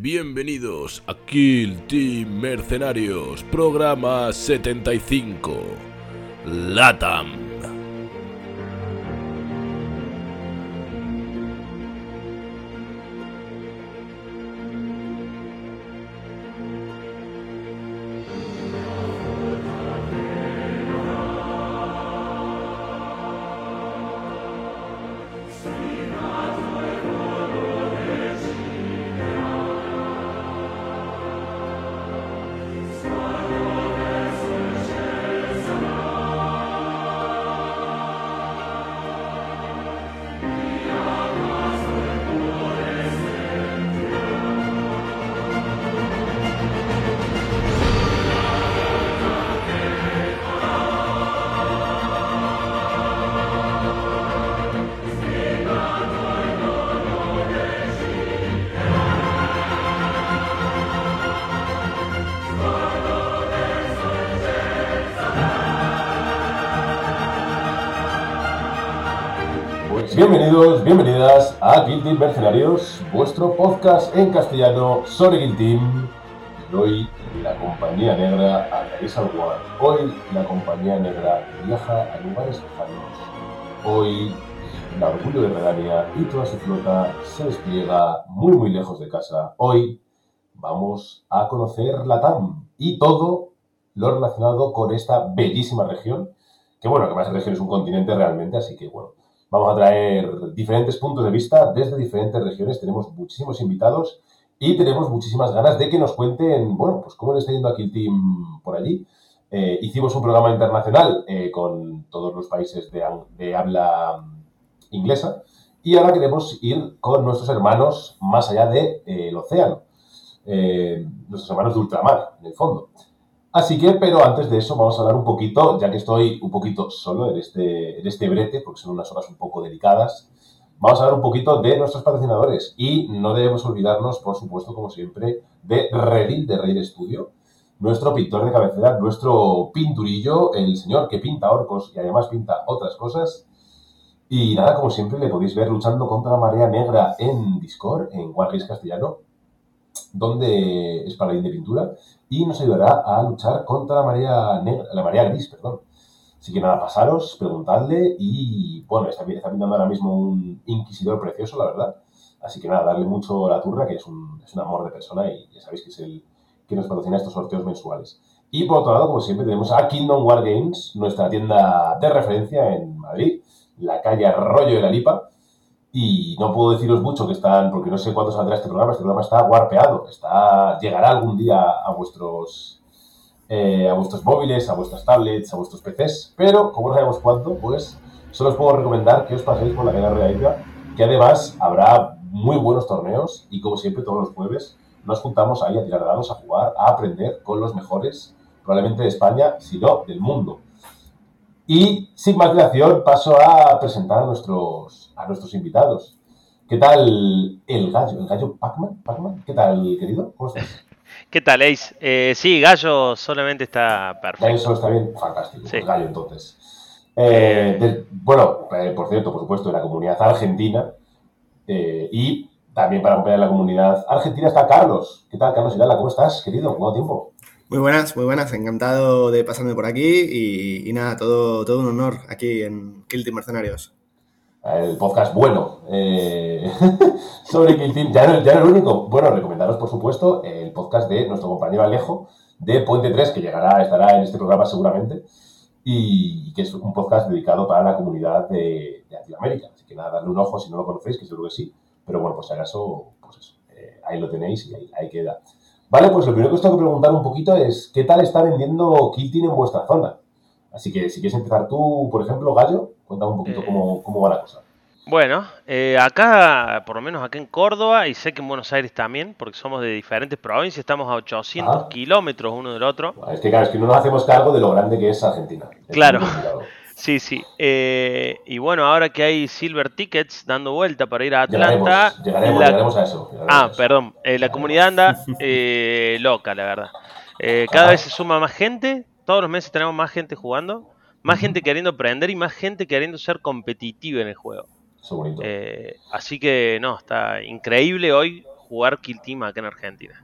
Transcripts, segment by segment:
Bienvenidos a Kill Team Mercenarios, programa 75. LATAM. A Guild Team Mercenarios, vuestro podcast en castellano Guild Team. hoy la compañía negra atraviesa al War. Hoy la compañía negra viaja a lugares lejanos. Hoy la Orgullo de Redania y toda su flota se despliega muy muy lejos de casa. Hoy vamos a conocer la TAM y todo lo relacionado con esta bellísima región. Que bueno, que más región es un continente realmente, así que bueno, Vamos a traer diferentes puntos de vista desde diferentes regiones. Tenemos muchísimos invitados y tenemos muchísimas ganas de que nos cuenten, bueno, pues cómo le está yendo aquí el team por allí. Eh, hicimos un programa internacional eh, con todos los países de, habla inglesa y ahora queremos ir con nuestros hermanos más allá del de, océano, eh, nuestros hermanos de ultramar, en el fondo. Así que, pero antes de eso vamos a hablar un poquito, ya que estoy un poquito solo en este, en este brete, porque son unas horas un poco delicadas, vamos a hablar un poquito de nuestros patrocinadores. Y no debemos olvidarnos, por supuesto, como siempre, de Redil de Rey Studio, nuestro pintor de cabecera, nuestro pinturillo, el señor que pinta orcos y además pinta otras cosas. Y nada, como siempre, le podéis ver luchando contra la marea negra en Discord, en Wargames Castellano, donde es para de pintura y nos ayudará a luchar contra la marea negra, la marea gris, perdón. Así que nada, pasaros, preguntadle y bueno, está, está pintando ahora mismo un inquisidor precioso, la verdad. Así que nada, darle mucho la turra, que es un, es un amor de persona y ya sabéis que es el que nos patrocina estos sorteos mensuales. Y por otro lado, como siempre, tenemos a Kingdom War Games, nuestra tienda de referencia en Madrid, la calle Arroyo de la Lipa, y no puedo deciros mucho que están, porque no sé cuándo saldrá este programa, este programa está warpeado, está, llegará algún día a vuestros, eh, a vuestros móviles, a vuestras tablets, a vuestros PCs, pero como no sabemos cuándo, pues solo os puedo recomendar que os paséis por la calle Real que además habrá muy buenos torneos y como siempre todos los jueves nos juntamos ahí a tirar dados, a jugar, a aprender con los mejores, probablemente de España, si no del mundo. Y sin más dilación paso a presentar a nuestros, a nuestros invitados. ¿Qué tal el gallo? ¿El gallo Pacman? ¿Qué tal, querido? ¿Cómo estás? ¿Qué tal, Ace? Eh, sí, Gallo solamente está perfecto. Eso está bien, fantástico. Sí. gallo, entonces. Eh, bueno, eh, por cierto, por supuesto, de la comunidad argentina. Eh, y también para acompañar la comunidad argentina está Carlos. ¿Qué tal, Carlos Irala? ¿Cómo estás, querido? ¿Cuánto tiempo? Muy buenas, muy buenas. Encantado de pasarme por aquí y, nada, todo, todo un honor aquí en Kill Team Mercenarios. El podcast bueno eh, sobre Kill Team. Ya no, ya no el único. Bueno, recomendaros, por supuesto, el podcast de nuestro compañero Alejo de Puente 3, que llegará, estará en este programa seguramente, y que es un podcast dedicado para la comunidad de, Latinoamérica. Así que nada, darle un ojo si no lo conocéis, que seguro que sí. Pero bueno, por si acaso, pues eso, eh, ahí lo tenéis y ahí queda. Vale, pues lo primero que os tengo que preguntar un poquito es ¿qué tal está vendiendo Kiltin en vuestra zona? Así que si quieres empezar tú, por ejemplo, Gallo, cuéntame un poquito cómo, eh, cómo, va la cosa. Bueno, eh, acá, por lo menos acá en Córdoba, y sé que en Buenos Aires también, porque somos de diferentes provincias, estamos a 800 ah. kilómetros uno del otro. Es que claro, es que no nos hacemos cargo de lo grande que es Argentina. claro. Sí, sí. Eh, y bueno, ahora que hay Silver Tickets dando vuelta para ir a Atlanta. Llegaremos, a eso. ah, perdón. Eh, la comunidad anda eh, loca, la verdad. cada vez se suma más gente. Todos los meses tenemos más gente jugando. Más gente queriendo aprender y más gente queriendo ser competitiva en el juego. así que no, está increíble hoy. jugar Kill Team acá en Argentina.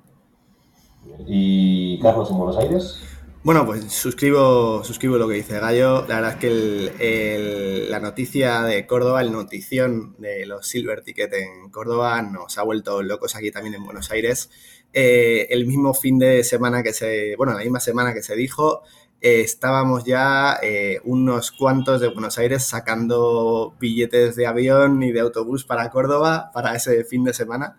¿Y Carlos en Buenos Aires? Bueno, pues suscribo, suscribo lo que dice Gallo. La verdad es que la noticia de Córdoba, el notición de los Silver Ticket en Córdoba nos ha vuelto locos aquí también en Buenos Aires. Eh, el mismo fin de semana que se, bueno, la misma semana que se dijo, eh, estábamos ya eh, unos cuantos de Buenos Aires sacando billetes de avión y de autobús para Córdoba para ese fin de semana.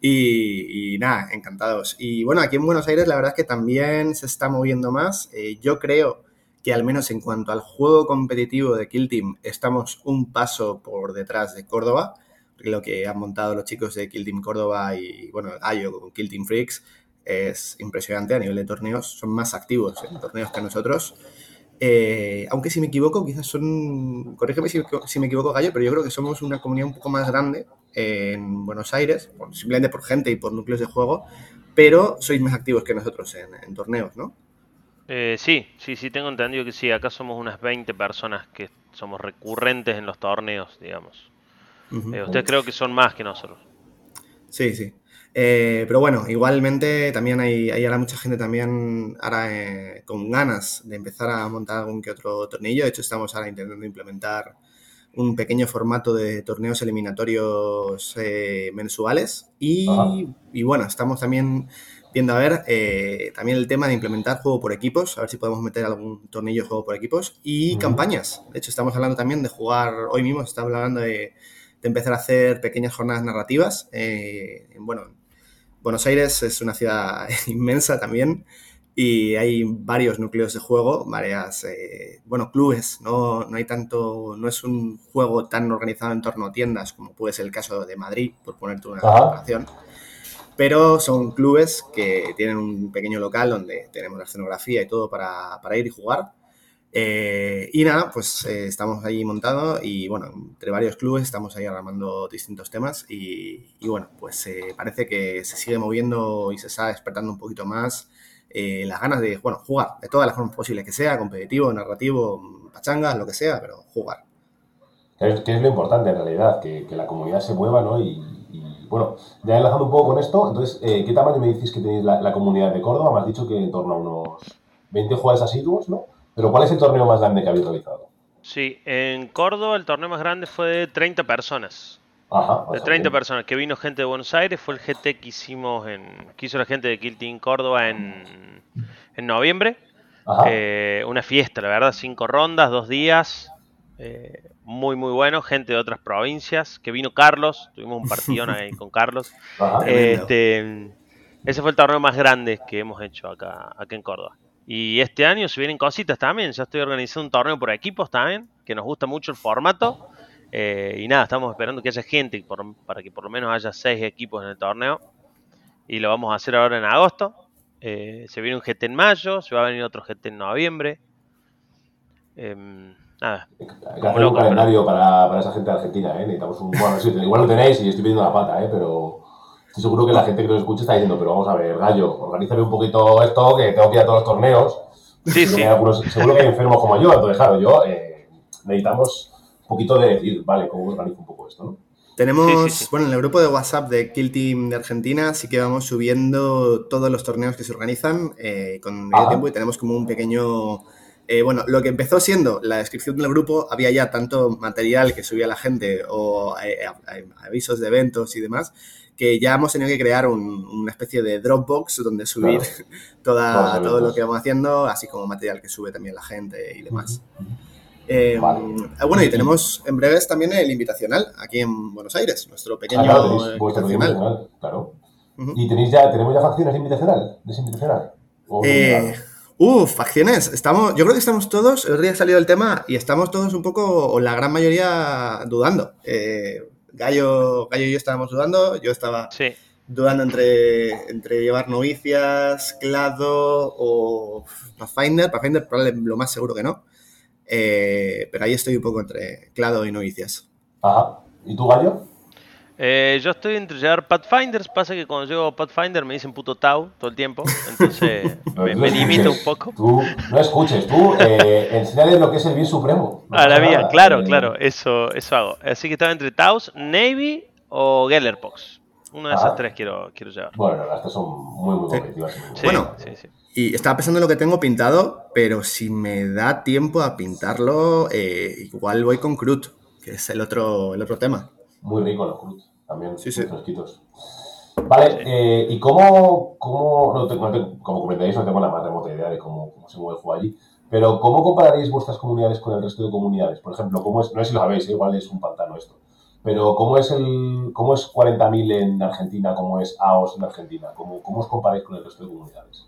Y, nada, encantados. Y bueno, aquí en Buenos Aires la verdad es que también se está moviendo más. Eh, yo creo que al menos en cuanto al juego competitivo de Kill Team estamos un paso por detrás de Córdoba. Lo que han montado los chicos de Kill Team Córdoba y bueno, Ayo con Kill Team Freaks es impresionante a nivel de torneos. Son más activos en torneos que nosotros. Eh, aunque si me equivoco, quizás son, corrígeme si, si, me equivoco, Gallo, pero yo creo que somos una comunidad un poco más grande en Buenos Aires, simplemente por gente y por núcleos de juego, pero sois más activos que nosotros en, torneos, ¿no? Eh, sí, sí, sí, tengo entendido que sí. Acá somos unas 20 personas que somos recurrentes en los torneos, digamos. Eh, ustedes creo que son más que nosotros. Sí, sí. Eh, pero bueno, igualmente también hay, hay, ahora mucha gente también ahora con ganas de empezar a montar algún que otro tornillo. De hecho, estamos ahora intentando implementar un pequeño formato de torneos eliminatorios eh, mensuales y, bueno, estamos también viendo a ver eh, también el tema de implementar juego por equipos, a ver si podemos meter algún tornillo de juego por equipos y campañas. De hecho, estamos hablando también de jugar, hoy mismo estamos hablando de, empezar a hacer pequeñas jornadas narrativas. Eh, bueno, Buenos Aires es una ciudad inmensa también y hay varios núcleos de juego, varias, eh, bueno, clubes, ¿no? no hay tanto, no es un juego tan organizado en torno a tiendas como puede ser el caso de Madrid, por ponerte una comparación, pero son clubes que tienen un pequeño local donde tenemos la escenografía y todo para, para ir y jugar. Eh, y nada, pues eh, estamos ahí montados y bueno, entre varios clubes estamos ahí armando distintos temas y, bueno, pues parece que se sigue moviendo y se está despertando un poquito más eh, las ganas de, bueno, jugar de todas las formas posibles que sea, competitivo, narrativo, pachangas, lo que sea, pero jugar. Que es, lo importante en realidad, que, la comunidad se mueva, ¿no? Y, bueno, ya enlazando un poco con esto, entonces, eh, ¿qué tamaño me dices que tenéis la, comunidad de Córdoba? Me has dicho que en torno a unos 20 jugadores asiduos, ¿no? Pero ¿cuál es el torneo más grande que habéis realizado? Sí, en Córdoba el torneo más grande fue de 30 personas de 30 personas, que vino gente de Buenos Aires, fue el GT que hicimos en, que hizo la gente de Kilting Córdoba en, en noviembre. Eh, una fiesta, la verdad, cinco rondas, dos días, eh, muy muy bueno, gente de otras provincias, que vino Carlos, tuvimos un partido ahí con Carlos. Este, ese fue el torneo más grande que hemos hecho acá, acá en Córdoba. Y este año se vienen cositas también, ya estoy organizando un torneo por equipos también, que nos gusta mucho el formato. Eh, y nada, estamos esperando que haya gente para que por lo menos haya seis equipos en el torneo. Y lo vamos a hacer ahora en agosto. Eh, se viene un GT en mayo, se va a venir otro GT en noviembre. Em, nada. Hay que hacer un calendario para, para, esa gente de Argentina, ¿eh? Necesitamos un. Bueno, sí, igual lo tenéis y estoy pidiendo la pata, ¿eh? Pero estoy seguro que la gente que nos escucha está diciendo, pero vamos a ver, Gallo, organízame un poquito esto, que tengo que ir a todos los torneos. Sí, sí. seguro que hay enfermos como yo, entonces, claro, yo eh, necesitamos poquito de decir, vale, ¿cómo organizo un poco esto? ¿no? Tenemos, bueno, en el grupo de WhatsApp de Kill Team de Argentina sí que vamos subiendo todos los torneos que se organizan eh, con medio tiempo y tenemos como un pequeño... Eh, bueno, lo que empezó siendo la descripción del grupo, había ya tanto material que subía la gente o eh, avisos de eventos y demás, que ya hemos tenido que crear una especie de Dropbox donde subir toda, todo lo que vamos haciendo, así como material que sube también la gente y demás. Eh, ah, bueno, y tenemos en breves también el invitacional aquí en Buenos Aires, nuestro pequeño ah, invitacional. Claro. ¿Y tenéis ya, tenemos ya facciones de invitacional? ¿De invitacional? Eh, uh, facciones. Estamos, yo creo que estamos todos, el día ha salido el tema y estamos todos un poco, o la gran mayoría, dudando. Eh, Gallo, Gallo y yo estábamos dudando, yo estaba dudando entre, entre llevar novicias, Clado o Pathfinder. Pathfinder probablemente lo más seguro que no. Eh, pero ahí estoy un poco entre clado y novicias. Ajá. ¿Y tú, Gallo? Eh, yo estoy entre llevar Pathfinders, pasa que cuando llego Pathfinder me dicen puto Tau todo el tiempo, entonces me, limito un poco. Tú no escuches, tú eh, enseñales lo que es el bien supremo. a la vía, claro, claro, eso, eso hago. Así que estaba entre Taus, Navy o Gellerpox. Una de esas ah. tres quiero, quiero llevar. Bueno, las tres son muy, muy competitivas. bueno, y estaba pensando en lo que tengo pintado, pero si me da tiempo a pintarlo, eh, igual voy con Crut, que es el otro, el otro tema. Muy rico los Crut, también. Sí, sí. Vale, eh, ¿y cómo, cómo no, como comentáis, no tengo la más remota idea de cómo, cómo se mueve el juego allí, pero ¿cómo compararéis vuestras comunidades con el resto de comunidades? Por ejemplo, ¿cómo es, no sé si lo sabéis, ¿eh? igual es un pantano esto, pero ¿cómo es, el, cómo es 40.000 en Argentina, cómo es AOS en Argentina? ¿Cómo, ¿Cómo os comparáis con el resto de comunidades?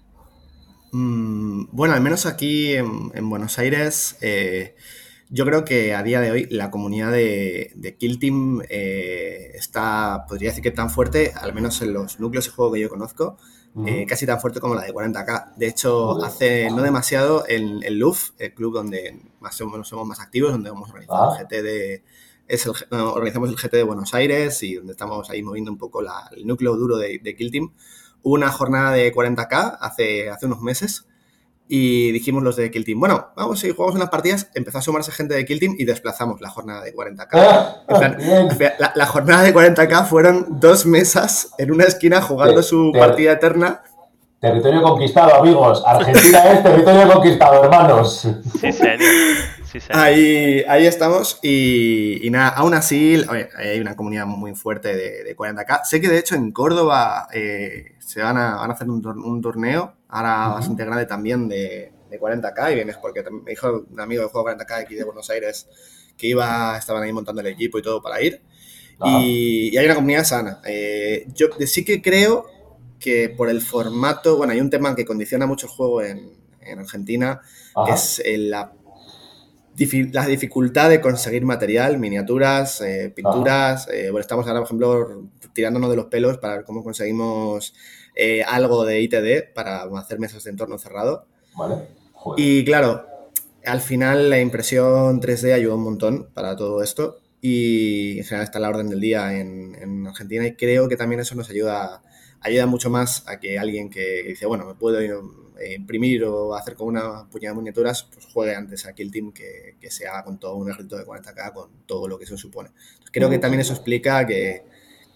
Mm, bueno, al menos aquí en, Buenos Aires, eh, yo creo que a día de hoy la comunidad de, de Kill Team eh, está, podría decir que tan fuerte, al menos en los núcleos de juego que yo conozco, eh, casi tan fuerte como la de 40k. De hecho, hace no demasiado en el LUF, el club donde más o menos somos más activos, donde hemos organizado el ah. GT de, es el, organizamos el GT de Buenos Aires y donde estamos ahí moviendo un poco el núcleo duro de, de, Kill Team. Hubo una jornada de 40k hace, hace unos meses y dijimos los de Kill Team, bueno, vamos, si jugamos unas partidas, empezó a sumarse gente de Kill Team y desplazamos la jornada de 40k. Ah, la, jornada de 40k fueron dos mesas en una esquina jugando su partida eterna. Territorio conquistado, amigos. Argentina es territorio conquistado, hermanos. Sí, serio. Ahí, ahí estamos y, nada, aún así hay una comunidad muy fuerte de, 40k. Sé que de hecho en Córdoba eh, se van a, van a hacer un, torneo, ahora bastante grande también de, 40k y vienes porque me dijo un amigo de juego 40k aquí de Buenos Aires que iba, estaban ahí montando el equipo y todo para ir. Y, hay una comunidad sana. Eh, yo sí que creo que por el formato, bueno, hay un tema que condiciona mucho el juego en, Argentina, que es la la dificultad de conseguir material, miniaturas, eh, pinturas. Eh, bueno, estamos ahora, por ejemplo, tirándonos de los pelos para ver cómo conseguimos eh, algo de ITD para hacer mesas de entorno cerrado. Vale. Y claro, al final la impresión 3D ayuda un montón para todo esto y en general está la orden del día en, en Argentina y creo que también eso nos ayuda, ayuda mucho más a que alguien que dice, bueno, me puedo eh, imprimir o hacer con una puñada de miniaturas, pues juegue antes a Kill Team que, que se haga con todo un ejército de 40k, con todo lo que eso supone. creo que también eso explica que,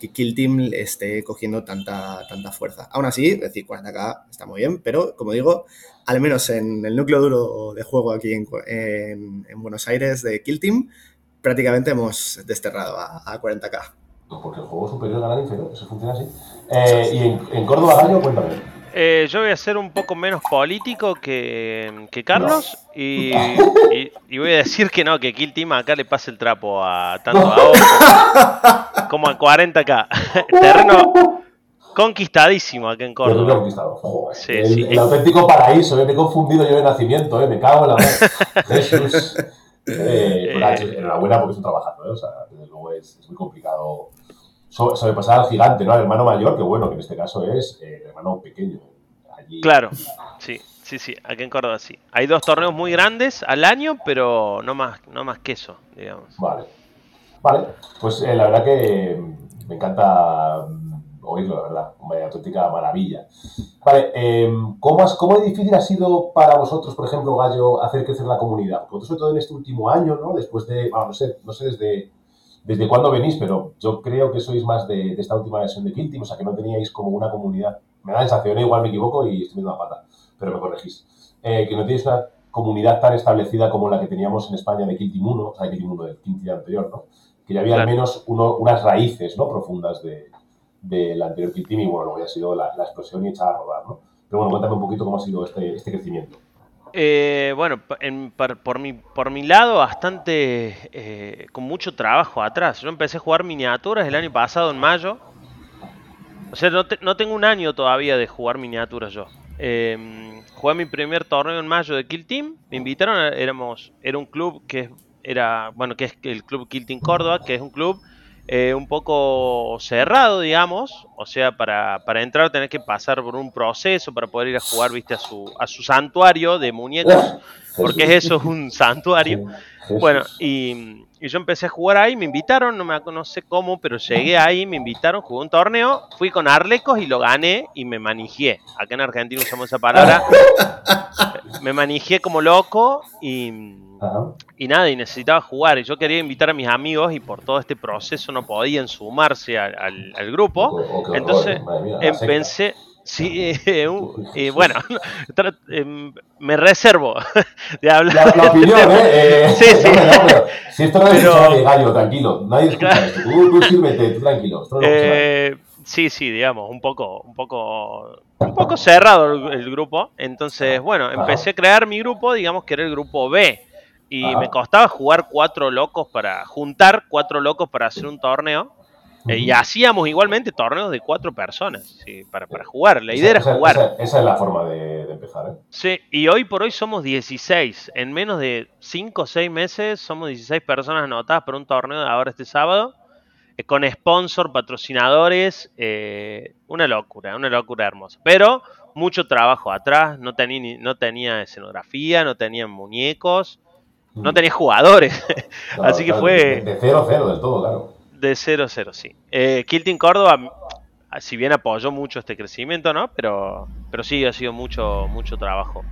que, Kill Team esté cogiendo tanta, tanta fuerza. Aún así, es decir, 40k está muy bien, pero como digo, al menos en el núcleo duro de juego aquí en, en, Buenos Aires de Kill Team, prácticamente hemos desterrado a, 40k. Porque el juego superior gana inferior, eso funciona así. Eh, y en, en Córdoba Gallo, cuéntame. Eh, yo voy a ser un poco menos político que, Carlos y, voy a decir que no, que Kill Team acá le pasa el trapo a tanto a como a 40k. Terreno conquistadísimo acá en Córdoba. Terreno conquistado. el, auténtico paraíso, eh, me he confundido yo de nacimiento, eh, me cago en la Jesús. Eh, enhorabuena porque estoy trabajando, o sea, desde luego es, muy complicado sobrepasar al gigante, ¿no? Al hermano mayor, que bueno, que en este caso es el hermano pequeño. Claro, sí, sí, sí, aquí en Córdoba sí. Hay dos torneos muy grandes al año, pero no más, no más que eso, digamos. Vale. Vale, pues eh, la verdad que me encanta mm, oírlo, la verdad, una auténtica maravilla. Vale, em, ¿cómo, ¿cómo difícil ha sido para vosotros, por ejemplo, Gallo, hacer crecer la comunidad? Vosotros, sobre todo en este último año, ¿no? Después de, bueno, no sé, no sé desde, desde cuándo venís, pero yo creo que sois más de, esta última versión de Kill Team, o sea, que no teníais como una comunidad me da la sensación, igual me equivoco y estoy viendo la pata, pero me corregís, eh, que no tienes una comunidad tan establecida como la que teníamos en España de Kill 1, o sea, Kill Team 1 del Kill anterior, ¿no? Que ya había al menos unas raíces, ¿no? Profundas de, del anterior Kill Team y, bueno, luego ya ha sido la, explosión y echar a rodar, ¿no? Pero bueno, cuéntame un poquito cómo ha sido este, este crecimiento. Eh, bueno, por, mi, lado, bastante eh, con mucho trabajo atrás. Yo empecé a jugar miniaturas el año pasado, en mayo, o sea, no, tengo un año todavía de jugar miniaturas yo. Eh, jugué mi primer torneo en mayo de Kill Team. Me invitaron, éramos, era un club que era, bueno, que es el club Kill Team Córdoba, que es un club eh, un poco cerrado, digamos. O sea, para, para, entrar tenés que pasar por un proceso para poder ir a jugar, viste, a su, a su santuario de muñecos. Porque eso es un santuario. Bueno, y, yo empecé a jugar ahí, me invitaron, no, me, no sé cómo, pero llegué ahí, me invitaron, jugué un torneo, fui con Arlecos y lo gané y me manijé. Acá en Argentina usamos esa palabra. me manijé como loco y, y nada, y necesitaba jugar. Y yo quería invitar a mis amigos y por todo este proceso no podían sumarse al, grupo. Entonces empecé, Sí, eh, eh, bueno, em, me reservo de hablar. La, opinión, ¿eh? ¿eh? sí, sí. si esto no es gallo, tranquilo. Nadie escucha esto. Tú, tú sírvete, tú tranquilo. Eh, sí, sí, digamos, un poco, un poco, un poco cerrado el, grupo. Entonces, bueno, empecé a crear mi grupo, digamos que era el grupo B. Y me costaba jugar cuatro locos para, juntar cuatro locos para hacer un torneo. Eh, y hacíamos igualmente torneos de cuatro personas para, para, jugar. La idea era jugar. Esa, es la forma de, empezar. ¿eh? Sí, y hoy por hoy somos 16. En menos de 5 o 6 meses somos 16 personas anotadas para un torneo de ahora este sábado. Eh, con sponsor, patrocinadores. una locura, una locura hermosa. Pero mucho trabajo atrás. No tenía, no tenía escenografía, no tenía muñecos, no tenía jugadores. Así que fue. De 0 cero del todo, claro de 0-0, sí. Eh, Kilting Córdoba, si bien apoyó mucho este crecimiento, ¿no? Pero, pero sí ha sido mucho, mucho trabajo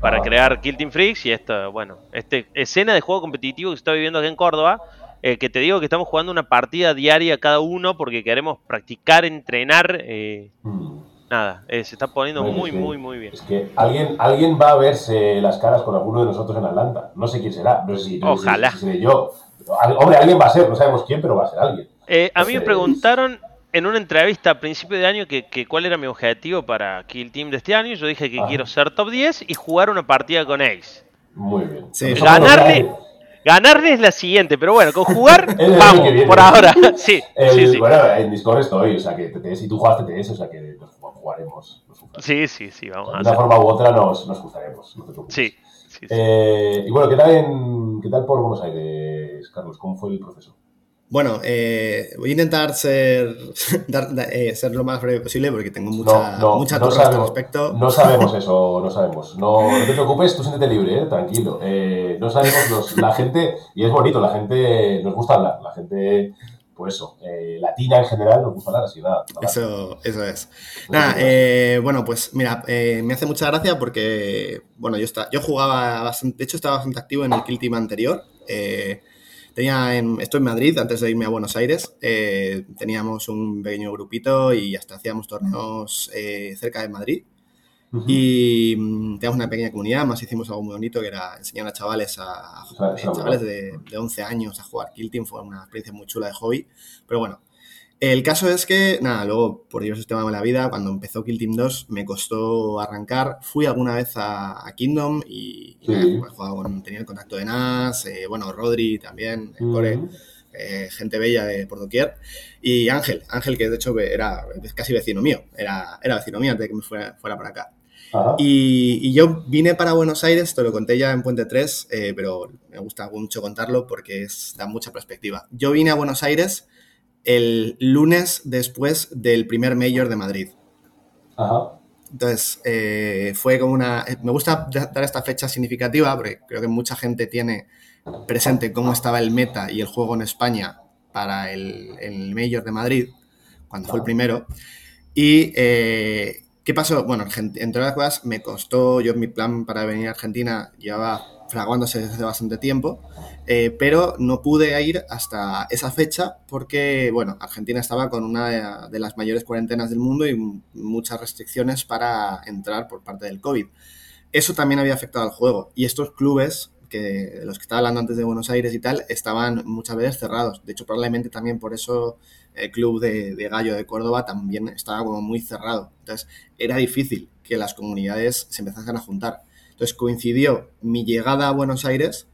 para ah. crear Kilting Freaks y esta, bueno, este escena de juego competitivo que se está viviendo aquí en Córdoba. Eh, que te digo que estamos jugando una partida diaria cada uno porque queremos practicar, entrenar. Eh, mm. Nada, se está poniendo muy, muy, muy bien. Es que alguien, alguien va a verse las caras con alguno de nosotros en Atlanta. No sé quién será. No sé si, Ojalá. seré yo. Hombre, alguien va a ser, no sabemos quién, pero va a ser alguien. Eh, a mí me preguntaron en una entrevista a principio de año que, cuál era mi objetivo para Kill Team de este año. Yo dije que quiero ser top 10 y jugar una partida con Ace. Muy bien. ganarle, ganarle es la siguiente, pero bueno, con jugar, vamos, por ahora. sí, sí, sí, Bueno, en Discord estoy, o sea que si tú jugaste TTS, o sea que jugaremos. sí, sí, sí, vamos De una forma u otra nos, nos cruzaremos. sí. Eh, y bueno, ¿qué tal, en, ¿qué tal por Buenos Aires, Carlos? ¿Cómo fue el proceso? Bueno, eh, voy a intentar ser, eh, ser lo más breve posible porque tengo mucha, no, no, mucha no sabemos, al respecto. No sabemos eso, no sabemos. No, te preocupes, tú siéntete libre, tranquilo. no sabemos, la gente, y es bonito, la gente nos gusta hablar, la gente pues eso, eh, latina en general nos gusta así, nada. Eso, eso es. Nada, eh, bueno, pues mira, eh, me hace mucha gracia porque, bueno, yo, está, yo jugaba bastante, de hecho estaba bastante activo en el Kill Team anterior. tenía en, estoy en Madrid antes de irme a Buenos Aires. teníamos un pequeño grupito y hasta hacíamos torneos cerca de Madrid. Y mm, teníamos una pequeña comunidad, más hicimos algo muy bonito que era enseñar a chavales a, chavales de, de, 11 años a jugar Kill Team, fue una experiencia muy chula de hobby. Pero bueno, el caso es que, nada, luego por diversos temas de la vida, cuando empezó Kill Team 2 me costó arrancar. Fui alguna vez a, Kingdom y, he jugado con, tenía el contacto de Nas, eh, bueno, Rodri también, Core. Eh, gente bella de por doquier, y Ángel, Ángel que de hecho era casi vecino mío, era, era vecino mío antes de que me fuera, fuera para acá. Y, yo vine para Buenos Aires, te lo conté ya en Puente 3, eh, pero me gusta mucho contarlo porque es, da mucha perspectiva. Yo vine a Buenos Aires el lunes después del primer Mayor de Madrid. Entonces, eh, fue como una... Me gusta dar esta fecha significativa porque creo que mucha gente tiene presente cómo estaba el meta y el juego en España para el, el Mayor de Madrid, cuando fue el primero. Y eh, ¿Qué pasó? Bueno, entre las cosas, me costó, yo mi plan para venir a Argentina llevaba fraguándose desde bastante tiempo, eh, pero no pude ir hasta esa fecha porque, bueno, Argentina estaba con una de, las mayores cuarentenas del mundo y muchas restricciones para entrar por parte del COVID. Eso también había afectado al juego y estos clubes que los que estaba hablando antes de Buenos Aires y tal, estaban muchas veces cerrados. De hecho, probablemente también por eso el club de, Gallo de Córdoba también estaba como muy cerrado. Entonces, era difícil que las comunidades se empezasen a juntar. Entonces, coincidió mi llegada a Buenos Aires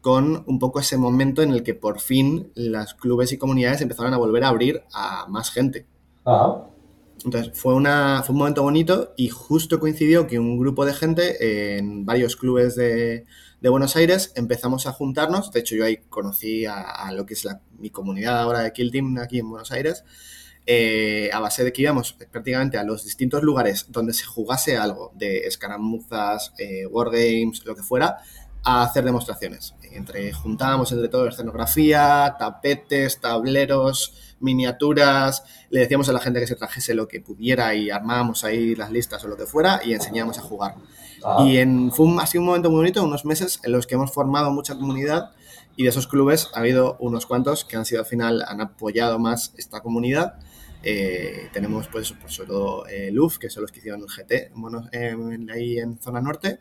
con un poco ese momento en el que por fin las clubes y comunidades empezaron a volver a abrir a más gente. Entonces, fue, una, fue un momento bonito y justo coincidió que un grupo de gente en varios clubes de, de Buenos Aires, empezamos a juntarnos. De hecho, yo ahí conocí a, lo que es la, mi comunidad ahora de Kill Team aquí en Buenos Aires. Eh, a base de que íbamos prácticamente a los distintos lugares donde se jugase algo de escaramuzas, eh, wargames, lo que fuera, a hacer demostraciones. Entre, juntábamos entre todo escenografía, tapetes, tableros, miniaturas, le decíamos a la gente que se trajese lo que pudiera y armábamos ahí las listas o lo que fuera y enseñábamos a jugar. Ah. Y en, fue un, ha sido un momento muy bonito, unos meses en los que hemos formado mucha comunidad y de esos clubes ha habido unos cuantos que han sido al final, han apoyado más esta comunidad. Eh, tenemos pues, pues sobre todo eh, LUF, que son los que hicieron el GT bueno, ahí en zona norte,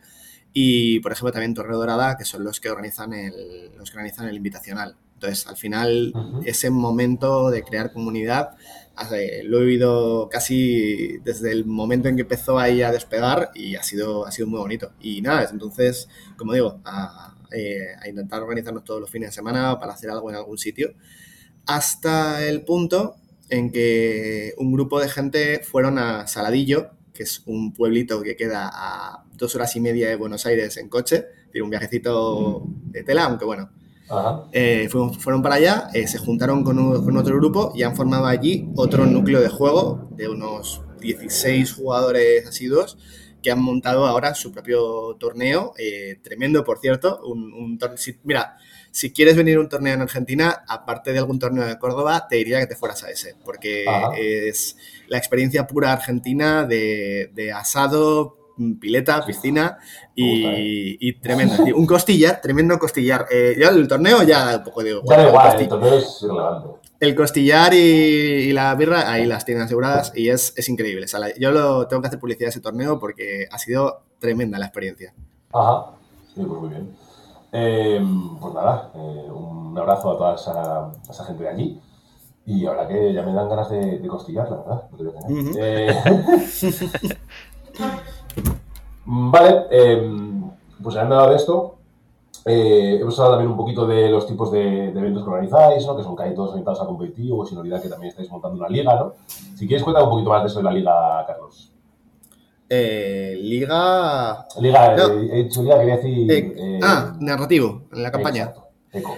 y por ejemplo también Torre Dorada, que son los que organizan el, los que organizan el invitacional. Entonces, al final, ese momento de crear comunidad lo he vivido casi desde el momento en que empezó ahí a despegar y ha sido, ha sido muy bonito. Y nada, entonces, como digo, a, eh, a intentar organizarnos todos los fines de semana para hacer algo en algún sitio, hasta el punto en que un grupo de gente fueron a Saladillo, que es un pueblito que queda a dos horas y media de Buenos Aires en coche, tiene un viajecito de tela, aunque bueno, eh, fueron, para allá, eh, se juntaron con, otro grupo y han formado allí otro núcleo de juego de unos 16 jugadores asiduos que han montado ahora su propio torneo, eh, tremendo por cierto. Un, mira, si quieres venir a un torneo en Argentina, aparte de algún torneo de Córdoba, te diría que te fueras a ese, porque es la experiencia pura argentina de, de asado, pileta, piscina y, tremendo. Un costillar, tremendo costillar. Eh, ya el torneo ya un poco digo. igual, el torneo es irrelevante. El costillar y, la birra, ahí las tienen aseguradas y es, increíble. yo lo, tengo que hacer publicidad de ese torneo porque ha sido tremenda la experiencia. Ajá, sí, pues muy bien. Em, pues nada, eh, un abrazo a toda esa, gente de allí. Y ahora que ya me dan ganas de, costillar, la verdad. Eh, Vale, em, pues han dado de esto. Eh, hemos hablado también un poquito de los tipos de, eventos que organizáis, ¿no? que son casi todos orientados a competitivo, sin olvidar que también estáis montando una liga, ¿no? Si quieres, cuenta un poquito más de eso de la liga, Carlos. Eh, liga. Liga, eh, he dicho liga, quería decir. Eh, ah, narrativo, en la campaña. Exacto, eco.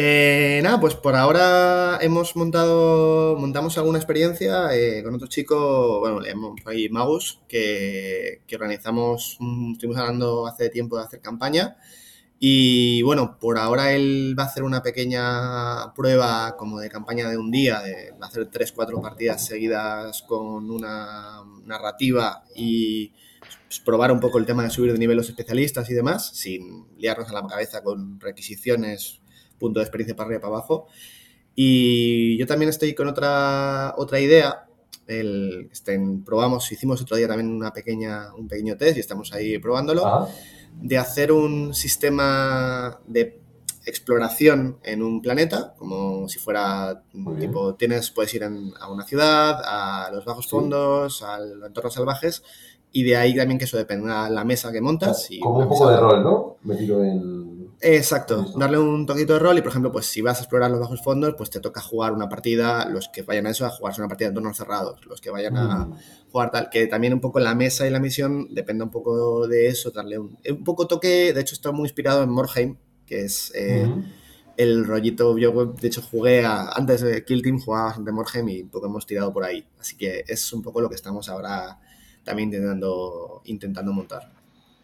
Eh, nada, pues por ahora hemos montado, montamos alguna experiencia eh, con otro chico, bueno, ahí Magus, que, organizamos, estuvimos hablando hace tiempo de hacer campaña. Y bueno, por ahora él va a hacer una pequeña prueba como de campaña de un día, de hacer tres, cuatro partidas seguidas con una narrativa y pues, probar un poco el tema de subir de nivel los especialistas y demás, sin liarnos a la cabeza con requisiciones punto de experiencia para arriba y para abajo. Y yo también estoy con otra, otra idea. El, este, probamos, hicimos otro día también una pequeña, un pequeño test y estamos ahí probándolo. De hacer un sistema de exploración en un planeta, como si fuera tipo, tienes, puedes ir a una ciudad, a los bajos fondos, a los entornos salvajes, y de ahí también que eso dependa de la mesa que montas. Y como un poco de rol, ¿no? Metido en Exacto, darle un toquito de rol y, por ejemplo, pues si vas a explorar los bajos fondos, pues te toca jugar una partida, los que vayan a eso, a jugarse una partida de entornos cerrados, los que vayan a mm. jugar tal, que también un poco la mesa y la misión depende un poco de eso, darle un, un poco toque, de hecho está muy inspirado en Morheim, que es eh, el rollito, yo de hecho jugué antes de Kill Team, jugaba de Morheim y un poco hemos tirado por ahí, así que es un poco lo que estamos ahora también intentando, intentando montar.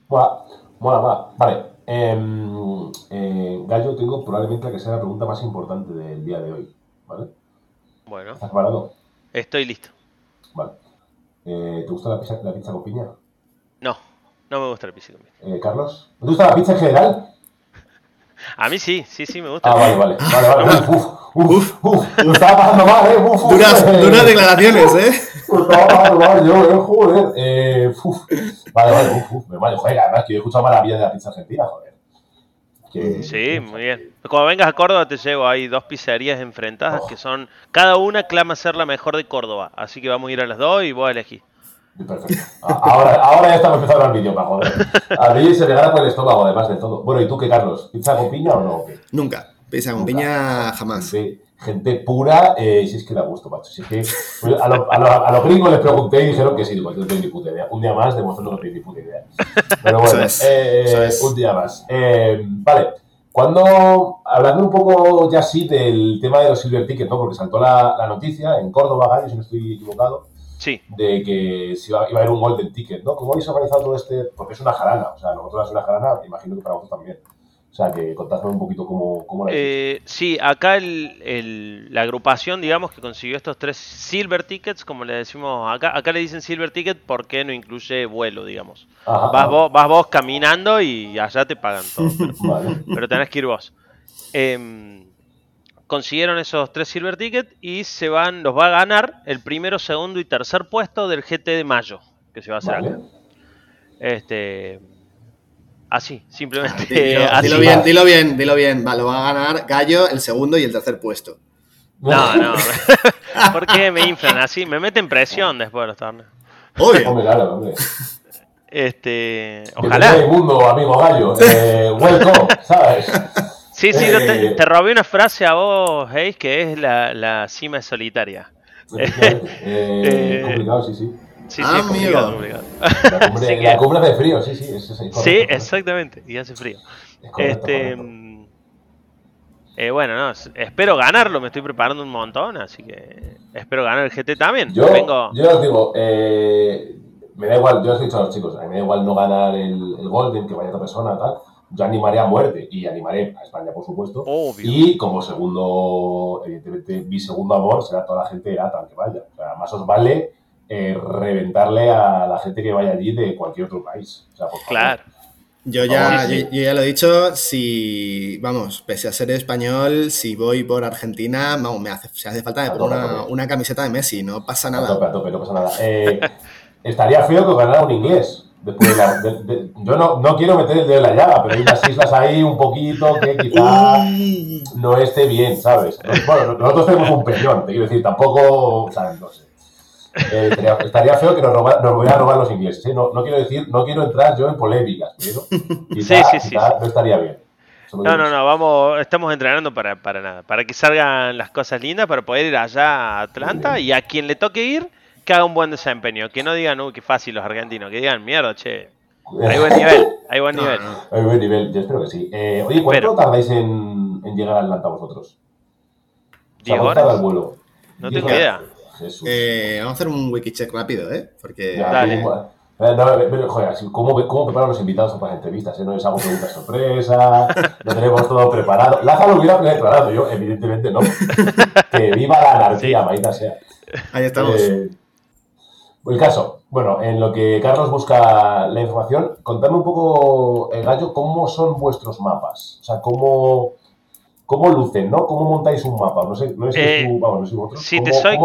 Mola, mola, Vale, Em, eh, Gallo, tengo probablemente que sea la pregunta más importante del día de hoy, ¿vale? Bueno. ¿Estás preparado? Estoy listo. Vale. Eh, ¿Te gusta la pizza, la pizza, con piña? No, no me gusta la pizza con piña. Eh, Carlos, ¿te gusta la pizza en general? A mí sí, sí, sí, me gusta. Ah, vale, vale. Vale, vale. Uf, uf, uf. Lo estaba pasando mal, eh. Uf, duras, eh. duras declaraciones, eh. Lo estaba pasando mal, yo, eh, joder. Eh, uf. Vale, vale, uf, uf. Me vale, joder, además que yo he escuchado maravillas de la pizza argentina, joder. sí, muy bien. Cuando vengas a Córdoba te llevo, hay dos pizzerías enfrentadas que son, cada una clama ser la mejor de Córdoba, así que vamos a ir a las dos y vos a elegir. Perfecto. Ahora, ahora ya estamos empezando el vídeo, para joder. A mí se me gana por el estómago, además de todo. Bueno, ¿y tú qué, Carlos? ¿Pizza con piña o no? Nunca. Pizza con piña jamás. Sí. Gente pura, eh, si es que da gusto, macho. Si es que pues, a, lo, a, lo, a, los gringos les pregunté y dijeron que sí, pues no tengo ni puta idea. Un día más demostrando que no tengo ni puta idea. Pero bueno, eh, un día más. Eh, vale. Cuando, hablando un poco ya sí del tema de los Silver Tickets, ¿no? Porque saltó la, la noticia en Córdoba, Gallo, si no estoy equivocado, de que si iba, iba, a haber un Golden Ticket, ¿no? ¿Cómo habéis organizado todo este? Porque es una jarana, o sea, nosotros es una jarana, imagino que para vosotros también. O sea, que contadme un poquito cómo, cómo eh, Sí, acá el, la agrupación, digamos, que consiguió estos tres Silver Tickets, como le decimos acá, acá le dicen Silver Ticket porque no incluye vuelo, digamos. vas, Vos, vas vos caminando y allá te pagan todo. Pero, tenés que ir vos. Em, consiguieron esos tres Silver Tickets y se van, los va a ganar el primero, segundo y tercer puesto del GT de mayo, que se va a hacer acá. Este Así, simplemente. Dilo, bien, dilo bien, dilo bien. Va, lo va a ganar Gallo el segundo y el tercer puesto. No, no. ¿Por qué me inflan así? Me meten presión después de los torneos. Obvio. Hombre, claro, hombre. Este. Ojalá. el mundo, amigo Gallo. Eh, welcome, ¿sabes? Sí, sí, te, eh, te, robé una frase a vos, Hayes, que es la, la cima solitaria. Eh, eh, complicado, sí, sí. Sí, sí, ah, La cumbre, de frío, sí, sí. sí, exactamente, y hace frío. este, mm, eh, bueno, no, espero ganarlo, me estoy preparando un montón, así que espero ganar el GT también. Yo, yo os digo, eh, me da igual, yo os he dicho a los chicos, a mí me da igual no ganar el, el Golden, que vaya otra persona, tal. Yo animaré a muerte y animaré a España, por supuesto. Y como segundo, evidentemente, mi segundo amor será toda la gente de ATAM que vaya. O sea, más os vale eh, reventarle a la gente que vaya allí de cualquier otro país. claro. Yo ya, yo, ya lo he dicho, si, vamos, pese a ser español, si voy por Argentina, vamos, me hace, si hace falta me una, una, camiseta de Messi, no pasa nada. A tope, a tope, no pasa nada. Eh, estaría feo que ganara un inglés. Después yo no, no, quiero meter el dedo en la llaga, pero hay unas islas ahí un poquito que quizá no esté bien, ¿sabes? Bueno, nosotros tenemos un peñón, te quiero decir, tampoco, ¿sabes? No sé. Eh, estaría feo que nos, roba, nos a robar los ingleses. ¿eh? No, no, quiero decir, no quiero entrar yo en polémicas, pero quizá, sí, sí, sí, no estaría bien. No, no, no, vamos, estamos entrenando para, para nada, para que salgan las cosas lindas, para poder ir allá a Atlanta y a quien le toque ir, que haga un buen desempeño, que no digan, uy, qué fácil los argentinos, que digan, mierda, che, hay buen nivel, hay buen nivel. Hay buen nivel, yo espero que sí. Eh, oye, ¿cuánto tardáis en, en, llegar a Atlanta vosotros? ¿10 horas? vuelo? No tengo idea. Eh, vamos a hacer un wiki check rápido, ¿eh? Porque. Dale. Eh, no, joder, ¿cómo, ¿cómo preparan los invitados para las entrevistas? Eh? No les hago preguntas sorpresa, no tenemos todo preparado. Laza lo hubiera preparado, yo evidentemente no. que viva la anarquía, sí. sea. Ahí estamos. Eh, el caso, bueno, en lo que Carlos busca la información, contadme un poco, Gallo, cómo son vuestros mapas. O sea, cómo ¿Cómo lucen, no? ¿Cómo montáis un mapa? No sé, no sé si, vamos, no sé Si te soy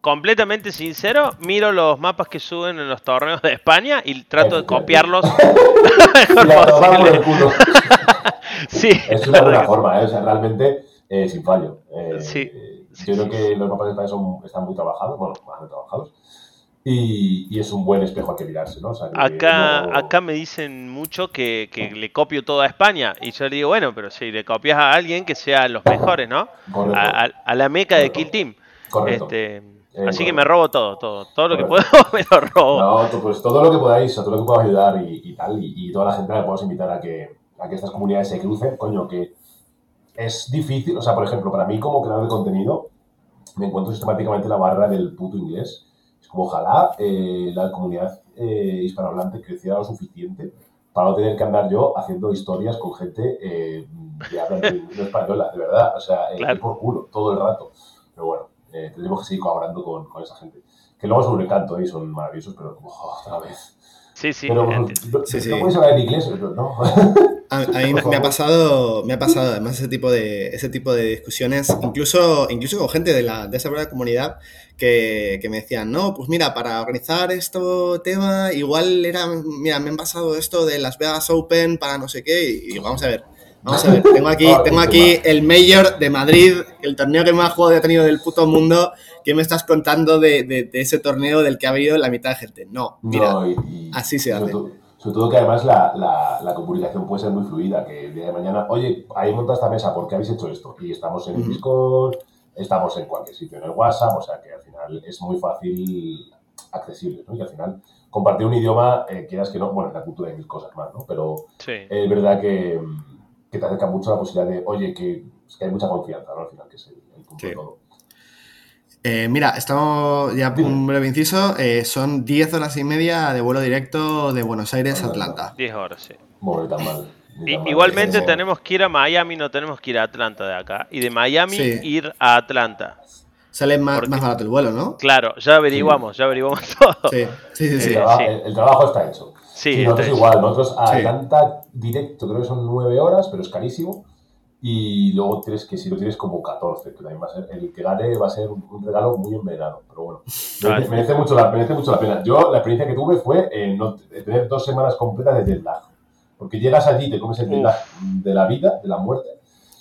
completamente sincero, miro los mapas que suben en los torneos de España y trato de copiarlos. sí, es una buena forma, ¿eh? o sea, realmente eh, sin fallo. Eh, sí. Yo creo que los mapas de España son, están muy trabajados, bueno, muy trabajados. Y, es un buen espejo a que mirarse, ¿no? acá, acá me dicen mucho que, le copio todo a España. Y yo le digo, bueno, pero si le copias a alguien que sea los mejores, ¿no? A, la meca de Kill Team. Este, eh, así que me robo todo, todo. Todo lo que puedo me lo robo. No, pues todo lo que podáis, a todo lo que pueda ayudar y, tal. Y, toda la gente la podemos invitar a que, a que estas comunidades se crucen. Coño, que es difícil. O sea, por ejemplo, para mí como creador de contenido, me encuentro sistemáticamente la barrera del puto inglés ojalá eh, la comunidad eh, hispanohablante creciera lo suficiente para no tener que andar yo haciendo historias con gente eh, que habla española, de verdad. O sea, por culo, todo el rato. Pero bueno, tenemos que seguir colaborando con, con esa gente. Que luego son un encanto y son maravillosos, pero como otra vez. Sí, sí. Pero no, sí, puedes hablar en inglés, no. A, mí me ha pasado, me ha pasado además ese tipo de, ese tipo de discusiones, incluso, incluso con gente de, la, de esa propia comunidad que, que, me decían, no, pues mira, para organizar este tema, igual era, mira, me han pasado esto de Las Vegas Open para no sé qué, y, vamos a ver, vamos a ver, tengo aquí, tengo aquí el Mayor de Madrid, el torneo que más juego he tenido del puto mundo, ¿qué me estás contando de, de, ese torneo del que ha habido la mitad de gente? No, mira, así se hace. Sobre todo, que además la, la, la, comunicación puede ser muy fluida, que el día de mañana, oye, ahí monta esta mesa, ¿por qué habéis hecho esto? Y estamos en Discord, estamos en cualquier sitio, en el WhatsApp, o sea que al final es muy fácil accesible, ¿no? Y al final compartir un idioma, eh, quieras que no, bueno, en la cultura hay mil cosas más, ¿no? Pero es verdad que, que, te acerca mucho la posibilidad de, oye, que, que hay mucha confianza, ¿no? Al final, que es el, punto de todo. Eh, mira, estamos ya un breve inciso. Eh, son 10 horas y media de vuelo directo de Buenos Aires a Atlanta. 10 horas, sí. Bueno, tan mal. igualmente tenemos que ir a Miami, no tenemos que ir a Atlanta de acá. Y de Miami ir a Atlanta. Sale más, más, barato el vuelo, ¿no? Claro, ya averiguamos, ya averiguamos todo. Sí, sí, sí. El, trabajo, está hecho. Sí, nosotros igual, nosotros a Atlanta directo creo que son 9 horas, pero es carísimo. Y luego tienes que, si lo tienes como 14, que también va a ser, el que gane va a ser un regalo muy en verano. Pero bueno, merece, mucho la, merece mucho la pena. Yo la experiencia que tuve fue eh, no, tener dos semanas completas de jet lag. Porque llegas allí, te comes el jet lag de la vida, de la muerte.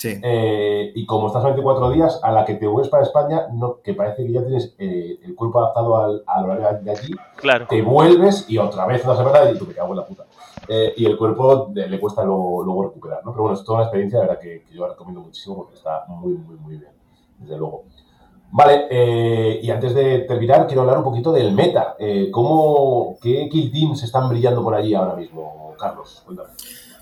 Sí. Eh, y como estás 24 días, a la que te vuelves para España, no, que parece que ya tienes eh, el cuerpo adaptado al, al, horario de allí, claro. te vuelves y otra vez una semana y tú me cago en la puta. Eh, y el cuerpo le cuesta luego, recuperar, ¿no? Pero bueno, es toda una experiencia, la verdad, que, que, yo recomiendo muchísimo porque está muy, muy, muy bien, desde luego. Vale, eh, y antes de terminar, quiero hablar un poquito del meta. Eh, ¿cómo, ¿Qué kill teams están brillando por allí ahora mismo, Carlos? Cuéntame.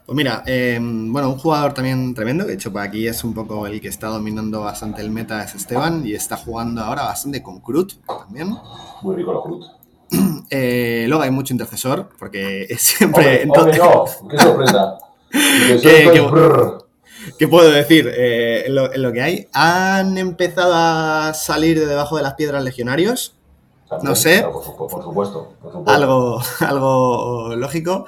Pues mira, bueno, un jugador también tremendo, de hecho por aquí es un poco el que está dominando bastante el meta, es Esteban, y está jugando ahora bastante con Crut también. Muy rico los Crut. Eh, luego hay mucho intercesor, porque es siempre. entonces... ¡Qué sorpresa! ¿Qué, puedo decir? Eh, en, lo, que hay, han empezado a salir de debajo de las piedras legionarios. no sé. por, supuesto, Algo, algo lógico.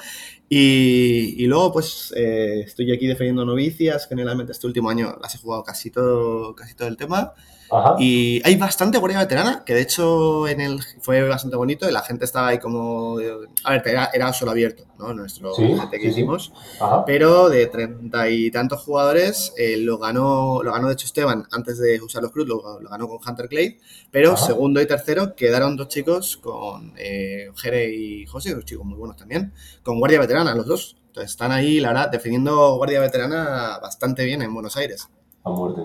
Y, luego, pues, eh, estoy aquí defendiendo novicias. Generalmente este último año las he jugado casi todo, casi todo el tema. Y hay bastante guardia veterana, que de hecho en el fue bastante bonito y la gente estaba ahí como... A ver, era, solo abierto, ¿no? Nuestro ¿Sí? que hicimos. Pero de treinta y tantos jugadores eh, lo ganó lo ganó de hecho Esteban antes de usar los cruz, lo, ganó con Hunter Clay. Pero segundo y tercero quedaron dos chicos con eh, Jere y José, dos chicos muy buenos también, con guardia veterana los dos. Entonces están ahí, la verdad, defendiendo guardia veterana bastante bien en Buenos Aires. A muerte.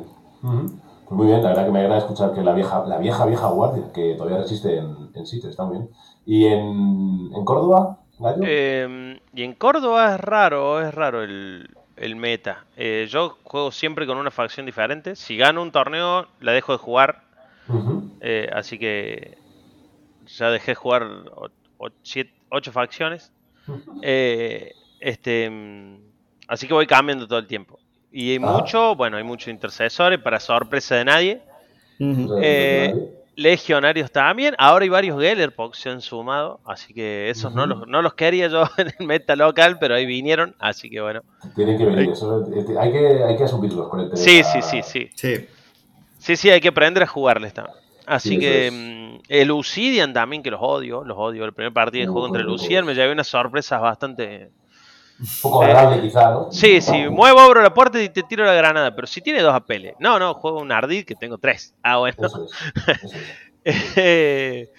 Pues muy bien, la verdad que me agrada escuchar que la vieja, la vieja, vieja guardia, que todavía resiste en, en sitio, está muy bien. ¿Y en, en Córdoba, Gallo? Em, y en Córdoba es raro, es raro el, el meta. Eh, yo juego siempre con una facción diferente. Si gano un torneo, la dejo de jugar. Eh, así que ya dejé de jugar ocho facciones. Eh, este, mm, así que voy cambiando todo el tiempo. Y hay mucho, bueno, hay muchos intercesores para sorpresa de nadie. Eh, legionarios también. Ahora hay varios Gellerpox se han sumado. Así que esos no, los, no los quería yo en el meta local, pero ahí vinieron. Así que bueno. Tienen que venir. hay, que, hay que asumirlos con el Sí, sí, sí, sí. Sí, sí, hay que aprender a jugarles también. Así que mm, el Lucidian también, que los odio, los odio. El primer partido de juego contra el Lucidian me llevé unas sorpresas bastante un poco agradable quizá, ¿no? Sí, sí, muevo, abro la puerta y te tiro la granada, pero si tiene dos apeles. No, no, juego un ardid que tengo tres. Ah, bueno. Eh,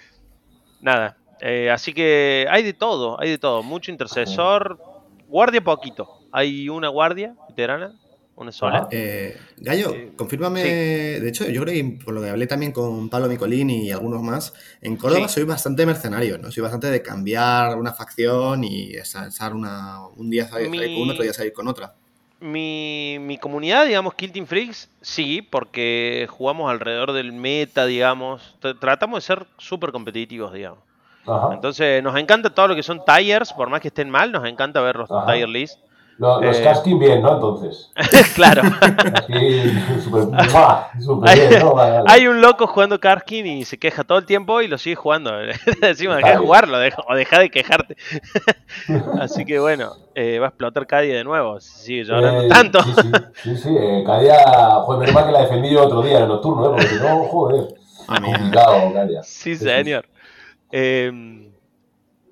nada, eh, así que hay de todo, hay de todo. Mucho intercesor, guardia poquito. Hay una guardia veterana una sola. Eh, Gallo, confírmame. De hecho, yo creo que por lo que hablé también con Pablo Micolín y algunos más, en Córdoba soy bastante mercenario, ¿no? Soy bastante de cambiar una facción y estar una, un día salir con uno, otro día salir con otra. Mi, mi comunidad, digamos, Kilting Freaks, sí, porque jugamos alrededor del meta, digamos. Tratamos de ser súper competitivos, digamos. Entonces, nos encanta todo lo que son tires, por más que estén mal, nos encanta ver los tire lists los eh... casting bien, ¿no? Entonces. claro. hay, un loco jugando casting y se queja todo el tiempo y lo sigue jugando. Decimos, deja de jugarlo o deja de quejarte. Así que bueno, eh, va a explotar Cadia de nuevo. Sigue llorando eh, tanto. Sí, sí, sí. sí eh, Cadia, joder, menos mal que la defendí yo otro día en el nocturno, ¿eh? Porque si no, joder. Ah, complicado, Cadia. Sí, señor. Eh,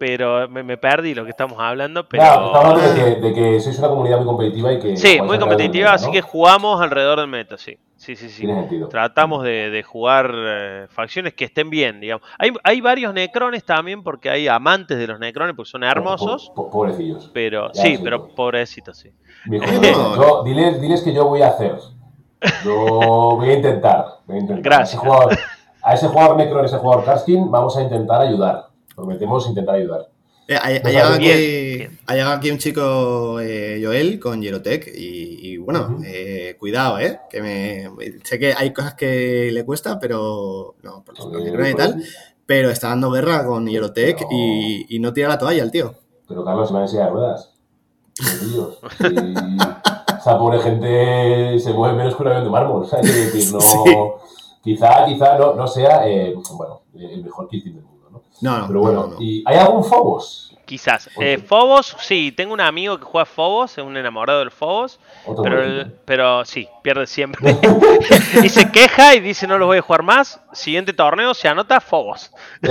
pero me, perdí lo que estamos hablando. Pero... estamos hablando de que, sois una comunidad muy competitiva y que... Sí, muy competitiva, así que jugamos alrededor del meta, sí. Sí, sí, sí. Tratamos de, jugar eh, facciones que estén bien, digamos. Hay, hay varios necrones también porque hay amantes de los necrones porque son hermosos. pobrecillos. Pero, sí, pero pobrecitos, sí. diles, diles, que yo voy a hacer. Yo voy a intentar. Voy a intentar. Gracias. A ese jugador, a ese jugador necron, a ese jugador casting, vamos a intentar ayudar prometemos intentar ayudar. Eh, ha, llegado aquí, un chico, eh, Joel, con Yerotec y, bueno, eh, cuidado, ¿eh? Que me, sé que hay cosas que le cuesta, pero no, por y tal, pero está dando guerra con Yerotec y, no tira la toalla el tío. Pero Carlos, se van a enseñar ruedas. Dios. esa pobre gente se mueve menos que un avión de mármol. ¿sabes? decir, no, Quizá, quizá no, no sea eh, bueno, el mejor kit del mundo. ¿No? No, no. Pero bueno, no, ¿y ¿hay algún Phobos? Quizás. Eh, Phobos, sí, tengo un amigo que juega Phobos, es un enamorado del Phobos, pero, pero sí, pierde siempre. y se queja y dice no los voy a jugar más. Siguiente torneo se anota Phobos.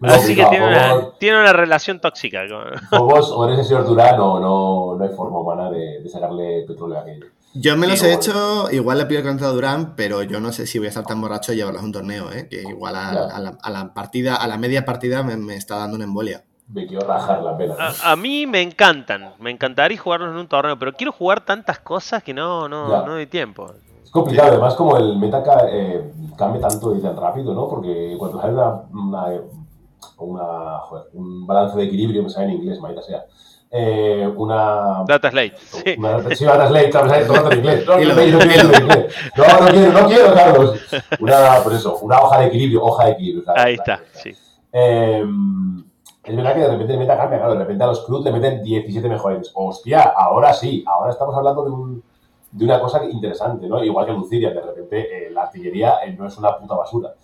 Así que tiene, una, tiene, una, relación tóxica. Phobos o eres el señor Durán o no, no hay forma humana de, de sacarle petróleo a aquello. Yo me los he hecho, igual le pido el a Durán, pero yo no sé si voy a estar tan borracho y llevarlos a un torneo, ¿eh? que igual a, la, partida, a la media partida me, está dando una embolia. Me quiero rajar la pena. A, mí me encantan, me encantaría jugarlos en un torneo, pero quiero jugar tantas cosas que no, no, no doy tiempo. Es complicado, además como el meta eh, cambia tanto y tan rápido, ¿no? Porque cuando sale una, una, un balance de equilibrio, me sale en inglés, maldita sea eh, una. Data Slate. Sí, una, sí Data Slate, todo en inglés. No, no, quiero, no, no quiero, no quiero, Carlos. Una, pues eso, una hoja de equilibrio, hoja de equilibrio. Ahí está, sí. Eh, es verdad que de repente le meta cambia, claro, de repente a los Cruz le meten 17 mejores. Hostia, ahora sí, ahora estamos hablando de, un, de una cosa interesante, ¿no? Igual que Lucidia, de repente eh, la artillería eh, no es una puta basura.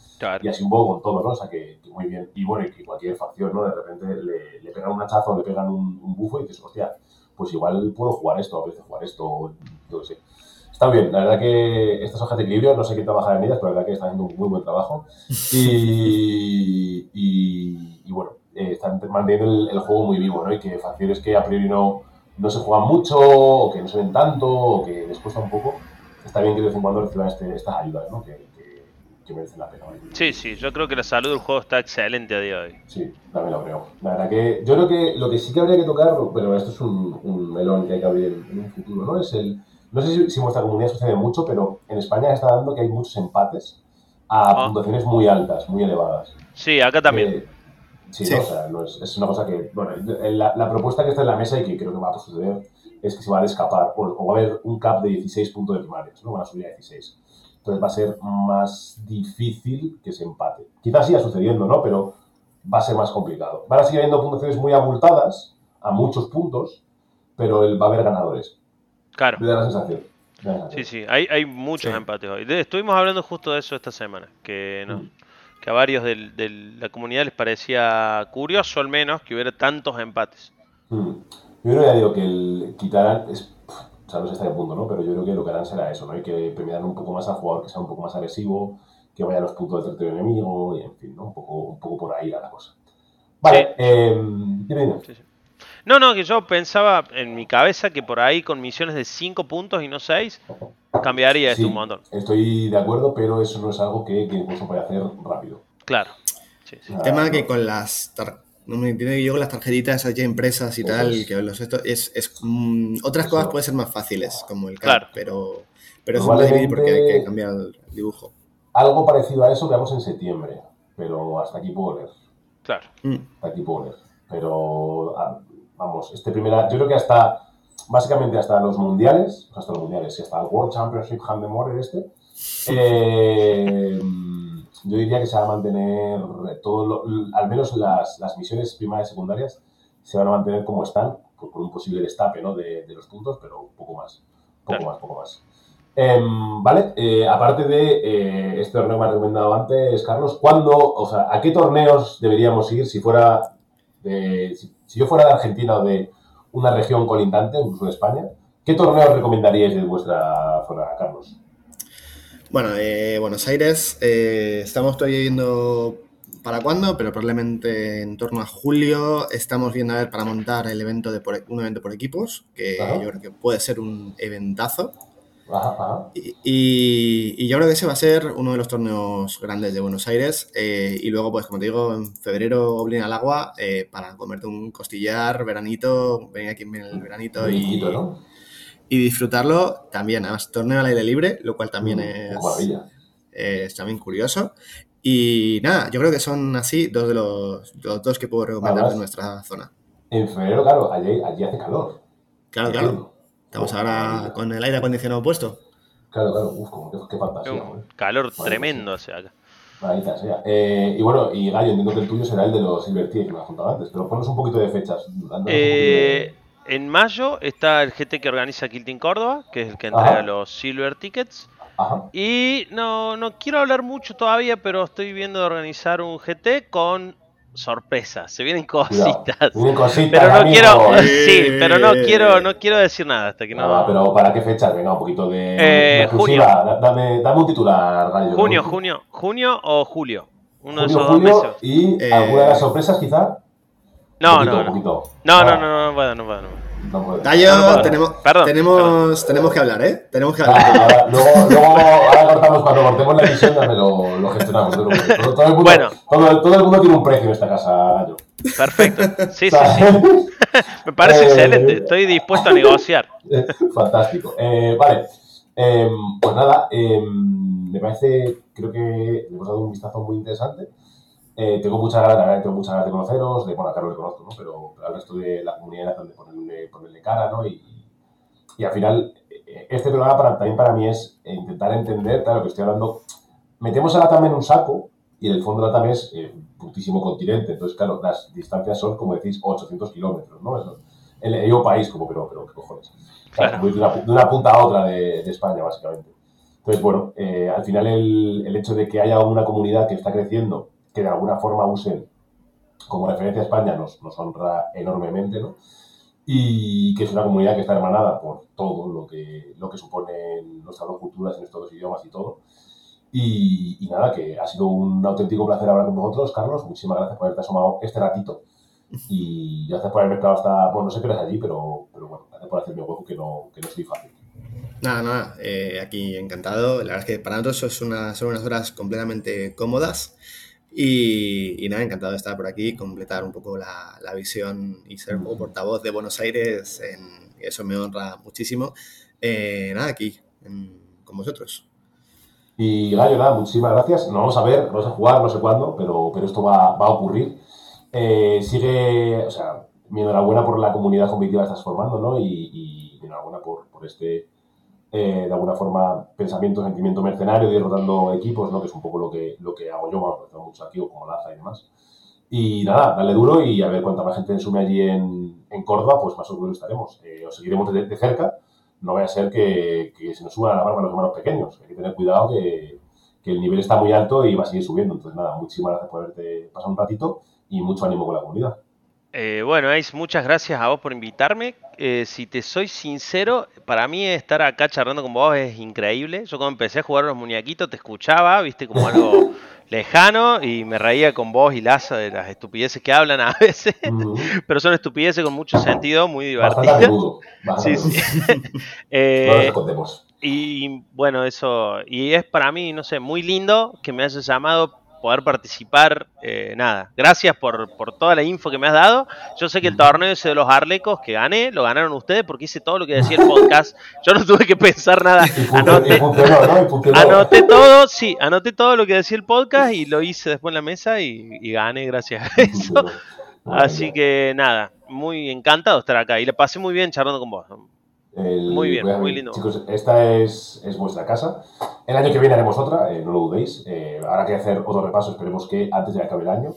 Y así un poco con todo, ¿no? O sea, que, muy bien. Y bueno, y que cualquier facción, ¿no? De repente le, le pegan un hachazo, le pegan un, un, bufo y dices, hostia, pues igual puedo jugar esto, a veces jugar esto, yo qué sé. Está bien, la verdad que estas hojas de equilibrio, no sé quién trabaja en ellas, pero la verdad que están haciendo un muy buen trabajo. Y, y, bueno, eh, están manteniendo el, juego muy vivo, ¿no? Y que facciones que a priori no, no se juegan mucho, o que no se ven tanto, o que les cuesta un poco, está bien que de vez en cuando reciban este, estas ayudas, ¿no? Que, que merecen la pena. Sí, sí, yo creo que la salud del juego está excelente a día de hoy. Sí, también lo creo. La verdad que yo creo que lo que sí que habría que tocar, pero esto es un, un melón que hay que abrir en, un futuro, ¿no? Es el, no sé si, si vuestra comunidad sucede mucho, pero en España está dando que hay muchos empates a ah. puntuaciones muy altas, muy elevadas. Sí, acá también. Eh, sí, o sea, no es, es, una cosa que, bueno, la, la, propuesta que está en la mesa y que creo que va a suceder es que se va a escapar, o, o va a haber un cap de 16 puntos de primarios, ¿no? Una subida de 16. Entonces va a ser más difícil que se empate. Quizás siga sucediendo, ¿no? Pero va a ser más complicado. Van a seguir habiendo puntuaciones muy abultadas, a muchos puntos, pero va a haber ganadores. Claro. Me da la sensación. Sí, sí, hay, hay muchos empates hoy. Estuvimos hablando justo de eso esta semana, que, no, mm. que a varios de, la comunidad les parecía curioso al menos que hubiera tantos empates. Mm. Yo ya digo que el, quitarán, sea, no sé hasta qué punto, ¿no? Pero yo creo que lo que harán será eso, ¿no? Hay que premiar un poco más al jugador que sea un poco más agresivo, que vaya a los puntos del territorio enemigo, y en fin, ¿no? Un poco, un poco por ahí a la cosa. Vale, eh, No, no, que yo pensaba en mi cabeza que por ahí con misiones de 5 puntos y no 6 cambiaría esto un montón. Estoy de acuerdo, pero eso no es algo que, que incluso puede hacer rápido. Claro. El tema que con las no me entiendo yo con las tarjetitas ya impresas y tal, que los esto es, es mm, otras cosas pueden ser más fáciles, como el CAD, pero, pero es un porque hay que cambiar el dibujo. Algo parecido a eso veamos en septiembre, pero hasta aquí puedo leer. Claro. Mm. Hasta aquí puedo leer. Pero ah, vamos, este primera, yo creo que hasta básicamente hasta los mundiales, hasta los mundiales, y hasta el World Championship Handemore este, eh, yo diría que se va a mantener todo, al menos las, las, misiones primarias y secundarias se van a mantener como están, por, un posible destape ¿no? de, de, los puntos, pero un poco más, poco más, poco más. Em, vale, eh, aparte de eh, este torneo que me has recomendado antes, Carlos, ¿cuándo, o sea, a qué torneos deberíamos ir si fuera, de, si, si, yo fuera de Argentina o de una región colindante, incluso de España, ¿qué torneos recomendaríais de vuestra zona, Carlos? Bueno, eh, Buenos Aires, eh, estamos todavía viendo para cuándo, pero probablemente en torno a julio estamos viendo a ver para montar el evento de un evento por equipos, que yo creo que puede ser un eventazo. Y, yo creo que ese va a ser uno de los torneos grandes de Buenos Aires. Eh, y luego, pues como te digo, en febrero Oblin al agua para comerte un costillar, veranito, venir aquí en el veranito y, y disfrutarlo también. Además, torneo al aire libre, lo cual también mm, es, también curioso. Y nada, yo creo que son así dos de los, dos que puedo recomendar de nuestra zona. En febrero, claro, allí, allí hace calor. Claro, claro. Estamos ahora con el aire acondicionado puesto. Claro, claro, uf, como qué, fantasía. calor tremendo, o sea. sea. Eh, y bueno, y Gallo, entiendo que el tuyo será el de los Silver que me has contado antes, pero ponos un poquito de fechas. Eh, en mayo está el GT que organiza Kilting Córdoba, que es el que entrega los Silver Tickets. Y no, no quiero hablar mucho todavía, pero estoy viendo de organizar un GT con sorpresas. Se vienen cositas. pero no quiero, sí, pero no quiero, no quiero decir nada hasta que no. pero ¿para qué fecha? Venga, un poquito de, eh, junio. Dame, dame, un titular, Junio, junio, junio o julio. Uno de esos dos meses. ¿Y eh, alguna de las sorpresas, quizá? No, no, no. no. No, no, no, no puedo, no puedo. No Tallo, tenemos, tenemos, tenemos que hablar, ¿eh? Tenemos que hablar. luego, luego, ahora cortamos, cuando cortemos la emisión, ya lo, lo gestionamos. Todo, todo, el mundo, bueno. todo, todo, el mundo tiene un precio en esta casa. Perfecto. Sí, sí, sí. Me parece eh, excelente. Estoy dispuesto a negociar. Fantástico. Eh, vale. Eh, pues nada, me parece, creo que le hemos dado un vistazo muy interesante. Eh, tengo muchas ganas, tengo muchas ganas de conoceros, de, bueno, a Carlos le conozco, ¿no? pero, al resto de la comunidad de ponerle, ponerle cara, ¿no? Y, y, al final, eh, este programa para, también para mí es intentar entender, claro, que estoy hablando, metemos a la TAM en un saco y en el fondo la TAM es eh, putísimo continente, entonces, claro, las distancias son, como decís, 800 kilómetros, ¿no? Eso, el, un país, como, pero, pero, ¿qué cojones? de, una, de, una, punta a otra de, de España, básicamente. Entonces, bueno, eh, al final el, el hecho de que haya una comunidad que está creciendo que de alguna forma usen como referencia a España nos, nos honra enormemente, ¿no? Y que es una comunidad que está hermanada por todo lo que, lo que suponen nuestras dos culturas, en estos dos idiomas y todo. Y, nada, que ha sido un auténtico placer hablar con vosotros, Carlos. Muchísimas gracias por haberte asomado este ratito. Y gracias por haberme quedado hasta, bueno, no sé qué eres allí, pero, pero bueno, gracias por hacerme hueco que no, que no es fácil. Nada, nada, eh, aquí encantado. La verdad es que para nosotros son unas horas completamente cómodas. Y, nada, encantado de estar por aquí, completar un poco la, la visión y ser un portavoz de Buenos Aires. En, eso me honra muchísimo. Eh, nada, aquí con vosotros. Y Gallo, nada, muchísimas gracias. Nos vamos a ver, vamos a jugar, no sé cuándo, pero, pero esto va, va a ocurrir. Eh, sigue, o sea, mi enhorabuena por la comunidad competitiva que estás formando, ¿no? Y, y enhorabuena por, por este eh, de alguna forma, pensamiento, sentimiento mercenario, de derrotando equipos, ¿no? que es un poco lo que, lo que hago yo, bueno, tengo mucho aquí, como Laza y demás. Y nada, dale duro y a ver cuánta más gente sume allí en, en Córdoba, pues más orgullosos estaremos. Eh, os seguiremos de, cerca, no vaya a ser que, que se nos suban a la barba los hermanos pequeños. Hay que tener cuidado que, que, el nivel está muy alto y va a seguir subiendo. Entonces, nada, muchísimas gracias por haberte pasado un ratito y mucho ánimo con la comunidad. Eh, bueno, Ace, muchas gracias a vos por invitarme. Eh, si te soy sincero, para mí estar acá charlando con vos es increíble. Yo cuando empecé a jugar los muñequitos te escuchaba, viste, como algo lejano y me reía con vos y Laza de las estupideces que hablan a veces, pero son estupideces con mucho sentido, muy divertidas. Sí, sí. eh, y bueno, eso, y es para mí, no sé, muy lindo que me hayas llamado poder participar. Eh, nada, gracias por, toda la info que me has dado. Yo sé que el torneo ese de los Arlecos que gané, lo ganaron ustedes porque hice todo lo que decía el podcast. Yo no tuve que pensar nada. Anoté, todo, sí, anoté todo lo que decía el podcast y lo hice después en la mesa y, y gané gracias a eso. Así que nada, muy encantado de estar acá y le pasé muy bien charlando con vos muy bien, muy lindo. Chicos, esta es, es, vuestra casa. El año que viene haremos otra, eh, no lo dudéis. Eh, habrá que hacer otro repaso, esperemos que antes de que acabe el año.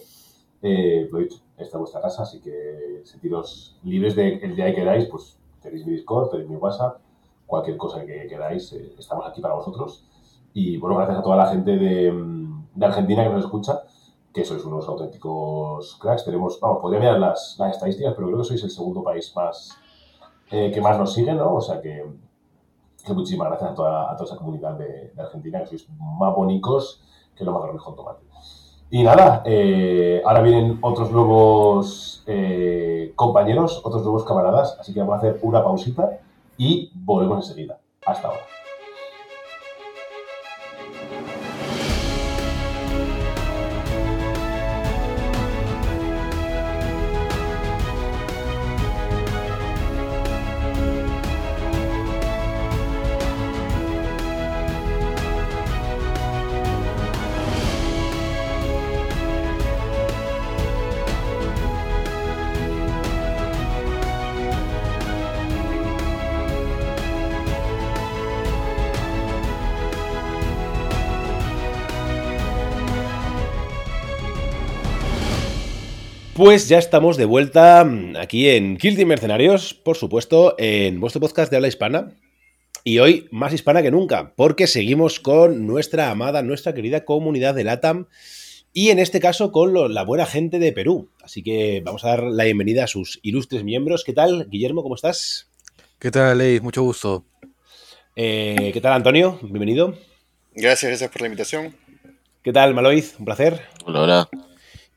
Eh, lo dicho, esta es vuestra casa, así que sentiros libres de el día que queráis, pues tenéis mi Discord, tenéis mi WhatsApp, cualquier cosa que queráis, eh, estamos aquí para vosotros. Y bueno, gracias a toda la gente de, de, Argentina que nos escucha, que sois unos auténticos cracks. Tenemos, vamos, podría mirar las, las estadísticas, pero creo que sois el segundo país más que más nos siguen, ¿no? O sea que, muchísimas gracias a toda, a toda esa comunidad de, Argentina, que sois más bonitos que los macarrones con tomate. Y nada, eh, ahora vienen otros nuevos eh, compañeros, otros nuevos camaradas, así que vamos a hacer una pausita y volvemos enseguida. Hasta ahora. Pues ya estamos de vuelta mm, aquí en Kill Team Mercenarios, por supuesto, en vuestro podcast de habla hispana. Y hoy más hispana que nunca, porque seguimos con nuestra amada, nuestra querida comunidad de LATAM y en este caso con la buena gente de Perú. Así que vamos a dar la bienvenida a sus ilustres miembros. ¿Qué tal, Guillermo? ¿Cómo estás? ¿Qué tal, Leis? Mucho gusto. Eh, ¿Qué tal, Antonio? Bienvenido. Gracias, gracias por la invitación. ¿Qué tal, Maloiz? Un placer. Hola, hola.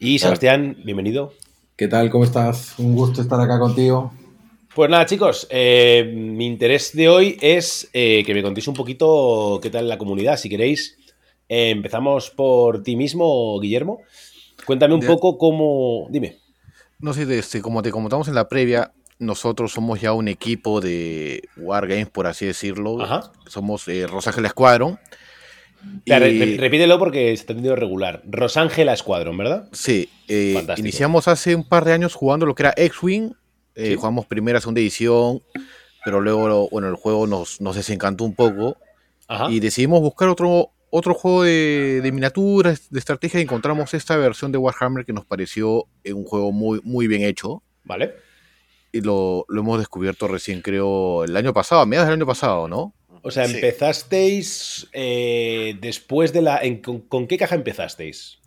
Y Sebastián, bienvenido. ¿Qué tal? ¿Cómo estás? Un gusto estar acá contigo. Pues nada, chicos, eh, mi interés de hoy es eh, que me contéis un poquito qué tal la comunidad. Si queréis, eh, empezamos por ti mismo, Guillermo. Cuéntame un poco cómo. Dime. No sé, este, como te comentamos en la previa, nosotros somos ya un equipo de Wargames, por así decirlo. Ajá. Somos Rosángel Repítelo porque se ha entendido regular. Rosángela Squadron, ¿verdad? Sí. Eh, iniciamos hace un par de años jugando lo que era X-Wing. Eh, jugamos primera, segunda edición. Pero luego, bueno, el juego nos, nos desencantó un poco. Y decidimos buscar otro, otro juego de, miniaturas, de estrategia. Y encontramos esta versión de Warhammer que nos pareció un juego muy, muy bien hecho. Vale. Y lo, lo hemos descubierto recién, creo, el año pasado, a mediados del año pasado, ¿no? O sea, empezasteis eh, después de la. con, qué caja empezasteis?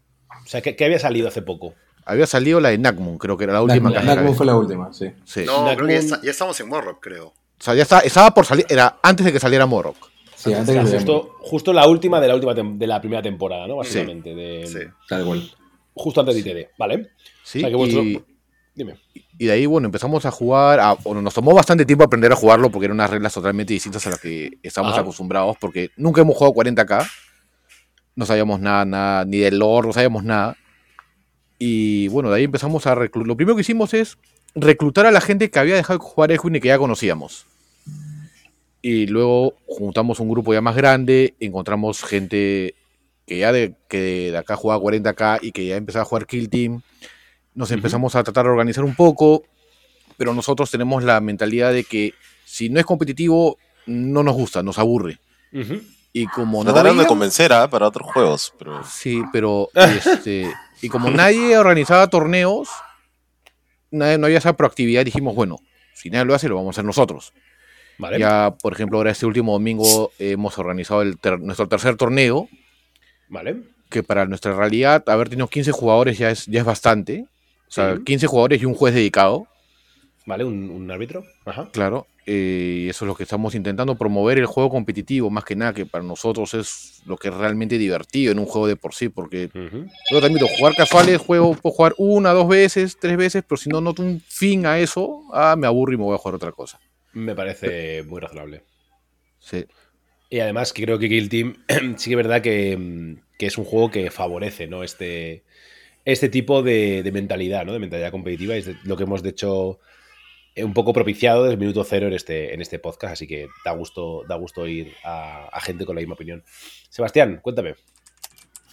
O sea, ¿qué, había salido hace poco? Había salido la de Nagmun, creo que era la última caja. Nagmun fue la última, sí. No, creo que ya, estamos en Morrock, creo. O sea, ya estaba, por salir, era antes de que saliera Morrock. Sí, antes de justo, justo la última de la última de la primera temporada, ¿no? Básicamente. Sí, tal cual. Justo antes de ITD, ¿vale? Sí, Dime. Y de ahí, bueno, empezamos a jugar. bueno, nos tomó bastante tiempo aprender a jugarlo porque eran unas reglas totalmente distintas a las que estamos acostumbrados. Porque nunca hemos jugado 40k. No sabíamos nada, nada, ni del lore, no sabíamos nada. Y bueno, de ahí empezamos a reclutar. Lo primero que hicimos es reclutar a la gente que había dejado de jugar Edwin y que ya conocíamos. Y luego juntamos un grupo ya más grande, encontramos gente que ya de, que de acá jugaba 40k y que ya empezaba a jugar Kill Team nos empezamos a tratar de organizar un poco, pero nosotros tenemos la mentalidad de que si no es competitivo, no nos gusta, nos aburre. Y como Trataron de convencer ¿ah? para otros juegos. Pero... Sí, pero este, y como nadie organizaba torneos, no había esa proactividad, dijimos, bueno, si nadie lo hace, lo vamos a hacer nosotros. Ya, por ejemplo, ahora este último domingo hemos organizado nuestro tercer torneo. Vale. Que para nuestra realidad, haber tenido 15 jugadores ya es, ya es bastante. O sea, 15 jugadores y un juez dedicado. Vale, un, árbitro. Ajá. Claro, eh, y eso es lo que estamos intentando promover el juego competitivo, más que nada, que para nosotros es lo que es realmente divertido en un juego de por sí, porque yo también jugar casuales, juego, puedo jugar una, dos veces, tres veces, pero si no noto un fin a eso, ah, me aburro y me voy a jugar otra cosa. Me parece muy razonable. Sí. Y además que creo que Kill Team sí que es verdad que, que es un juego que favorece, ¿no? Este, este tipo de, mentalidad, ¿no? De mentalidad competitiva. Es lo que hemos de hecho eh, un poco propiciado desde el minuto cero en este, en este podcast, así que da gusto, da gusto ir a, gente con la misma opinión. Sebastián, cuéntame.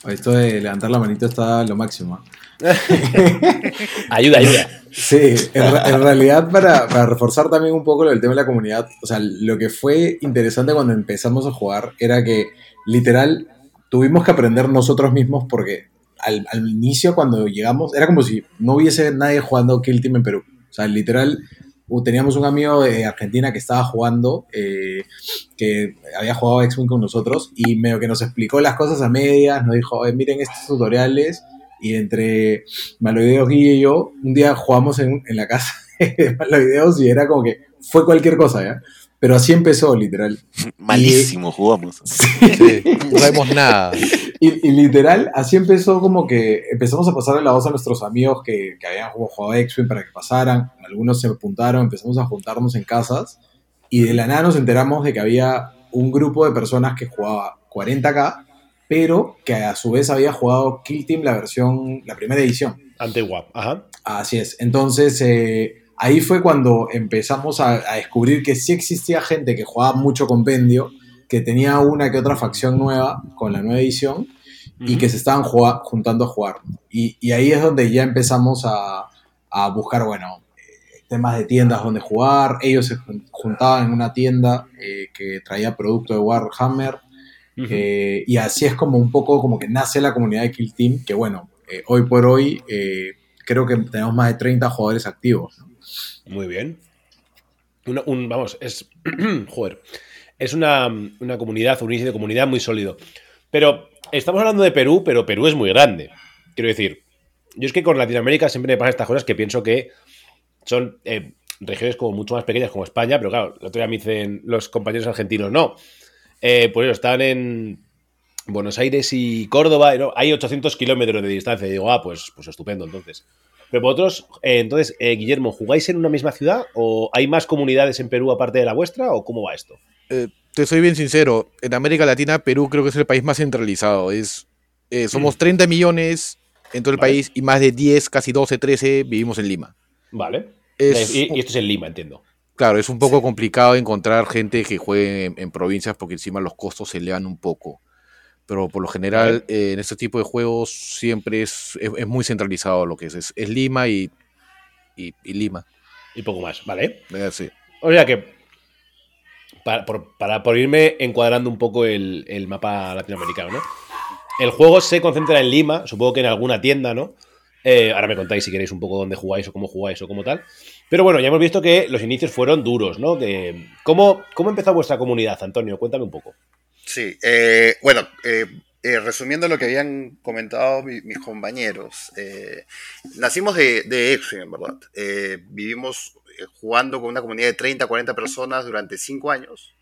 Esto de levantar la manito está lo máximo. ayuda, ayuda. Sí, en, realidad para, para, reforzar también un poco el tema de la comunidad, o sea, lo que fue interesante cuando empezamos a jugar era que literal tuvimos que aprender nosotros mismos porque al, inicio, cuando llegamos, era como si no hubiese nadie jugando Kill Team en Perú. O sea, literal, teníamos un amigo de Argentina que estaba jugando, eh, que había jugado X-Wing con nosotros, y medio que nos explicó las cosas a medias, nos dijo, miren estos tutoriales, y entre Maloideos Guille y yo, un día jugamos en, en la casa de Maloideos y era como que fue cualquier cosa, ¿ya? Pero así empezó, literal. Malísimo jugamos. Sí. no sabemos nada. Y, literal, así empezó como que empezamos a pasarle la voz a nuestros amigos que, que habían jugado X-Wing para que pasaran. Algunos se apuntaron, empezamos a juntarnos en casas. Y de la nada nos enteramos de que había un grupo de personas que jugaba 40k, pero que a su vez había jugado Kill Team la versión, la primera edición. Antigua, ajá. Así es. Entonces, eh, ahí fue cuando empezamos a, descubrir que sí existía gente que jugaba mucho compendio, que tenía una que otra facción nueva con la nueva edición y que se estaban juntando a jugar. Y, ahí es donde ya empezamos a, buscar, bueno, eh, temas de tiendas donde jugar. Ellos se juntaban en una tienda eh, que traía producto de Warhammer. Eh, y así es como un poco como que nace la comunidad de Kill Team, que bueno, hoy por hoy creo que tenemos más de 30 jugadores activos. Muy bien. vamos, es. joder. Es una, una comunidad, un inicio de comunidad muy sólido. Pero estamos hablando de Perú, pero Perú es muy grande. Quiero decir, yo es que con Latinoamérica siempre me pasa estas cosas que pienso que son eh, regiones como mucho más pequeñas como España, pero claro, el otro día me dicen los compañeros argentinos, no. Eh, pues están en Buenos Aires y Córdoba, hay 800 kilómetros de distancia. Y digo, ah, pues, pues estupendo, entonces. Pero vosotros, eh, entonces, eh, Guillermo, ¿jugáis en una misma ciudad? ¿O hay más comunidades en Perú aparte de la vuestra? ¿O cómo va esto? Te soy bien sincero, en América Latina, Perú creo que es el país más centralizado. Es, somos 30 mm. millones en todo el país y más de 10, casi 12, 13 vivimos en Lima. Vale. y, esto es en Lima, entiendo. Claro, es un poco complicado encontrar gente que juegue en, provincias porque encima los costos se elevan un poco. Pero por lo general, eh, en este tipo de juegos siempre es, es, muy centralizado lo que es. Es, Lima y, y, Lima. Y poco más, ¿vale? Eh, sí. O sea que, para por, irme encuadrando un poco el, el mapa latinoamericano, ¿no? El juego se concentra en Lima, supongo que en alguna tienda, ¿no? Eh, ahora me contáis si queréis un poco dónde jugáis o cómo jugáis o cómo tal. Pero bueno, ya hemos visto que los inicios fueron duros, ¿no? ¿cómo, ¿Cómo empezó vuestra comunidad, Antonio? Cuéntame un poco. Sí, eh, bueno, eh, resumiendo lo que habían comentado mis compañeros, nacimos de, de en verdad. vivimos jugando con una comunidad de 30, 40 personas durante 5 años.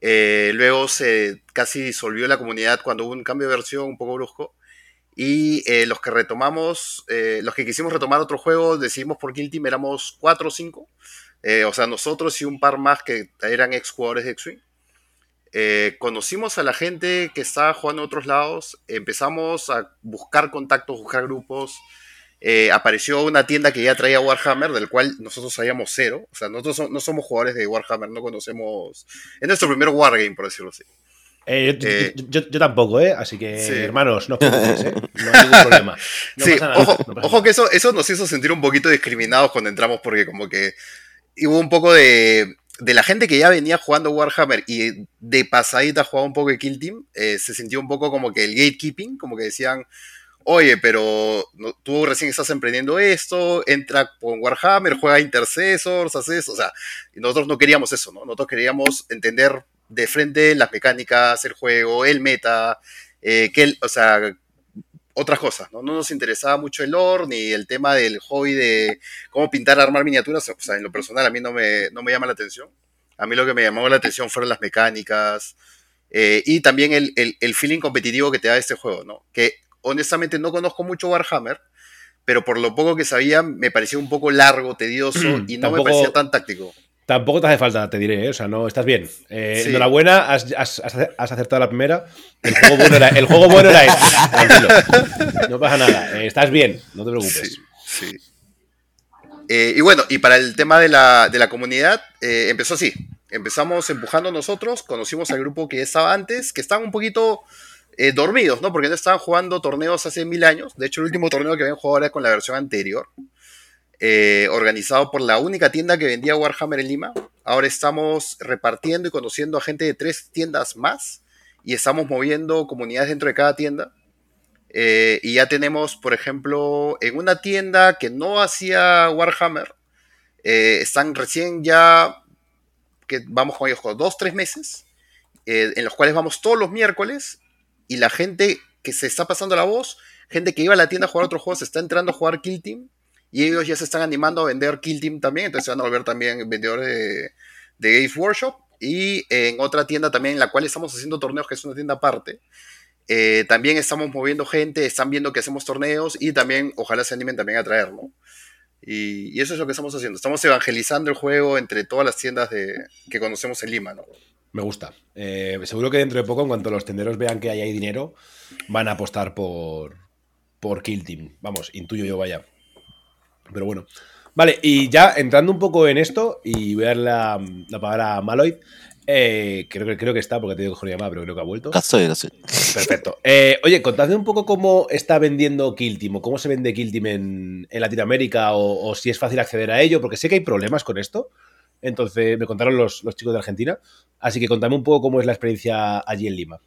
Eh, luego se casi disolvió la comunidad cuando hubo un cambio de versión un poco brusco. Y eh, los que retomamos, eh, los que quisimos retomar otro juego, decidimos por Kill Team, éramos 4 o 5. o sea, nosotros y un par más que eran ex jugadores de X-Wing. conocimos a la gente que estaba jugando en otros lados, empezamos a buscar contactos, buscar grupos, eh, apareció una tienda que ya traía Warhammer, del cual nosotros sabíamos cero. O sea, nosotros no somos jugadores de Warhammer, no conocemos. Es nuestro primer Wargame, por decirlo así. Eh, eh, yo, tampoco, ¿eh? Así que, hermanos, no os preocupéis, ¿eh? No hay ningún problema. sí, ojo, ojo que eso, eso nos hizo sentir un poquito discriminados cuando entramos, porque como que hubo un poco de, de la gente que ya venía jugando Warhammer y de pasadita jugaba un poco de Kill Team, se sintió un poco como que el gatekeeping, como que decían, oye, pero tú recién estás emprendiendo esto, entra con Warhammer, juega Intercessors, haces eso, o sea, nosotros no queríamos eso, ¿no? Nosotros queríamos entender de frente las mecánicas, el juego, el meta, eh, que, o sea, otras cosas, ¿no? No nos interesaba mucho el lore ni el tema del hobby de cómo pintar, armar miniaturas, o sea, en lo personal a mí no me, no me llama la atención. A mí lo que me llamó la atención fueron las mecánicas eh, y también el, el, el, feeling competitivo que te da este juego, ¿no? Que honestamente no conozco mucho Warhammer, pero por lo poco que sabía me parecía un poco largo, tedioso y no me parecía tan táctico. Tampoco te hace falta, te diré, ¿eh? o sea, no, estás bien. Eh, enhorabuena, has, acertado la primera. El juego bueno era, el juego bueno era este. Tranquilo. No pasa nada. Eh, estás bien, no te preocupes. Sí. y bueno, y para el tema de la, de la comunidad, empezó así. Empezamos empujando nosotros, conocimos al grupo que estaba antes, que estaban un poquito eh, dormidos, ¿no? Porque no estaban jugando torneos hace mil años. De hecho, el último torneo que habían jugado era con la versión anterior. Eh, organizado por la única tienda que vendía Warhammer en Lima. Ahora estamos repartiendo y conociendo a gente de tres tiendas más. Y estamos moviendo comunidades dentro de cada tienda. Eh, y ya tenemos, por ejemplo, en una tienda que no hacía Warhammer, están recién ya, que vamos con ellos dos, tres meses, en los cuales vamos todos los miércoles y la gente que se está pasando la voz, gente que iba a la tienda a jugar otros juegos, está entrando a jugar Kill Team y ellos ya se están animando a vender Kill Team también, entonces se van a volver también vendedores de, de Games Workshop y en otra tienda también en la cual estamos haciendo torneos, que es una tienda aparte. Eh, también estamos moviendo gente, están viendo que hacemos torneos y también ojalá se animen también a traer, ¿no? Y, eso es lo que estamos haciendo. Estamos evangelizando el juego entre todas las tiendas de, que conocemos en Lima, ¿no? Me gusta. Eh, seguro que dentro de poco, en cuanto los tenderos vean que ahí hay dinero, van a apostar por, por Kill Team. Vamos, intuyo yo, vaya. Pero bueno. Vale, y ya entrando un poco en esto, y voy a dar la, la palabra a Maloid. Eh, creo, que, creo que está, porque te digo que llamada, pero creo que ha vuelto. Perfecto. Eh, oye, contadme un poco cómo está vendiendo Kill Team, o cómo se vende Kill Team en, Latinoamérica, o, o, si es fácil acceder a ello, porque sé que hay problemas con esto. Entonces, me contaron los, chicos de Argentina. Así que contame un poco cómo es la experiencia allí en Lima.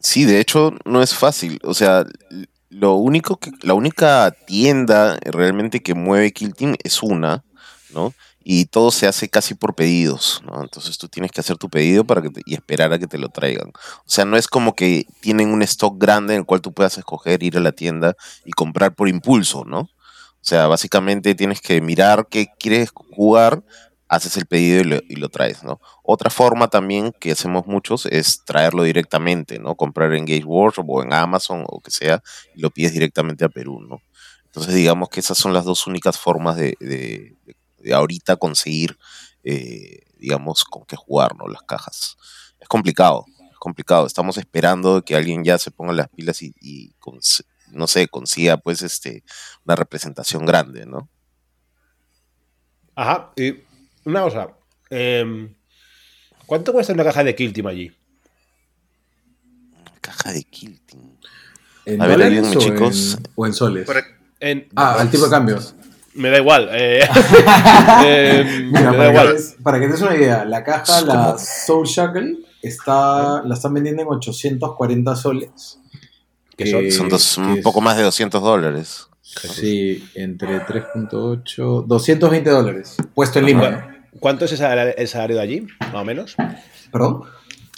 Sí, de hecho, no es fácil. O sea, lo único que, la única tienda realmente que mueve Kill Team es una, ¿no? Y todo se hace casi por pedidos, ¿no? Entonces tú tienes que hacer tu pedido para que y esperar a que te lo traigan. O sea, no es como que tienen un stock grande en el cual tú puedas escoger ir a la tienda y comprar por impulso, ¿no? O sea, básicamente tienes que mirar qué quieres jugar, haces el pedido y lo, traes, ¿no? Otra forma también que hacemos muchos es traerlo directamente, ¿no? Comprar en Gage Workshop o en Amazon o que sea y lo pides directamente a Perú, ¿no? Entonces digamos que esas son las dos únicas formas de, de, ahorita conseguir, eh, digamos, con qué jugar, ¿no? Las cajas. Es complicado, es complicado. Estamos esperando que alguien ya se ponga las pilas y, no sé, consiga pues este una representación grande, ¿no? Ajá, y una cosa. Em, ¿Cuánto cuesta una caja de Kill Team allí? Caja de Kill Team. ¿En a ver, o chicos. En, o en soles. ah, al tipo de cambio. Me da igual. Eh, em, Mira, para, Que para, que te des una idea, la caja, la Soul Shackle, está, la están vendiendo en 840 soles. Que son, son un poco más de 200 dólares. Sí, entre 3.8, 220 dólares, puesto en línea. ¿Cuánto es el salario de allí, más o menos? ¿Perdón?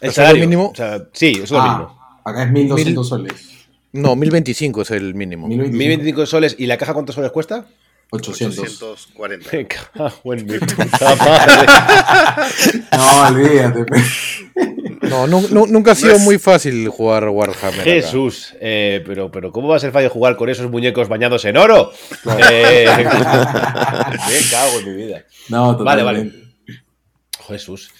El salario mínimo. sí, es lo ah, mismo. Acá es 1200 soles. No, 1025 es el mínimo. 1025. soles. ¿Y la caja cuántos soles cuesta? 800. 840. Me cago en mi puta madre. no, olvídate. No, nunca ha sido muy fácil jugar Warhammer. Jesús, eh, pero, pero ¿cómo va a ser fácil jugar con esos muñecos bañados en oro? Eh, me cago en mi vida. No, Vale, vale. Jesús.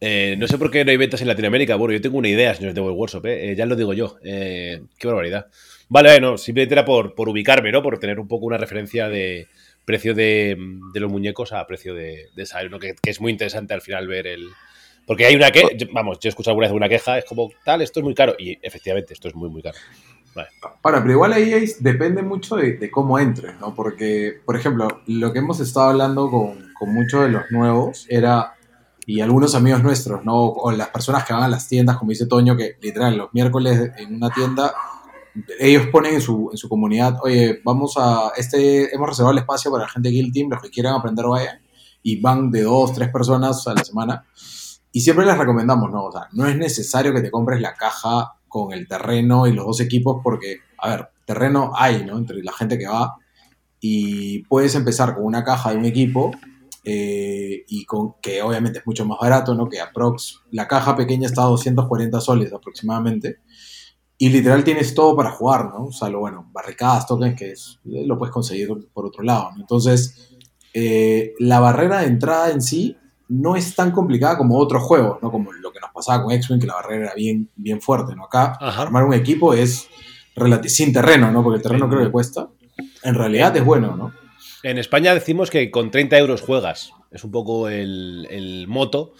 Eh, no sé por qué no hay ventas en Latinoamérica. Bueno, yo tengo una idea, señores de Workshop, ya lo digo yo. qué barbaridad. Vale, bueno, simplemente era por, por, ubicarme, ¿no? Por tener un poco una referencia de precio de, los muñecos a precio de, de ¿no? que, es muy interesante al final ver el, porque hay una que, vamos, yo he escuchado alguna vez una queja, es como, tal, esto es muy caro. Y efectivamente, esto es muy, muy caro. Vale. Para, pero igual ahí depende mucho de, cómo entres, ¿no? Porque, por ejemplo, lo que hemos estado hablando con, con muchos de los nuevos era, y algunos amigos nuestros, ¿no? O las personas que van a las tiendas, como dice Toño, que literal, los miércoles en una tienda, ellos ponen en su, en su comunidad, oye, vamos a, este, hemos reservado el espacio para la gente de Guild Team, los que quieran aprender vayan, y van de dos, tres personas a la semana y siempre les recomendamos, ¿no? O sea, no es necesario que te compres la caja con el terreno y los dos equipos porque, a ver, terreno hay, ¿no? Entre la gente que va y puedes empezar con una caja de un equipo eh, y con que obviamente es mucho más barato, ¿no? Que aprox la caja pequeña está a 240 soles aproximadamente y literal tienes todo para jugar, ¿no? O sea, lo bueno, barricadas, tokens que es, lo puedes conseguir por otro lado, ¿no? Entonces, eh, la barrera de entrada en sí no es tan complicada como otros juegos, ¿no? Como lo que nos pasaba con X-Wing, que la barrera era bien, bien fuerte, ¿no? Acá armar un equipo es sin terreno, ¿no? Porque el terreno creo que cuesta. En realidad es bueno, ¿no? En España decimos que con 30 euros juegas. Es un poco el, moto,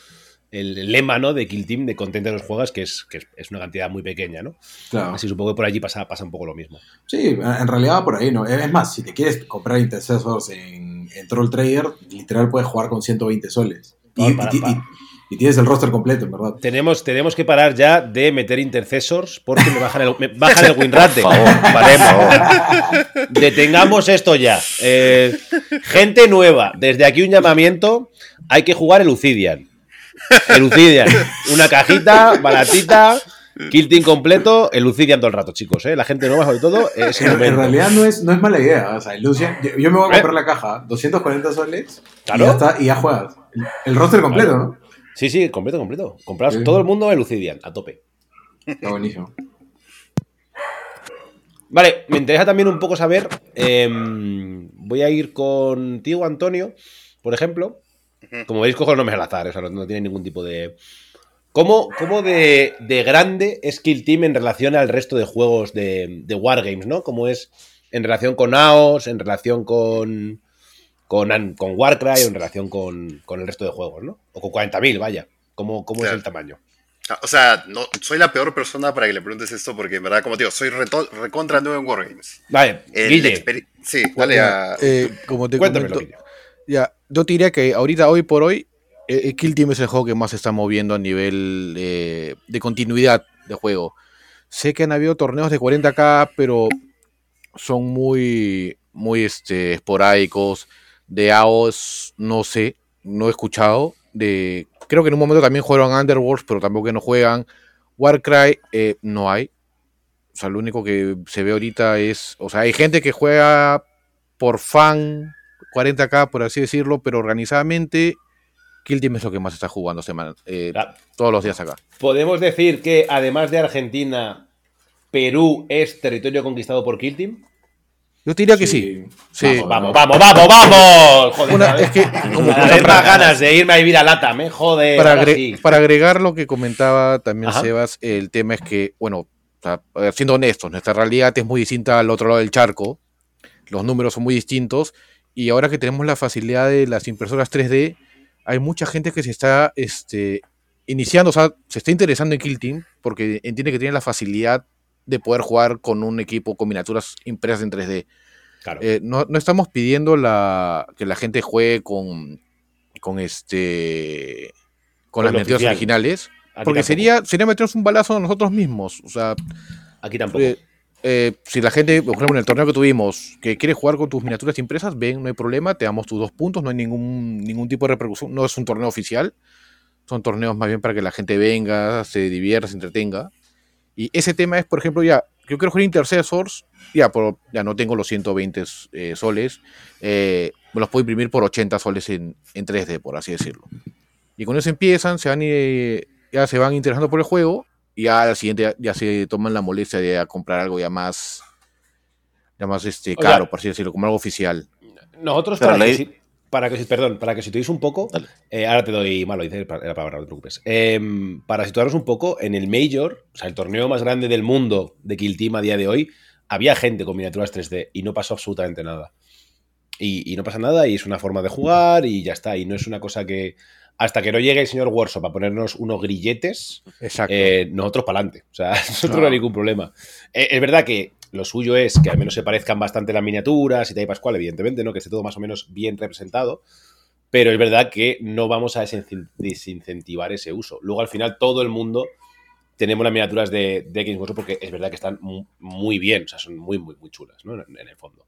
el lema, ¿no? De Kill Team, de con 30 euros juegas, que es, que es una cantidad muy pequeña, ¿no? Claro. Así supongo que por allí pasa, pasa un poco lo mismo. Sí, en realidad por ahí, ¿no? Es más, si te quieres comprar intercesores en, en Troll Trader, literal puedes jugar con 120 soles. Y, tienes el roster completo, en verdad. Tenemos, tenemos que parar ya de meter intercesors porque me bajan el, me bajan el win rate. Por favor, Detengamos esto ya. Eh, gente nueva, desde aquí un llamamiento. Hay que jugar el Lucidian. El Lucidian. Una cajita baratita. Kill team completo, el Lucidian todo el rato, chicos. ¿eh? La gente nueva, sobre todo, es en, en realidad no es, no es mala idea. O sea, Lucian, yo, me voy a comprar la caja, 240 soles, y, ya está, y ya juegas. El, roster completo, ¿no? Sí, sí, completo, completo. Compras todo el mundo el Lucidian, a tope. Está buenísimo. Vale, me interesa también un poco saber. Em, voy a ir contigo, Antonio, por ejemplo. Como veis, cojo los nombres al azar, o sea, no, tiene ningún tipo de. ¿Cómo, cómo de, de, grande es Kill Team en relación al resto de juegos de, de Wargames, ¿no? Como es en relación con AOS, en relación con, con, con Warcry en relación con, el resto de juegos, ¿no? O con 40.000, vaya. ¿Cómo, cómo es el tamaño? Ah, o sea, no, soy la peor persona para que le preguntes esto porque en verdad, como te digo, soy recontra nuevo en Wargames. Vale, Guille. Sí, dale a... Eh, como te Cuéntamelo, Ya, yo te diría que ahorita, hoy por hoy, eh, eh, Kill Team es el juego que más se está moviendo a nivel de continuidad de juego. Sé que han habido torneos de 40k, pero son muy, muy este, esporádicos. De AOS, no sé, no he escuchado. De, creo que en un momento también jugaron Underworld, pero tampoco que no juegan. Warcry eh, no hay. O sea, lo único que se ve ahorita es. O sea, hay gente que juega por fan, 40k, por así decirlo, pero organizadamente Kill Team es lo que más está jugando semana, eh, todos los días acá. Podemos decir que además de Argentina, Perú es territorio conquistado por Kill Team. Yo diría que sí. sí. Vamos, vamos, vamos, vamos, Joder, es que como más ganas de irme a vivir a Lata, me jode. Para, agregar lo que comentaba también Sebas, el tema es que, bueno, siendo honestos, nuestra realidad es muy distinta al otro lado del charco. Los números son muy distintos. Y ahora que tenemos la facilidad de las impresoras 3D, hay mucha gente que se está este, iniciando, o sea, se está interesando en Kill Team porque entiende que tiene la facilidad de poder jugar con un equipo con miniaturas impresas en 3D. Eh, no, estamos pidiendo la, que la gente juegue con, con este con, las miniaturas originales, porque sería, sería meternos un balazo a nosotros mismos. O sea, aquí tampoco. Eh, eh, si la gente, por ejemplo, en el torneo que tuvimos, que quiere jugar con tus miniaturas impresas, ven, no hay problema, te damos tus dos puntos, no hay ningún, ningún tipo de repercusión, no es un torneo oficial, son torneos más bien para que la gente venga, se divierta, se entretenga. Y ese tema es, por ejemplo, ya, yo quiero jugar Intercessors, ya, por, ya no tengo los 120 eh, soles, eh, me los puedo imprimir por 80 soles en, en, 3D, por así decirlo. Y con eso empiezan, se van, ya se van interesando por el juego, y ya al siguiente ya, se toman la molestia de comprar algo ya más, ya más este, caro, por así decirlo, como algo oficial. Nosotros, para, que, para que, perdón, para que situéis un poco, eh, ahora te doy malo, dice la palabra, no te preocupes. Em, para situarnos un poco, en el Major, o sea, el torneo más grande del mundo de Kill Team a día de hoy, había gente con miniaturas 3D y no pasó absolutamente nada. Y, y, no pasa nada, y es una forma de jugar, y ya está. Y no es una cosa que hasta que no llegue el señor Workshop a ponernos unos grilletes, eh, nosotros para adelante. O sea, nosotros no. hay ningún problema. Eh, es verdad que lo suyo es que al menos se parezcan bastante las miniaturas y tal y pascual, evidentemente, ¿no? Que esté todo más o menos bien representado. Pero es verdad que no vamos a desincentivar ese uso. Luego, al final, todo el mundo tenemos las miniaturas de, de X porque es verdad que están muy bien, o sea, son muy, muy, muy chulas, ¿no? en el fondo.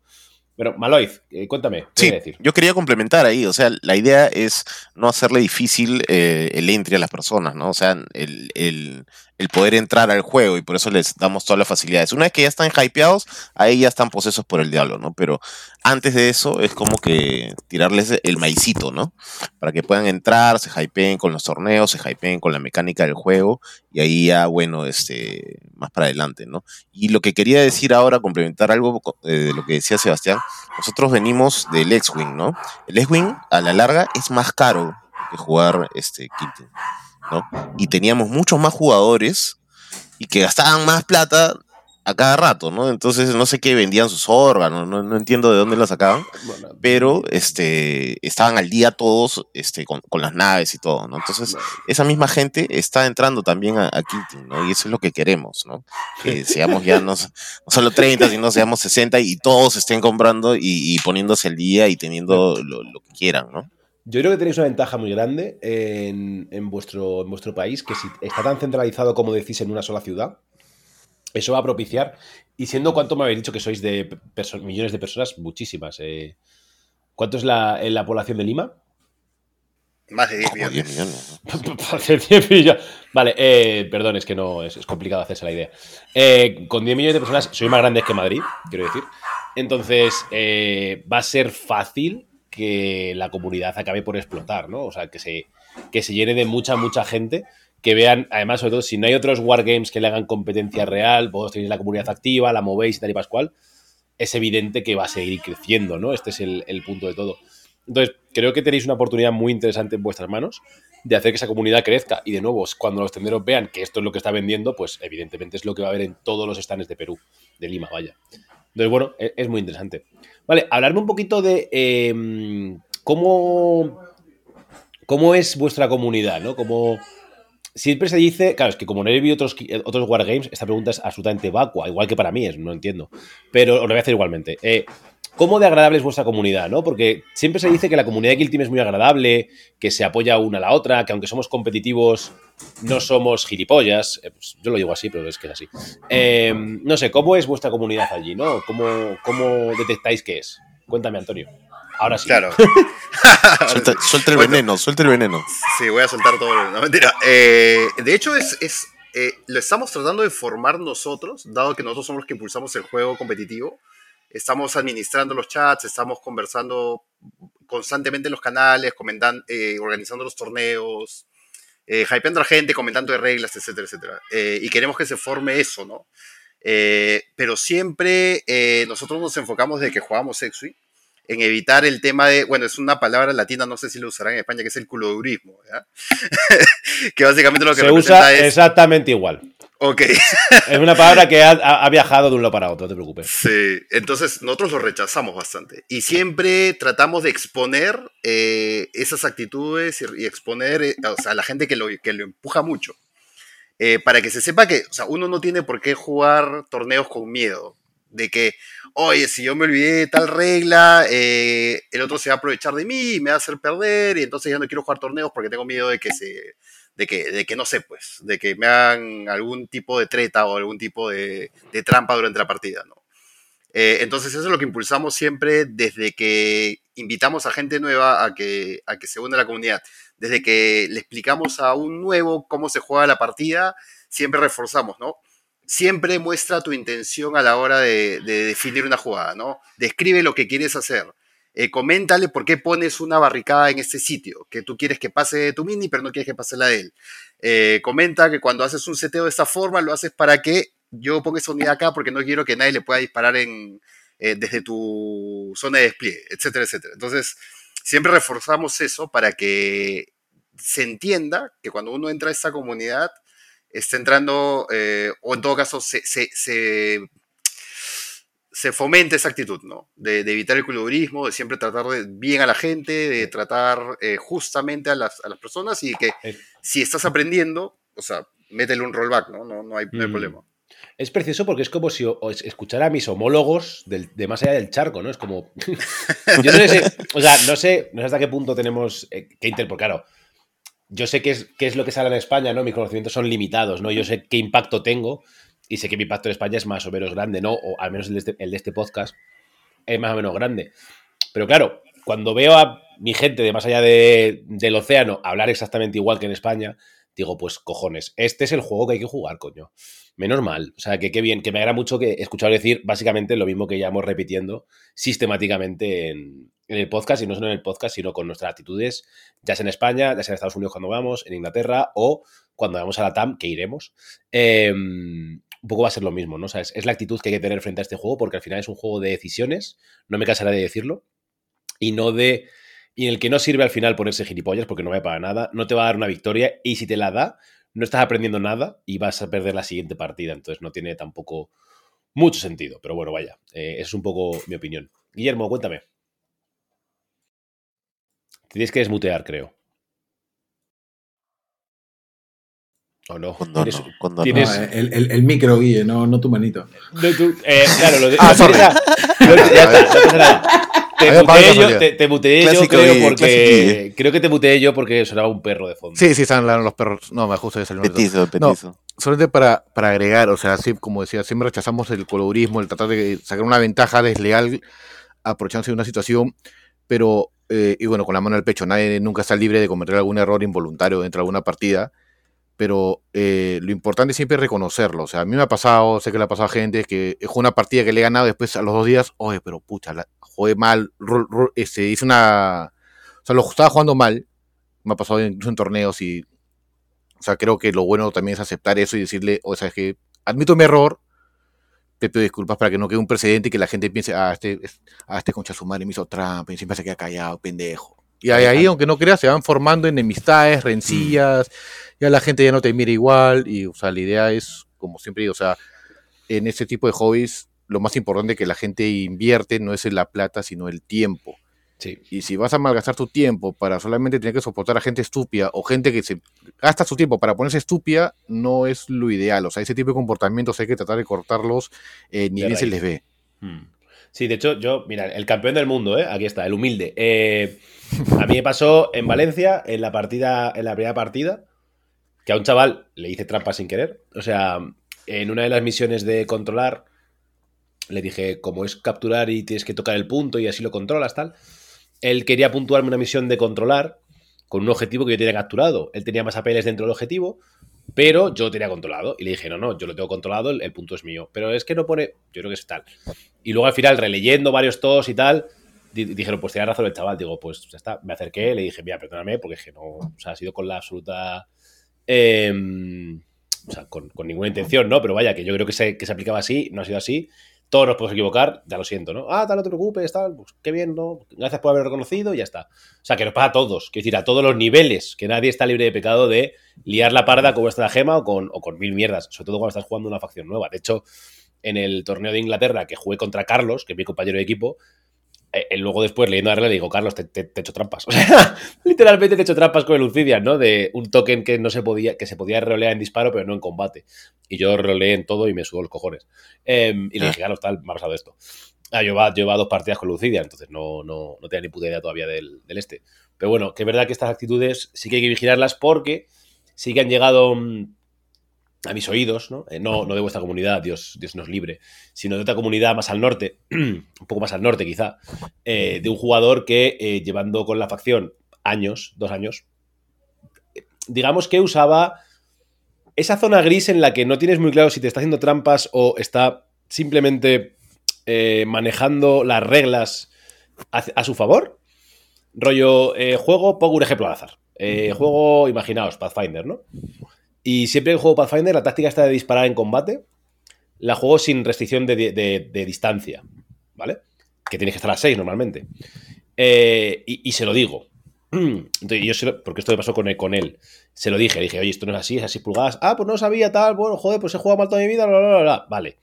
Pero, Maloiz, eh, cuéntame. ¿qué sí, decir? yo quería complementar ahí. O sea, la idea es no hacerle difícil eh, el entry a las personas, ¿no? O sea, el, el, el poder entrar al juego y por eso les damos todas las facilidades. Una vez que ya están hypeados, ahí ya están posesos por el diablo, ¿no? Pero antes de eso es como que tirarles el maicito, ¿no? Para que puedan entrar, se hypeen con los torneos, se hypeen con la mecánica del juego y ahí ya, bueno, este, más para adelante, ¿no? Y lo que quería decir ahora, complementar algo eh, de lo que decía Sebastián, nosotros venimos del X-Wing, ¿no? El X-Wing a la larga es más caro que jugar este Y teníamos muchos más jugadores y que gastaban más plata a cada rato, ¿no? Entonces no sé qué vendían sus órganos, no, entiendo de dónde los sacaban, pero este, estaban al día todos este, con, las naves y todo, ¿no? Entonces esa misma gente está entrando también a, a ¿no? Y eso es lo que queremos, ¿no? Que seamos ya no, solo 30, sino seamos 60 y todos estén comprando y, poniéndose al día y teniendo lo, lo que quieran, ¿no? Yo creo que tenéis una ventaja muy grande en, vuestro, en vuestro país, que si está tan centralizado como decís en una sola ciudad, eso va a propiciar. Y siendo cuánto me habéis dicho que sois de millones de personas, muchísimas. Eh. ¿Cuánto es la, la población de Lima? Más de 10 millones. Más de 10 millones. Vale, eh, perdón, es que no es, complicado hacerse la idea. Eh, con 10 millones de personas, soy más grande que Madrid, quiero decir. Entonces, va a ser fácil que la comunidad acabe por explotar, ¿no? O sea, que se, que se llene de mucha, mucha gente, que vean, además, sobre todo, si no hay otros wargames que le hagan competencia real, vos tenéis la comunidad activa, la movéis y tal y pascual, es evidente que va a seguir creciendo, ¿no? Este es el, punto de todo. Entonces, creo que tenéis una oportunidad muy interesante en vuestras manos de hacer que esa comunidad crezca. Y de nuevo, cuando los tenderos vean que esto es lo que está vendiendo, pues evidentemente es lo que va a haber en todos los stands de Perú, de Lima, vaya. Entonces, bueno, es, es muy interesante. Vale, hablarme un poquito de em, cómo, cómo es vuestra comunidad, ¿no? Como siempre se dice, claro, es que como no he visto otros, otros Wargames, esta pregunta es absolutamente vacua, igual que para mí, es, no entiendo. Pero os lo voy a hacer igualmente. Eh, ¿cómo de agradable es vuestra comunidad, no? Porque siempre se dice que la comunidad de Kill Team es muy agradable, que se apoya una a la otra, que aunque somos competitivos, no somos gilipollas. Eh, pues yo lo digo así, pero es que es así. Em, no sé, ¿cómo es vuestra comunidad allí, no? ¿Cómo, cómo detectáis que es? Cuéntame, Antonio. Ahora sí. Claro. suelta, el veneno, suelta el veneno. Sí, voy a soltar todo. No, mentira. Eh, de hecho, es, es eh, lo estamos tratando de formar nosotros, dado que nosotros somos los que impulsamos el juego competitivo. Estamos administrando los chats, estamos conversando constantemente en los canales, comentando, eh, organizando los torneos, eh, hypeando a la gente, comentando de reglas, etcétera, etcétera. Eh, y queremos que se forme eso, ¿no? pero siempre nosotros nos enfocamos de que jugamos Sexui en evitar el tema de, bueno, es una palabra latina, no sé si lo usarán en España, que es el culodurismo, que básicamente lo que se usa es... exactamente igual. Ok. es una palabra que ha, viajado de un lado para otro, no te preocupes. Sí, entonces nosotros lo rechazamos bastante. Y siempre tratamos de exponer eh, esas actitudes y, exponer eh, a la gente que lo, que lo empuja mucho. Eh, para que se sepa que o sea, uno no tiene por qué jugar torneos con miedo. De que, oye, si yo me olvidé de tal regla, el otro se va a aprovechar de mí y me va a hacer perder. Y entonces ya no quiero jugar torneos porque tengo miedo de que se de que, de que no sé, pues, de que me hagan algún tipo de treta o algún tipo de, trampa durante la partida, ¿no? Eh, entonces eso es lo que impulsamos siempre desde que invitamos a gente nueva a que, a que se una a la comunidad. Desde que le explicamos a un nuevo cómo se juega la partida, siempre reforzamos, ¿no? Siempre muestra tu intención a la hora de, de definir una jugada, ¿no? Describe lo que quieres hacer. Eh, coméntale por qué pones una barricada en este sitio, que tú quieres que pase tu mini, pero no quieres que pase la de él. Eh, comenta que cuando haces un seteo de esta forma, lo haces para que yo ponga esa unidad acá porque no quiero que nadie le pueda disparar en, eh, desde tu zona de despliegue, etcétera, etcétera. Entonces, siempre reforzamos eso para que se entienda que cuando uno entra a esta comunidad, está entrando, o en todo caso, se se fomenta esa actitud, ¿no? De, evitar el culurismo, de siempre tratar de bien a la gente, de tratar eh, justamente a las, personas y que eh. si estás aprendiendo, o sea, métele un rollback, ¿no? No, hay, mm. problema. Es precioso porque es como si escuchara a mis homólogos de más allá del charco, ¿no? Es como. yo no sé, o sea, no sé, no sé hasta qué punto tenemos eh, que inter. Porque claro, yo sé qué es, qué es lo que sale en España, ¿no? Mis conocimientos son limitados, ¿no? Yo sé qué impacto tengo, y sé que mi impacto en España es más o menos grande, ¿no? O al menos el de este, el de este podcast es más o menos grande. Pero claro, cuando veo a mi gente de más allá del océano hablar exactamente igual que en España, digo, pues cojones, este es el juego que hay que jugar, coño. Menos mal. O sea, que qué bien, que me agrada mucho que escuchar decir básicamente lo mismo que hemos repitiendo sistemáticamente en, el podcast, y no solo en el podcast, sino con nuestras actitudes, ya sea en España, ya sea en Estados Unidos cuando vamos, en Inglaterra o cuando vamos a la TAM, que iremos. Eh, un poco va a ser lo mismo, ¿no? O es, la actitud que hay que tener frente a este juego, porque al final es un juego de decisiones, no me cansaré de decirlo, y no de. Y en el que no sirve al final ponerse gilipollas porque no va para nada, no te va a dar una victoria, y si te la da, no estás aprendiendo nada y vas a perder la siguiente partida, entonces no tiene tampoco mucho sentido, pero bueno, vaya, eh, es un poco mi opinión. Guillermo, cuéntame. Tienes que desmutear, creo. ¿O no? ¿Tienes, el, el, el, micro, Guille, no, no tu manito. eh, claro, lo de. Ah, sorry. Te muteé yo, te, te muteé yo creo, porque. Creo que te muteé yo porque sonaba un perro de fondo. Sí, sí, están los perros. No, me justo de salir Petizo, petizo. No, solamente para, para agregar, o sea, así como decía, siempre rechazamos el colorismo, el tratar de sacar una ventaja desleal aprovechándose de una situación, pero, eh, y bueno, con la mano al pecho, nadie nunca está libre de cometer algún error involuntario dentro de alguna partida pero eh, lo importante es siempre reconocerlo. O sea, a mí me ha pasado, sé que le ha pasado a gente, que es una partida que le he ganado después a los dos días, oye, pero pucha, la, jugué mal, este, hice una... O sea, lo estaba jugando mal, me ha pasado incluso en torneos y... O sea, creo que lo bueno también es aceptar eso y decirle, o sea, es que admito mi error, te pido disculpas para que no quede un precedente y que la gente piense, ah, este, ah, este concha su madre me hizo trampa y siempre se queda callado, pendejo. Y ahí, aunque no creas, se van formando enemistades, rencillas, ya la gente ya no te mira igual. Y, o sea, la idea es, como siempre digo, o sea, en este tipo de hobbies, lo más importante que la gente invierte no es en la plata, sino el tiempo. Sí. Y si vas a malgastar tu tiempo para solamente tener que soportar a gente estúpida o gente que se gasta su tiempo para ponerse estúpida, no es lo ideal. O sea, ese tipo de comportamientos hay que tratar de cortarlos, eh, ni bien se les ve. Hmm. Sí, de hecho, yo, mira, el campeón del mundo, ¿eh? Aquí está, el humilde. Eh, a mí me pasó en Valencia, en la partida, en la primera partida, que a un chaval le hice trampa sin querer. O sea, en una de las misiones de controlar, le dije, como es capturar y tienes que tocar el punto y así lo controlas, tal. Él quería puntuarme una misión de controlar con un objetivo que yo tenía capturado. Él tenía más apeles dentro del objetivo, pero yo lo tenía controlado. Y le dije, no, no, yo lo tengo controlado, el, punto es mío. Pero es que no pone, yo creo que es tal. Y luego al final, releyendo varios tos y tal, dijeron, pues tenía razón el chaval. Digo, pues ya está, me acerqué, le dije, mira, perdóname, porque es que no, o sea, ha sido con la absoluta... Em, o sea, con, ninguna intención, ¿no? Pero vaya, que yo creo que se, que se aplicaba así, no ha sido así. Todos nos podemos equivocar, ya lo siento, ¿no? Ah, tal, no te preocupes, tal, pues qué bien, ¿no? Gracias por haber reconocido y ya está. O sea, que nos pasa a todos, quiero decir, a todos los niveles, que nadie está libre de pecado de liar la parda con vuestra gema o con, o con mil mierdas, sobre todo cuando estás jugando una facción nueva. De hecho, en el torneo de Inglaterra que jugué contra Carlos, que es mi compañero de equipo, eh, luego después leyendo la regla le digo, Carlos, te, he hecho trampas. O sea, literalmente te he hecho trampas con el Lucidian, ¿no? De un token que no se podía, que se podía rolear en disparo, pero no en combate. Y yo roleé en todo y me subo los cojones. Em, y le dije, Carlos, tal, me ha pasado esto. Ah, yo va, dos partidas con Lucidian, entonces no, no, no tenía ni puta idea todavía del, este. Pero bueno, que es verdad que estas actitudes sí que hay que vigilarlas porque sí que han llegado mm, a mis oídos, ¿no? Eh, no, no de vuestra comunidad, Dios, Dios nos libre, sino de otra comunidad más al norte, un poco más al norte quizá, eh, de un jugador que eh, llevando con la facción años, dos años, digamos que usaba esa zona gris en la que no tienes muy claro si te está haciendo trampas o está simplemente manejando las reglas a, su favor. Rollo, juego, pongo un ejemplo al azar. juego, imaginaos, Pathfinder, ¿no? Y siempre que juego Pathfinder, la táctica está de disparar en combate, la juego sin restricción de, distancia, ¿vale? Que tienes que estar a 6 normalmente. Eh, y, se lo digo. Entonces, yo porque esto me pasó con él. Se lo dije, dije, oye, esto no es así, es así pulgadas. Ah, pues no sabía tal, bueno, joder, pues he jugado mal toda mi vida, bla, bla, bla, Vale.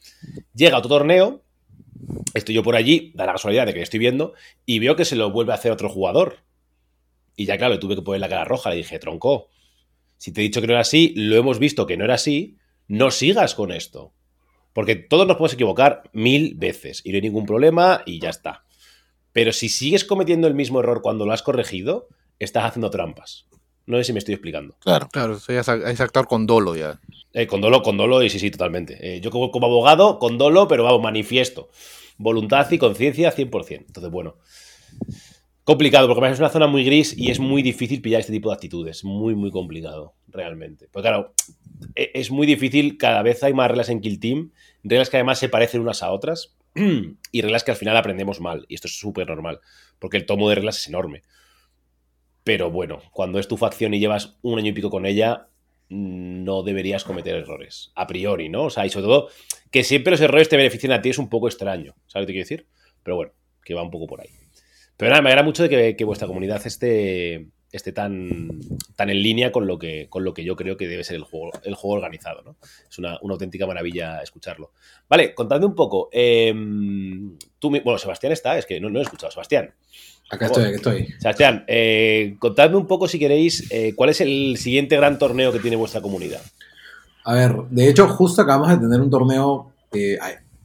Llega otro torneo, estoy yo por allí, da la casualidad de que estoy viendo, y veo que se lo vuelve a hacer otro jugador. Y ya, claro, tuve que poner la cara roja, le dije, tronco, si te he dicho que no era así, lo hemos visto que no era así, no sigas con esto. Porque todos nos podemos equivocar mil veces y no hay ningún problema y ya está. Pero si sigues cometiendo el mismo error cuando lo has corregido, estás haciendo trampas. No sé si me estoy explicando. Claro, claro, es, actuar con dolo ya. Eh, con dolo, con dolo, y sí, sí, totalmente. Eh, yo como, como, abogado, con dolo, pero vamos, manifiesto. Voluntad y conciencia 100%. Entonces, bueno complicado, porque es una zona muy gris y es muy difícil pillar este tipo de actitudes. Muy, muy complicado, realmente. Porque claro, e, es muy difícil, cada vez hay más reglas en Kill Team, reglas que además se parecen unas a otras y reglas que al final aprendemos mal. Y esto es súper normal, porque el tomo de reglas es enorme. Pero bueno, cuando es tu facción y llevas un año y pico con ella, no deberías cometer errores, a priori, ¿no? O sea, y sobre todo, que siempre los errores te beneficien a ti es un poco extraño, ¿sabes lo que quiero decir? Pero bueno, que va un poco por ahí. Pero nada, me alegra mucho de que, vuestra comunidad esté, esté tan, tan en línea con lo, que, con lo que yo creo que debe ser el juego, el juego organizado. ¿no? Es una, auténtica maravilla escucharlo. Vale, contadme un poco. Em, tú, bueno, Sebastián está, es que no, no he escuchado. Sebastián. Acá estoy, aquí estoy. Sebastián, eh, contadme un poco, si queréis, eh, cuál es el siguiente gran torneo que tiene vuestra comunidad. A ver, de hecho, justo acabamos de tener un torneo. Eh,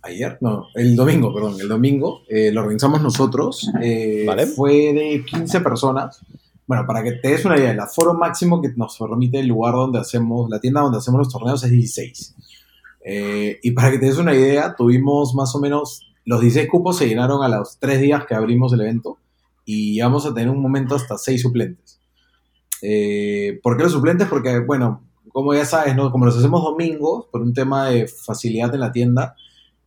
ayer, no, el domingo, perdón, el domingo, eh, lo organizamos nosotros. Eh, fue de 15 personas. Bueno, para que te des una idea, el aforo máximo que nos permite el lugar donde hacemos, la tienda donde hacemos los torneos es 16. Eh, y para que te des una idea, tuvimos más o menos, los 16 cupos se llenaron a los 3 días que abrimos el evento y vamos a tener un momento hasta 6 suplentes. ¿Por qué los suplentes? Porque, bueno, como ya sabes, ¿no? como los hacemos domingos, por un tema de facilidad en la tienda,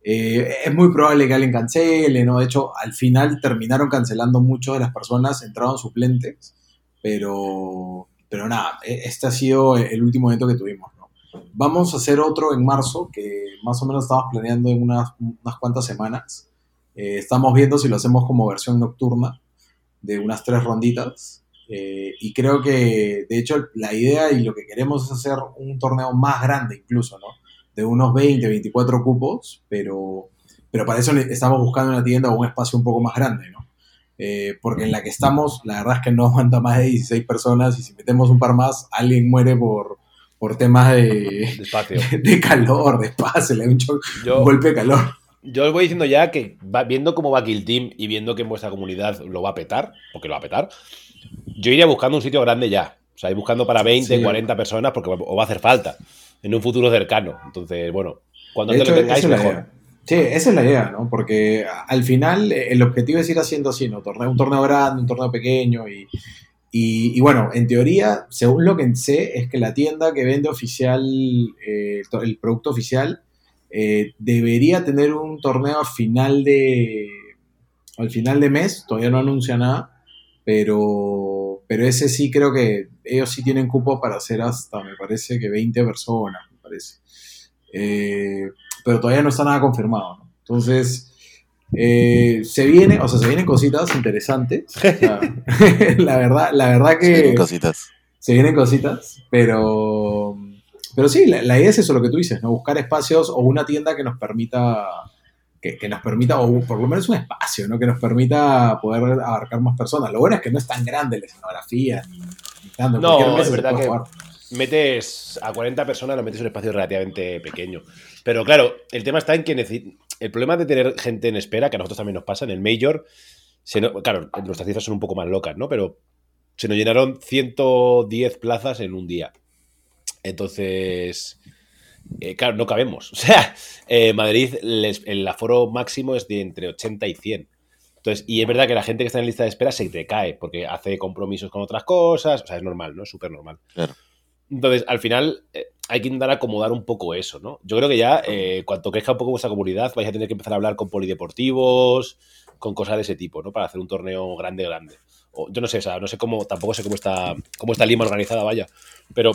eh, es muy probable que alguien cancele, ¿no? De hecho, al final terminaron cancelando muchas de las personas, entraron suplentes, pero, pero nada, e, este ha sido el último evento que tuvimos, ¿no? Vamos a hacer otro en marzo, que más o menos estamos planeando en unas, unas cuantas semanas. Eh, estamos viendo si lo hacemos como versión nocturna, de unas tres ronditas. Eh, y creo que, de hecho, la idea y lo que queremos es hacer un torneo más grande incluso, ¿no? De unos 20, 24 cupos, pero, pero para eso estamos buscando una tienda o un espacio un poco más grande, ¿no? Eh, porque en la que estamos, la verdad es que no aguanta más de 16 personas y si metemos un par más, alguien muere por, por temas de, de, calor, de espacio, le da un, golpe de calor. yo os voy diciendo ya que viendo cómo va Kill Team y viendo que en vuestra comunidad lo va a petar, porque lo va a petar, yo iría buscando un sitio grande ya. O sea, ir buscando para 20, 40 personas porque os va a hacer falta en un futuro cercano. Entonces, bueno, cuando te lo tengáis, mejor. Sí, esa es la idea, ¿no? Porque al final eh, el objetivo es ir haciendo así, ¿no? un torneo grande, un torneo pequeño y, bueno, en teoría, según lo que sé, es que la tienda que vende oficial, eh, el producto oficial, eh, debería tener un torneo a final de, al final de mes, todavía no anuncia nada, pero, pero ese sí creo que ellos sí tienen cupo para hacer hasta, me parece que 20 personas, me parece. Eh, pero todavía no está nada confirmado. Entonces, eh, se viene, o sea, se vienen cositas interesantes. la verdad, la verdad que. Se vienen cositas. Se vienen cositas, pero. Pero sí, la, idea es eso, lo que tú dices, ¿no? Buscar espacios o una tienda que nos permita. Que, nos permita, o por lo menos un espacio, ¿no? Que nos permita poder abarcar más personas. Lo bueno es que no es tan grande la escenografía, ni, tanto. No, es verdad que metes a 40 personas, lo metes en un espacio relativamente pequeño. Pero claro, el tema está en que el problema de tener gente en espera, que a nosotros también nos pasa en el Major, claro, nuestras cifras son un poco más locas, ¿no? Pero se nos llenaron 110 plazas en un día. Entonces, eh, claro, no cabemos. O sea, eh, Madrid, el aforo máximo es de entre 80 y 100. Entonces, y es verdad que la gente que está en lista de espera se decae porque hace compromisos con otras cosas. O sea, es normal, ¿no? Es súper normal. Claro. Entonces, al final, eh, hay que intentar acomodar un poco eso, ¿no? Yo creo que ya, cuanto crezca un poco vuestra comunidad, vais a tener que empezar a hablar con polideportivos, con cosas de ese tipo, ¿no? Para hacer un torneo grande, grande. O, yo no sé, o sea, no sé cómo, tampoco sé cómo está, cómo está Lima organizada, vaya. Pero,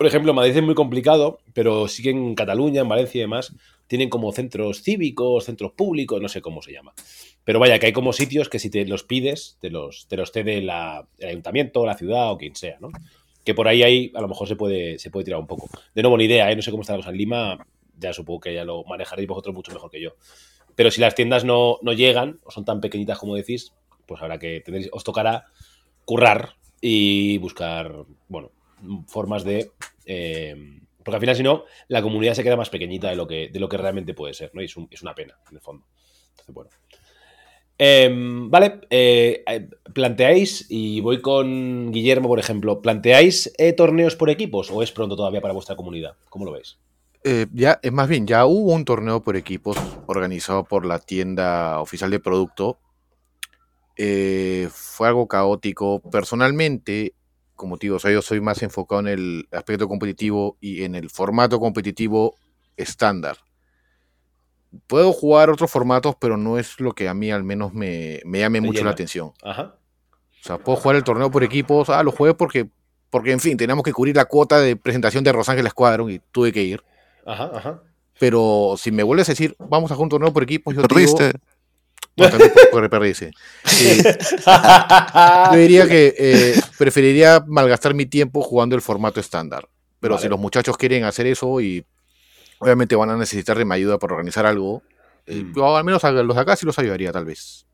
por ejemplo, Madrid es muy complicado, pero sí que en Cataluña, en Valencia y demás, tienen como centros cívicos, centros públicos, no sé cómo se llama. Pero vaya, que hay como sitios que si te los pides, te los, te los cede el ayuntamiento, la ciudad o quien sea, ¿no? que por ahí, ahí a lo mejor se puede, se puede tirar un poco. De nuevo, ni idea, ¿eh? no sé cómo está la cosa en Lima, ya supongo que ya lo manejaréis vosotros mucho mejor que yo. Pero si las tiendas no, llegan o son tan pequeñitas como decís, pues habrá que os tocará currar y buscar, bueno, formas de... Eh, porque al final, si no, la comunidad se queda más pequeñita de lo que, de lo que realmente puede ser, ¿no? Y es, una pena, en el fondo. Entonces, bueno. Em, vale, eh, eh, planteáis, y voy con Guillermo, por ejemplo, ¿planteáis torneos por equipos o es pronto todavía para vuestra comunidad? ¿Cómo lo veis? ya, es más bien, ya hubo un torneo por equipos organizado por la tienda oficial de producto. fue algo caótico. Personalmente, como digo, yo soy más enfocado en el aspecto competitivo y en el formato competitivo estándar puedo jugar otros formatos, pero no es lo que a mí al menos me, llame mucho la atención. Ajá. O sea, puedo jugar el torneo por equipos, ah, lo jugué porque, porque en fin, teníamos que cubrir la cuota de presentación de Rosángel Squadron y tuve que ir. Ajá, ajá. Pero si me vuelves a decir, vamos a jugar un torneo por equipos, yo Perdiste. Digo, perdiste. yo diría que eh, preferiría malgastar mi tiempo jugando el formato estándar. Pero si los muchachos quieren hacer eso y Obviamente van a necesitar de mi ayuda para organizar algo. Eh, mm. al menos los de acá sí los ayudaría, tal vez.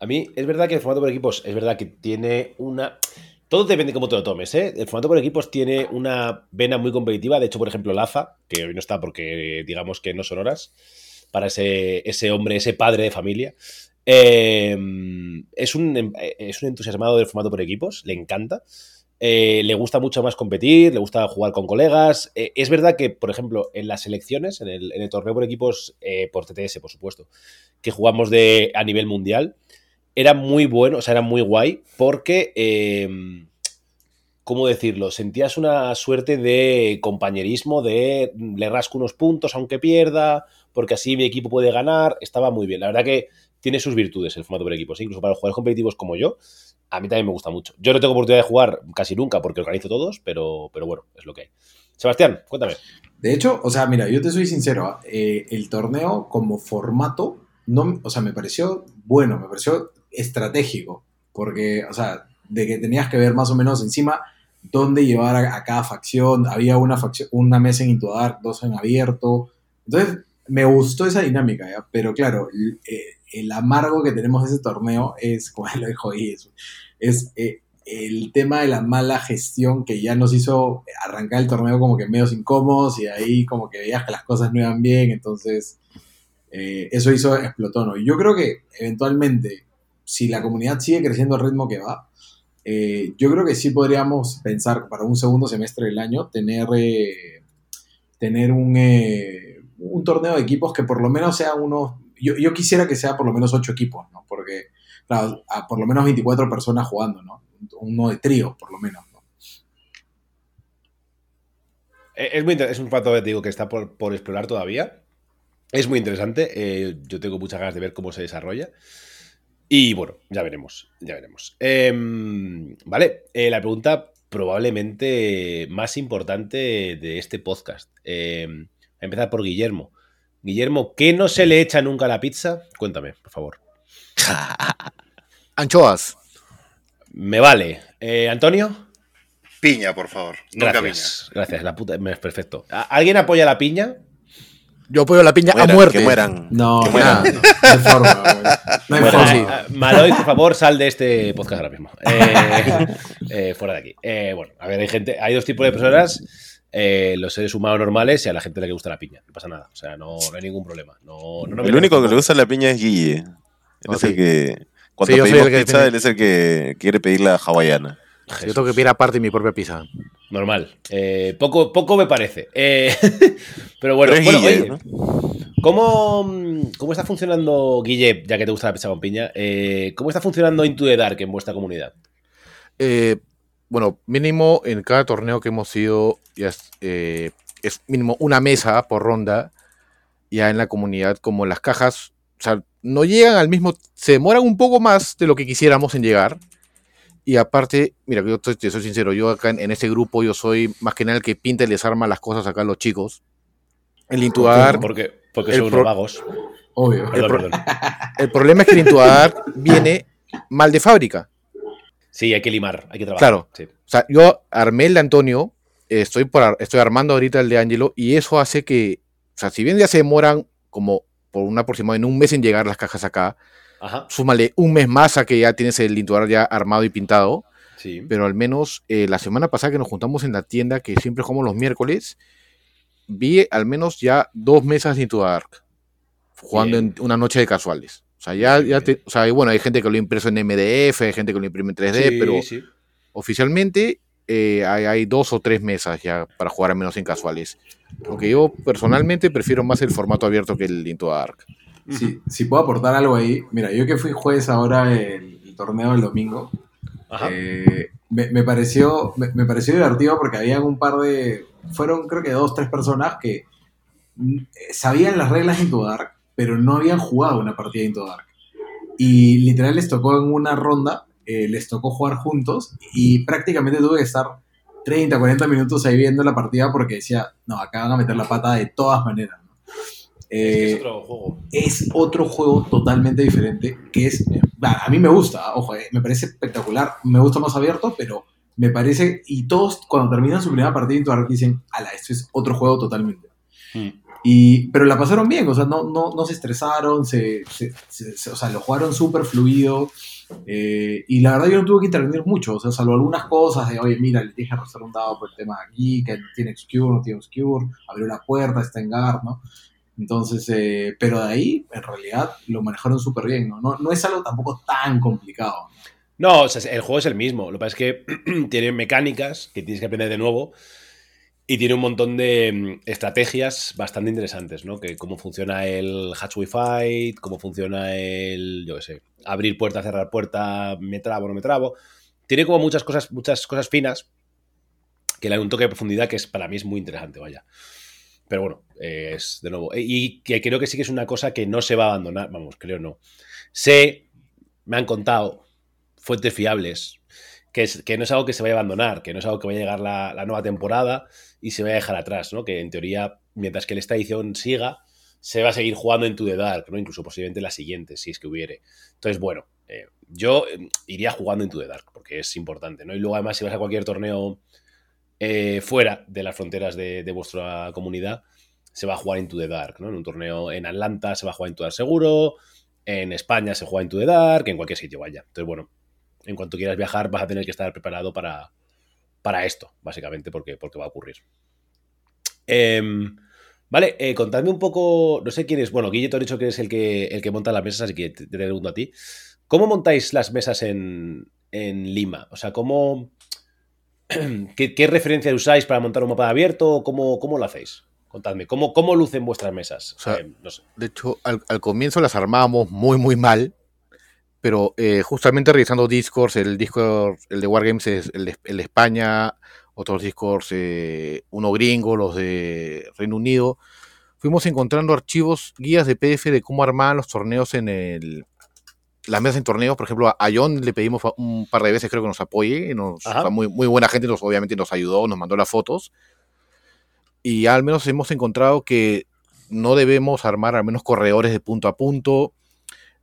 A mí es verdad que el formato por equipos es verdad que tiene una. Todo depende de cómo te lo tomes, ¿eh? El formato por equipos tiene una vena muy competitiva. De hecho, por ejemplo, Laza, que hoy no está porque digamos que no son horas, para ese, ese hombre, ese padre de familia, eh, es, un, es un entusiasmado del formato por equipos, le encanta. Eh, le gusta mucho más competir, le gusta jugar con colegas. Eh, es verdad que, por ejemplo, en las selecciones, en el, torneo por equipos, eh, por TTS, por supuesto, que jugamos de, a nivel mundial, era muy bueno, o sea, era muy guay, porque, em, ¿cómo decirlo? Sentías una suerte de compañerismo, de le rasco unos puntos aunque pierda, porque así mi equipo puede ganar, estaba muy bien. La verdad que tiene sus virtudes el formato por equipos, incluso para los jugadores competitivos como yo, a mí también me gusta mucho. Yo no tengo oportunidad de jugar casi nunca porque organizo todos, pero, pero bueno, es lo que hay. Sebastián, cuéntame. De hecho, o sea, mira, yo te soy sincero, eh, el torneo como formato, no, o sea, me pareció bueno, me pareció estratégico, porque, o sea, de que tenías que ver más o menos encima dónde llevar a, cada facción, había una, facción, una mesa en Intuadar, dos en abierto, entonces me gustó esa dinámica, pero claro, eh, el amargo que tenemos de ese torneo es, como lo dijo ahí, es, eh, el tema de la mala gestión que ya nos hizo arrancar el torneo como que medios incómodos y ahí como que veías que las cosas no iban bien, entonces Eh, eso hizo, explotó, ¿no? Yo creo que eventualmente, si la comunidad sigue creciendo al ritmo que va, eh, yo creo que sí podríamos pensar para un segundo semestre del año tener, eh, tener un, un, torneo de equipos que por lo menos sea unos... Yo, yo, quisiera que sea por lo menos ocho equipos, ¿no? Porque, claro, por lo menos 24 personas jugando, ¿no? Uno de trío, por lo menos. Es, muy es un fato digo, que está por, por explorar todavía. Es muy interesante. Eh, yo tengo muchas ganas de ver cómo se desarrolla. Y bueno, ya veremos. Ya veremos. Em, vale, eh, la pregunta probablemente más importante de este podcast. Em, a empezar por Guillermo. Guillermo, ¿qué no se le echa nunca a la pizza? Cuéntame, por favor. Anchoas. Me vale. Eh, ¿Antonio? Piña, por favor. Gracias. Gracias, la puta. Es perfecto. ¿Alguien apoya la piña? Yo apoyo la piña a muerte. Que mueran. No, que mueran. No hay forma, No hay forma. Maloy, por favor, sal de este podcast ahora mismo. Eh, eh, fuera de aquí. Eh, bueno, a ver, hay gente, hay dos tipos de personas. Los seres humanos normales y a la gente le que gusta la piña. No pasa nada. O sea, no, hay ningún problema. el único que le gusta la piña es Guille. Él oh, es el que. Cuando pedimos pizza, él es el que quiere pedir la hawaiana. Yo tengo que pedir aparte mi propia pizza. Normal. Eh, poco, poco me parece. Eh, pero bueno, ¿cómo, está funcionando, Guille, ya que te gusta la pizza con piña? Eh, ¿Cómo está funcionando Into the Dark en vuestra comunidad? Bueno, mínimo en cada torneo que hemos ido es, es mínimo una mesa por ronda. Ya en la comunidad, como las cajas, o sea, no llegan al mismo, se demoran un poco más de lo que quisiéramos en llegar y aparte, mira, yo te, soy sincero, yo acá en, este grupo yo soy más que nada el que pinta y les arma las cosas acá a los chicos. El Intuadar... Porque, porque son unos vagos. Obvio. El, problema es que el Intuadar viene mal de fábrica. Sí, hay que limar, hay que trabajar. Claro. O sea, yo armé el de Antonio, estoy, por, estoy armando ahorita el de Angelo, y eso hace que, o sea, si bien ya se demoran como por una aproximado en un mes en llegar las cajas acá, Súmale un mes más a que ya tienes el Intuar ya armado y pintado. Sí. Pero al menos eh, la semana pasada que nos juntamos en la tienda, que siempre jugamos los miércoles, vi al menos ya dos mesas de Into jugando en una noche de casuales. O sea, ya, ya o sea, bueno, hay gente que lo impreso en MDF, hay gente que lo imprime en 3D, pero oficialmente eh, hay, dos o tres mesas ya para jugar al menos en casuales. Aunque yo personalmente prefiero más el formato abierto que el Into Dark. Si, puedo aportar algo ahí, mira, yo que fui juez ahora en el torneo del domingo, eh, me, pareció, me, pareció divertido porque había un par de, fueron creo que dos, tres personas que mm, sabían las reglas de Into Dark, pero no habían jugado una partida de Into Dark. Y literal les tocó en una ronda, eh, les tocó jugar juntos y prácticamente tuve que estar 30, 40 minutos ahí viendo la partida porque decía, no, acá van a meter la pata de todas maneras es, otro juego. es otro juego totalmente diferente, que es, a mí me gusta, ojo, eh, me parece espectacular, me gusta más abierto, pero me parece, y todos cuando terminan su primera partida en dicen, ala, esto es otro juego totalmente. Hmm. Y, pero la pasaron bien, o sea, no, no, no se estresaron, se, o sea, lo jugaron súper fluido. Eh, y la verdad yo no tuve que intervenir mucho, o sea, salvo algunas cosas de, oye, mira, le dije a un dado por el tema de aquí, que tiene obscure, no tiene obscure, abrió la puerta, está en guard, ¿no? Entonces, eh, pero de ahí, en realidad, lo manejaron súper bien, ¿no? ¿no? es algo tampoco tan complicado. No, o sea, el juego es el mismo. Lo que pasa es que tiene mecánicas que tienes que aprender de nuevo y tiene un montón de mm, estrategias bastante interesantes, ¿no? Que cómo funciona el hatch Fight, cómo funciona el, yo qué sé, abrir puerta, cerrar puerta, me trabo, no me trabo. Tiene como muchas cosas, muchas cosas finas que le da un toque de profundidad que es, para mí es muy interesante, vaya. Pero bueno, es de nuevo. Y que creo que sí que es una cosa que no se va a abandonar. Vamos, creo no. Sé, me han contado fuentes fiables, que, es, que no es algo que se vaya a abandonar, que no es algo que vaya a llegar la, nueva temporada y se vaya a dejar atrás, ¿no? Que en teoría, mientras que esta edición siga, se va a seguir jugando en To The Dark, ¿no? Incluso posiblemente la siguiente, si es que hubiere. Entonces, bueno, eh, yo eh, iría jugando en To The Dark, porque es importante, ¿no? Y luego, además, si vas a cualquier torneo eh, fuera de las fronteras de, vuestra comunidad, se va a jugar Into the Dark, ¿no? En un torneo en Atlanta se va a jugar Into the Dark seguro, en España se juega Into the Dark, en cualquier sitio vaya. Entonces, bueno, en cuanto quieras viajar vas a tener que estar preparado para, para esto, básicamente, porque, porque va a ocurrir. Em, Vale, eh, contadme un poco, no sé quién es, bueno, Guille te ha dicho que es el que, el que monta las mesas, así que te, pregunto a ti. ¿Cómo montáis las mesas en, Lima? O sea, ¿cómo, qué, referencia usáis para montar un mapa abierto? ¿Cómo, cómo lo hacéis? Contadme, ¿cómo, cómo lucen vuestras mesas? Eh, de hecho, al, comienzo las armábamos muy, muy mal, pero eh, justamente revisando Discord, el Discord, el de Wargames es el de, España, otros Discords, eh, uno gringo, los de Reino Unido, fuimos encontrando archivos, guías de PDF de cómo armar los torneos en el, las mesas en torneos, por ejemplo, a John le pedimos un par de veces, creo que nos apoye, nos, muy, muy buena gente, nos, obviamente nos ayudó, nos mandó las fotos, y al menos hemos encontrado que no debemos armar al menos corredores de punto a punto.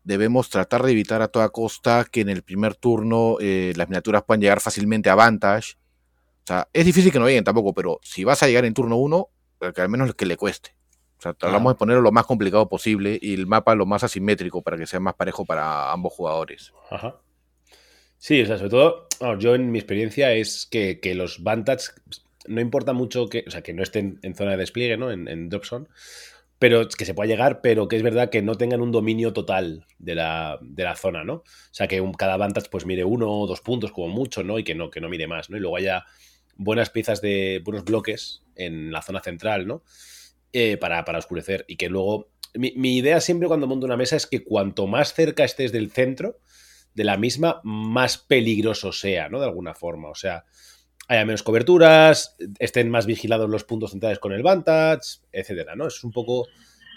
Debemos tratar de evitar a toda costa que en el primer turno eh, las miniaturas puedan llegar fácilmente a Vantage. O sea, es difícil que no lleguen tampoco, pero si vas a llegar en turno 1, que al menos que le cueste. O sea, tratamos de ponerlo lo más complicado posible y el mapa lo más asimétrico para que sea más parejo para ambos jugadores. Ajá. Sí, o sea, sobre todo, yo en mi experiencia es que, que los Vantage no importa mucho que, o sea, que no estén en zona de despliegue, ¿no? En, en pero que se pueda llegar, pero que es verdad que no tengan un dominio total de la, zona, ¿no? O sea, que cada Vantage pues mire uno o dos puntos como mucho, ¿no? Y que no, que no mire más, ¿no? Y luego haya buenas piezas de buenos bloques en la zona central, ¿no? Eh, para, oscurecer y que luego... Mi, mi idea siempre cuando monto una mesa es que cuanto más cerca estés del centro de la misma, más peligroso sea, ¿no? De alguna forma. O sea, haya menos coberturas, estén más vigilados los puntos centrales con el Vantage, etcétera, ¿no? Es un poco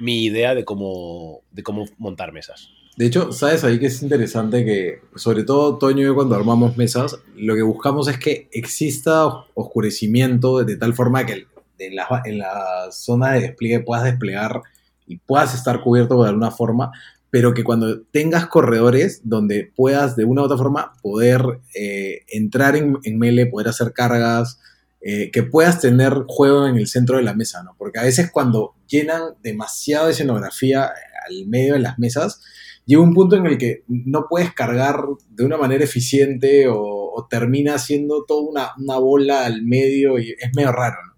mi idea de cómo, de cómo montar mesas. De hecho, sabes ahí que es interesante que, sobre todo Toño y yo cuando armamos mesas, lo que buscamos es que exista oscurecimiento de tal forma que en la, en la zona de despliegue puedas desplegar y puedas estar cubierto de alguna forma, pero que cuando tengas corredores donde puedas de una u otra forma poder eh, entrar en, en melee, poder hacer cargas, eh, que puedas tener juego en el centro de la mesa, ¿no? Porque a veces cuando llenan demasiado de escenografía al medio de las mesas, llega un punto en el que no puedes cargar de una manera eficiente o, termina siendo toda una, bola al medio y es medio raro, ¿no?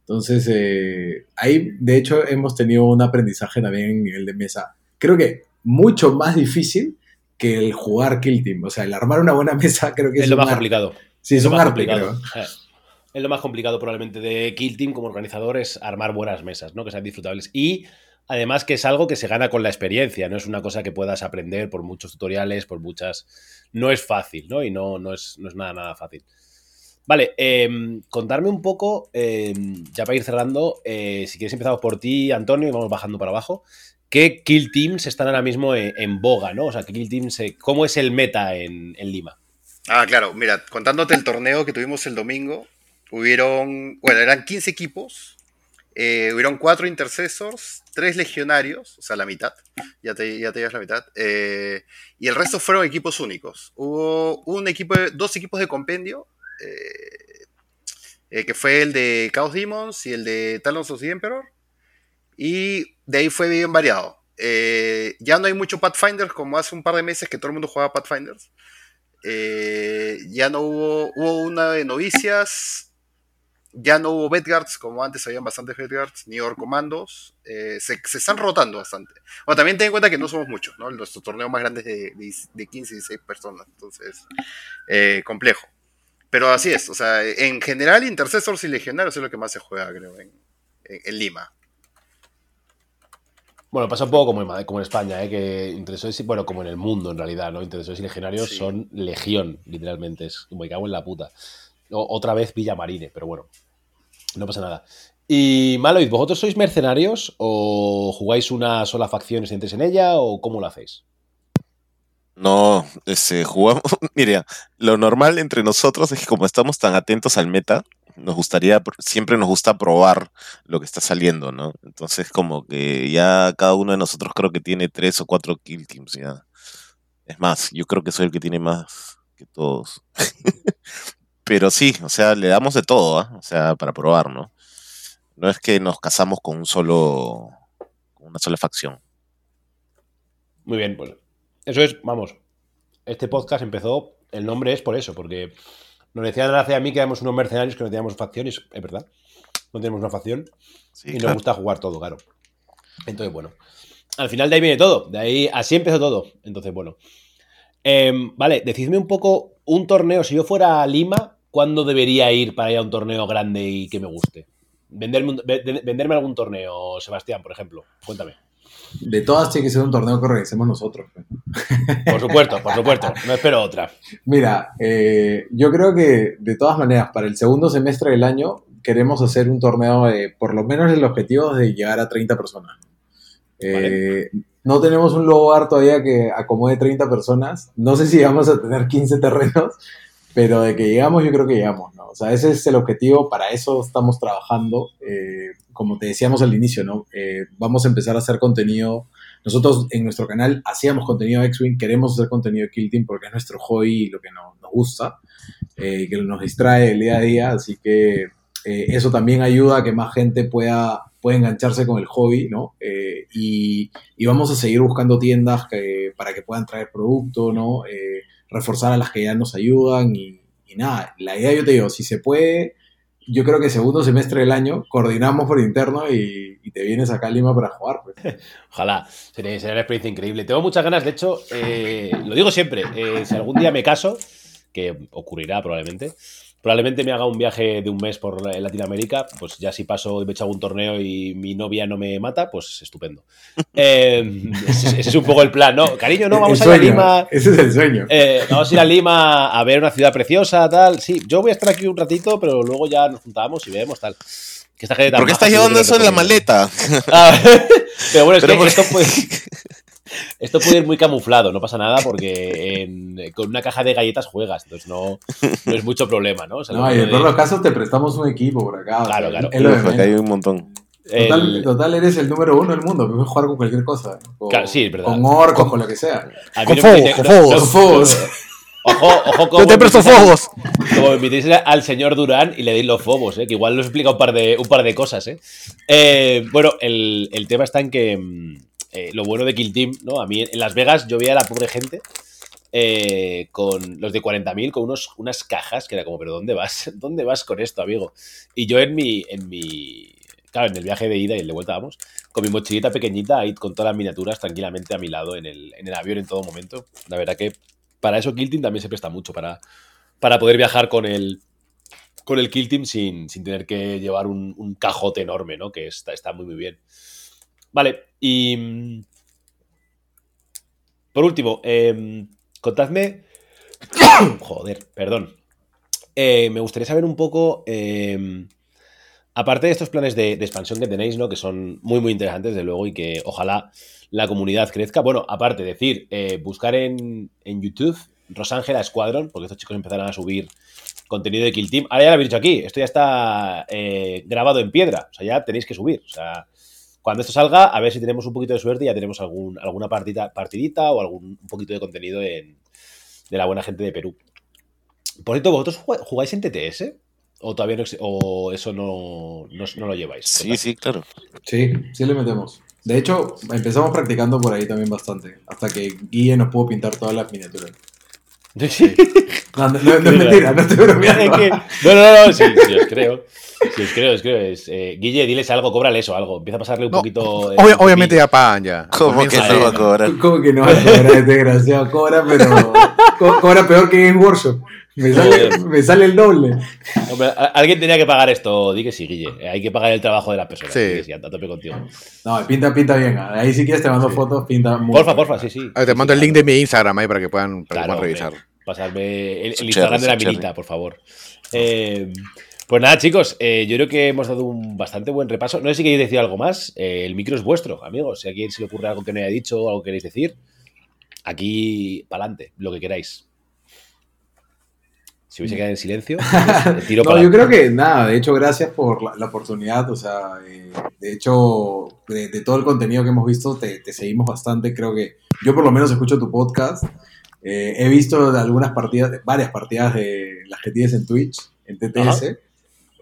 Entonces, eh, ahí de hecho hemos tenido un aprendizaje también en nivel de mesa creo que mucho más difícil que el jugar Kill Team. O sea, el armar una buena mesa creo que es, lo más complicado. Sí, es, lo más complicado. Es lo más complicado probablemente de Kill Team como organizador es armar buenas mesas, ¿no? Que sean disfrutables. Y además que es algo que se gana con la experiencia, no es una cosa que puedas aprender por muchos tutoriales, por muchas... No es fácil, ¿no? Y no, no, es, no es nada, nada fácil. Vale, eh, contarme un poco, em, ya para ir cerrando, eh, si quieres empezamos por ti, Antonio, y vamos bajando para abajo qué kill teams están ahora mismo en, boga, ¿no? O sea, kill teams, eh, ¿cómo es el meta en, Lima? Ah, claro, mira, contándote el torneo que tuvimos el domingo, hubieron, bueno, eran 15 equipos, eh, hubieron 4 intercessors, 3 legionarios, o sea, la mitad, ya te, ya te llevas la mitad, eh, y el resto fueron equipos únicos. Hubo un equipo, dos equipos de compendio, que fue el de Chaos Demons y el de Talons of the Emperor, y de ahí fue bien variado. Eh, ya no hay mucho Pathfinder como hace un par de meses que todo el mundo jugaba Pathfinders. Eh, ya no hubo, hubo una de novicias, ya no hubo Bedguards como antes habían bastantes Bedguards, ni Orcomandos. Eh, se, están rotando bastante. Bueno, también ten en cuenta que no somos muchos, ¿no? Nuestro torneo más grande es de, de, 15 y 16 personas, entonces, complejo. Pero así es, o sea, en general, Intercessors y Legionarios es lo que más se juega, creo, en Lima. Bueno, pasa un poco como en, como en España, ¿eh? que intereses, bueno, como en el mundo en realidad, ¿no? Intereses y legionarios son legión, literalmente, es como me cago en la puta. otra vez Villamarine, pero bueno, no pasa nada. Y Maloid, ¿vosotros sois mercenarios o jugáis una sola facción y sentéis en ella o cómo lo hacéis? No, ese, jugamos, mire, lo normal entre nosotros es que como estamos tan atentos al meta, nos gustaría, siempre nos gusta probar lo que está saliendo, ¿no? Entonces como que ya cada uno de nosotros creo que tiene tres o cuatro kill teams ya. Es más, yo creo que soy el que tiene más que todos. Pero sí, o sea, le damos de todo, ¿ah? O sea, para probar, ¿no? No es que nos casamos con un solo, con una sola facción. Muy bien, pues eso es, vamos, este podcast empezó, el nombre es por eso, porque nos decían hace a mí que éramos unos mercenarios que no teníamos facciones, es verdad. no tenemos una facción y nos gusta jugar todo, claro. Entonces, bueno, al final de ahí viene todo, de ahí así empezó todo. Entonces, bueno. Em, vale, decidme un poco un torneo, si yo fuera a Lima, ¿cuándo debería ir para ir a un torneo grande y que me guste? Venderme, venderme algún torneo, Sebastián, por ejemplo. Cuéntame. De todas tiene que ser un torneo que organicemos nosotros. Pues. Por supuesto, por supuesto. No espero otra. Mira, eh, yo creo que de todas maneras, para el segundo semestre del año queremos hacer un torneo, por lo menos el objetivo de llegar a 30 personas. Eh, no tenemos un lugar todavía que acomode 30 personas. No sé si vamos a tener 15 terrenos, pero de que llegamos, yo creo que llegamos, ¿no? O sea, ese es el objetivo, para eso estamos trabajando. Eh, como te decíamos al inicio, ¿no? Eh, vamos a empezar a hacer contenido. Nosotros en nuestro canal hacíamos contenido X-Wing, queremos hacer contenido Kill Team porque es nuestro hobby y lo que nos, nos gusta, eh, que nos distrae el día a día, así que eso también ayuda a que más gente pueda, pueda engancharse con el hobby, ¿no? Y, y, vamos a seguir buscando tiendas que, para que puedan traer producto, ¿no? reforzar a las que ya nos ayudan y, nada, la idea yo te digo, si se puede, yo creo que segundo semestre del año coordinamos por interno y, te vienes acá a Lima para jugar. Pues. Ojalá, sería, una experiencia increíble. Tengo muchas ganas, de hecho, eh, lo digo siempre, eh, si algún día me caso, que ocurrirá probablemente, probablemente me haga un viaje de un mes por Latinoamérica, pues ya si paso y me echo algún torneo y mi novia no me mata, pues estupendo. Eh, ese, es un poco el plan, ¿no? Cariño, no, vamos a ir a Lima. Ese es el sueño. Eh, vamos a ir a Lima a ver una ciudad preciosa, tal. Sí, yo voy a estar aquí un ratito, pero luego ya nos juntamos y vemos, tal. ¿Por qué estás llevando eso en la maleta? Ah, pero bueno, es que esto puede... Esto puede ir muy camuflado, no pasa nada porque con una caja de galletas juegas, entonces no, es mucho problema, ¿no? no, y en todos los casos te prestamos un equipo por acá. Claro, claro. hay un montón. Total, eres el número uno del mundo, puedes jugar con cualquier cosa. Con, claro, sí, verdad. Con orcos, con, lo que sea. Con fobos, Ojo, ojo, como. te presto fobos. Como invitéis al señor Durán y le deis los fobos, ¿eh? que igual nos explica un par de, un par de cosas. ¿eh? eh bueno, el, el, tema está en que mm, eh, lo bueno de Kill Team, ¿no? A mí en Las Vegas yo veía a la pobre gente eh, con los de 40.000 con unos, unas cajas que era como, pero ¿dónde vas? ¿Dónde vas con esto, amigo? Y yo en mi, en mi, claro, en el viaje de ida y el de vuelta, vamos, con mi mochilita pequeñita ahí con todas las miniaturas tranquilamente a mi lado en el, en el avión en todo momento. La verdad que para eso Kill Team también se presta mucho, para, para poder viajar con el, con el Kill Team sin, sin tener que llevar un, un, cajote enorme, ¿no? Que está, está muy, muy bien. Vale, y. Mm, por último, eh, contadme. Joder, perdón. Eh, me gustaría saber un poco. Em, aparte de estos planes de, expansión que tenéis, ¿no? Que son muy, muy interesantes, de luego, y que ojalá la comunidad crezca. Bueno, aparte, decir, eh, buscar en, en YouTube Rosángela Squadron, porque estos chicos empezarán a subir contenido de Kill Team. Ahora ya lo habéis dicho aquí, esto ya está eh, grabado en piedra, o sea, ya tenéis que subir. O sea, cuando esto salga, a ver si tenemos un poquito de suerte y ya tenemos algún, alguna partida, partidita o algún un poquito de contenido de la buena gente de Perú. Por cierto, ¿vosotros jugáis en TTS? ¿O todavía no, o eso no, no, lo lleváis? Sí, sí, claro. Sí, sí le metemos. De hecho, empezamos practicando por ahí también bastante. Hasta que Guille nos pudo pintar todas las miniaturas. Sí. No, no, es mentira, no estoy bromeando. no, no, no, sí, sí, os creo. Sí, creo, os creo. Es, eh, Guille, diles algo, cóbrale eso, algo. Empieza a pasarle un poquito. Eh, obviamente ya pagan ya. ¿Cómo que no va a cobrar? ¿Cómo que no va a cobrar desgraciado? Cobra, pero. cobra peor que en Workshop. Me sale, me sale el doble. Hombre, alguien tenía que pagar esto. Di que sí, Guille. Hay que pagar el trabajo de la persona. Sí. sí, a tope contigo. No, pinta, pinta bien. Ahí si quieres te mando fotos, pinta muy Porfa, porfa, sí, sí. te mando el link de mi Instagram ahí para que puedan, para que puedan revisar. Pasarme el, Instagram de la minita, por favor. Eh, pues nada, chicos, eh, yo creo que hemos dado un bastante buen repaso. No sé si queréis decir algo más. Eh, el micro es vuestro, amigos. Si a alguien se le ocurre algo que no haya dicho o algo que queréis decir, aquí para adelante, lo que queráis. Si hubiese quedado en silencio, pues, tiro No, yo creo que nada, de hecho, gracias por la, oportunidad. O sea, de hecho, de, todo el contenido que hemos visto, te, te seguimos bastante. Creo que yo por lo menos escucho tu podcast eh, he visto algunas partidas, varias partidas de las que tienes en Twitch, en TTS.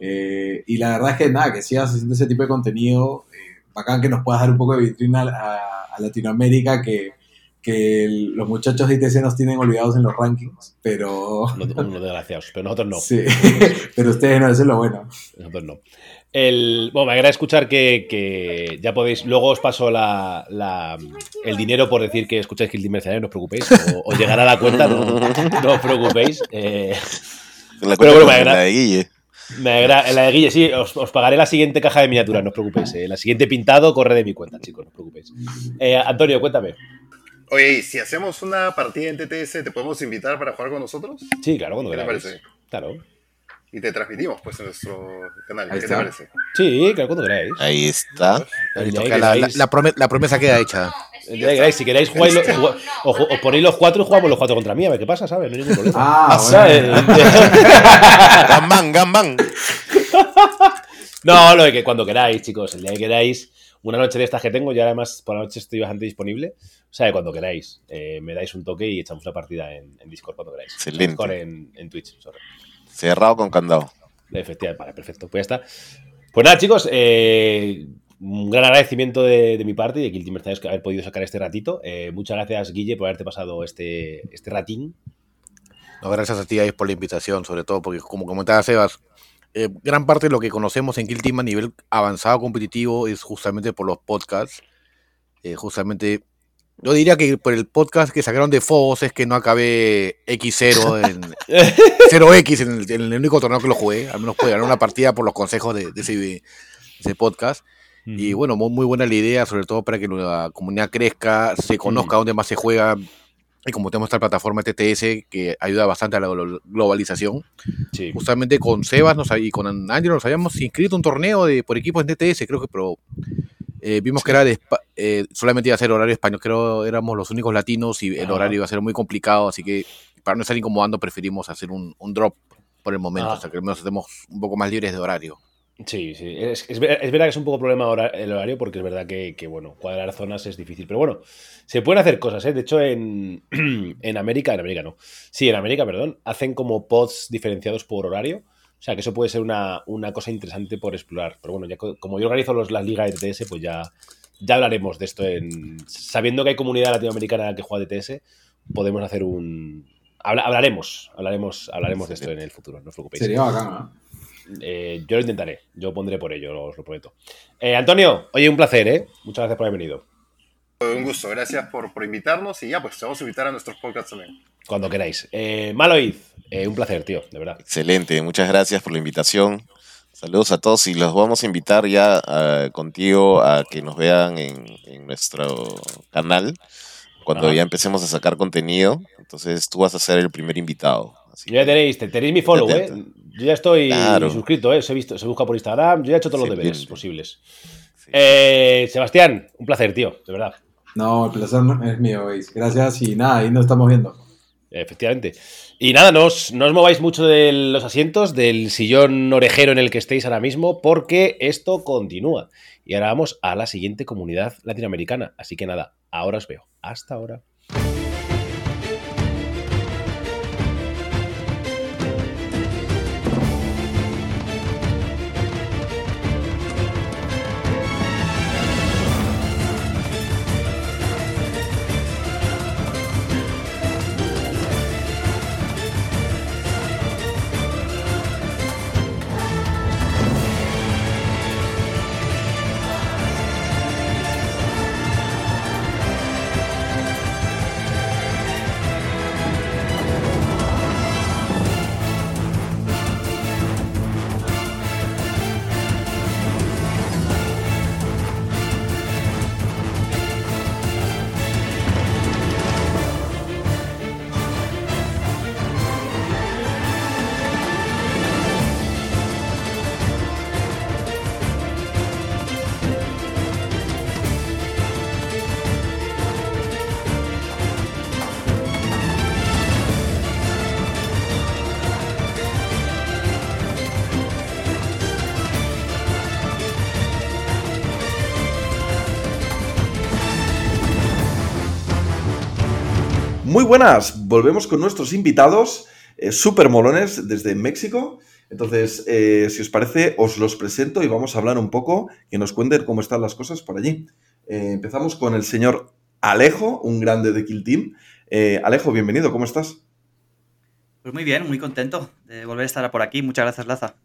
Eh, y la verdad es que nada, que sigas haciendo ese tipo de contenido, eh, bacán que nos puedas dar un poco de vitrina a, Latinoamérica, que, que los muchachos de ITC nos tienen olvidados en los rankings, pero... Unos desgraciados, pero nosotros no. Sí, pero ustedes no, eso es lo bueno. Nosotros no. El, bueno, me agrada escuchar que, ya podéis. Luego os paso la, el dinero por decir que escucháis que el Mercenario, no os preocupéis. O, llegará a la cuenta, no, os preocupéis. Eh, la pero bueno, me agrada, la de Guille. Me la de Guille, sí, os, pagaré la siguiente caja de miniaturas, no os preocupéis. Eh, la siguiente pintado corre de mi cuenta, chicos, no os preocupéis. Eh, Antonio, cuéntame. Oye, si hacemos una partida en TTS, ¿te podemos invitar para jugar con nosotros? Sí, claro, cuando queráis. Claro y te transmitimos pues en nuestro canal. ¿Qué te parece? Sí, claro, cuando queráis. Ahí está. la, promesa queda hecha. Si queréis jugáis os, ponéis los cuatro y jugamos los cuatro contra mí, a ver qué pasa, ¿sabes? No hay ningún problema. Ah, Gambán, gambán. No, lo de que cuando queráis, chicos, el día que queráis, una noche de estas que tengo, ya además por la noche estoy bastante disponible. O sea, cuando queráis, eh, me dais un toque y echamos una partida en, Discord cuando queráis. Excelente. Discord en, en Twitch, sorry. Cerrado con candado. Efectivamente, vale, perfecto. Pues ya está. Pues nada, chicos, eh, un gran agradecimiento de, mi parte y de Kill Team Mercedes haber podido sacar este ratito. Eh, muchas gracias, Guille, por haberte pasado este, este ratín. No, gracias a ti, por la invitación, sobre todo, porque como comentaba Sebas, eh, gran parte de lo que conocemos en Kill Team a nivel avanzado competitivo es justamente por los podcasts. justamente yo diría que por el podcast que sacaron de Fobos es que no acabé X0 en 0X en el, único torneo que lo jugué. Al menos pude ganar una partida por los consejos de, ese, podcast. Y bueno, muy, buena la idea, sobre todo para que la comunidad crezca, se conozca dónde más se juega. Y como tenemos esta plataforma TTS que ayuda bastante a la globalización, justamente con Sebas y con Angelo nos habíamos inscrito un torneo de, por equipos en TTS, creo que, pero eh, vimos que era de, eh, solamente iba a ser horario español, creo éramos los únicos latinos y el horario iba a ser muy complicado, así que para no estar incomodando preferimos hacer un, drop por el momento, o sea que al menos estemos un poco más libres de horario. Sí, sí, es, es, verdad que es un poco problema el horario porque es verdad que, bueno, cuadrar zonas es difícil, pero bueno, se pueden hacer cosas, ¿eh? De hecho, en, en América, en América no, sí, en América, perdón, hacen como pods diferenciados por horario o sea, que eso puede ser una, cosa interesante por explorar. Pero bueno, ya como yo organizo los, las ligas de TS, pues ya, ya hablaremos de esto. En, sabiendo que hay comunidad latinoamericana que juega de TS, podemos hacer un... hablaremos, hablaremos, hablaremos de esto en el futuro, no os preocupéis. Sería bacán, eh, yo lo intentaré, yo pondré por ello, os lo prometo. Eh, Antonio, oye, un placer, ¿eh? Muchas gracias por haber venido. Un gusto, gracias por, por invitarnos y ya, pues te vamos a invitar a nuestros podcasts también. Cuando queráis. Eh, Maloid, eh, un placer, tío, de verdad. Excelente, muchas gracias por la invitación. Saludos a todos y los vamos a invitar ya contigo a que nos vean en, nuestro canal cuando ya empecemos a sacar contenido. Entonces tú vas a ser el primer invitado. ya tenéis, tenéis mi follow, ¿eh? Yo ya estoy suscrito, ¿eh? Se, visto, se busca por Instagram, yo ya he hecho todos los deberes posibles. Eh, Sebastián, un placer, tío, de verdad. No, el placer es mío, veis. Gracias y nada, ahí nos estamos viendo. Efectivamente. Y nada, no os, mováis mucho de los asientos, del sillón orejero en el que estéis ahora mismo, porque esto continúa. Y ahora vamos a la siguiente comunidad latinoamericana. Así que nada, ahora os veo. Hasta ahora. Buenas, volvemos con nuestros invitados eh, molones desde México. Entonces, eh, si os parece, os los presento y vamos a hablar un poco, que nos cuenten cómo están las cosas por allí. Eh, empezamos con el señor Alejo, un grande de Kill Team. Eh, Alejo, bienvenido, ¿cómo estás? Pues muy bien, muy contento de volver a estar por aquí. Muchas gracias, Laza.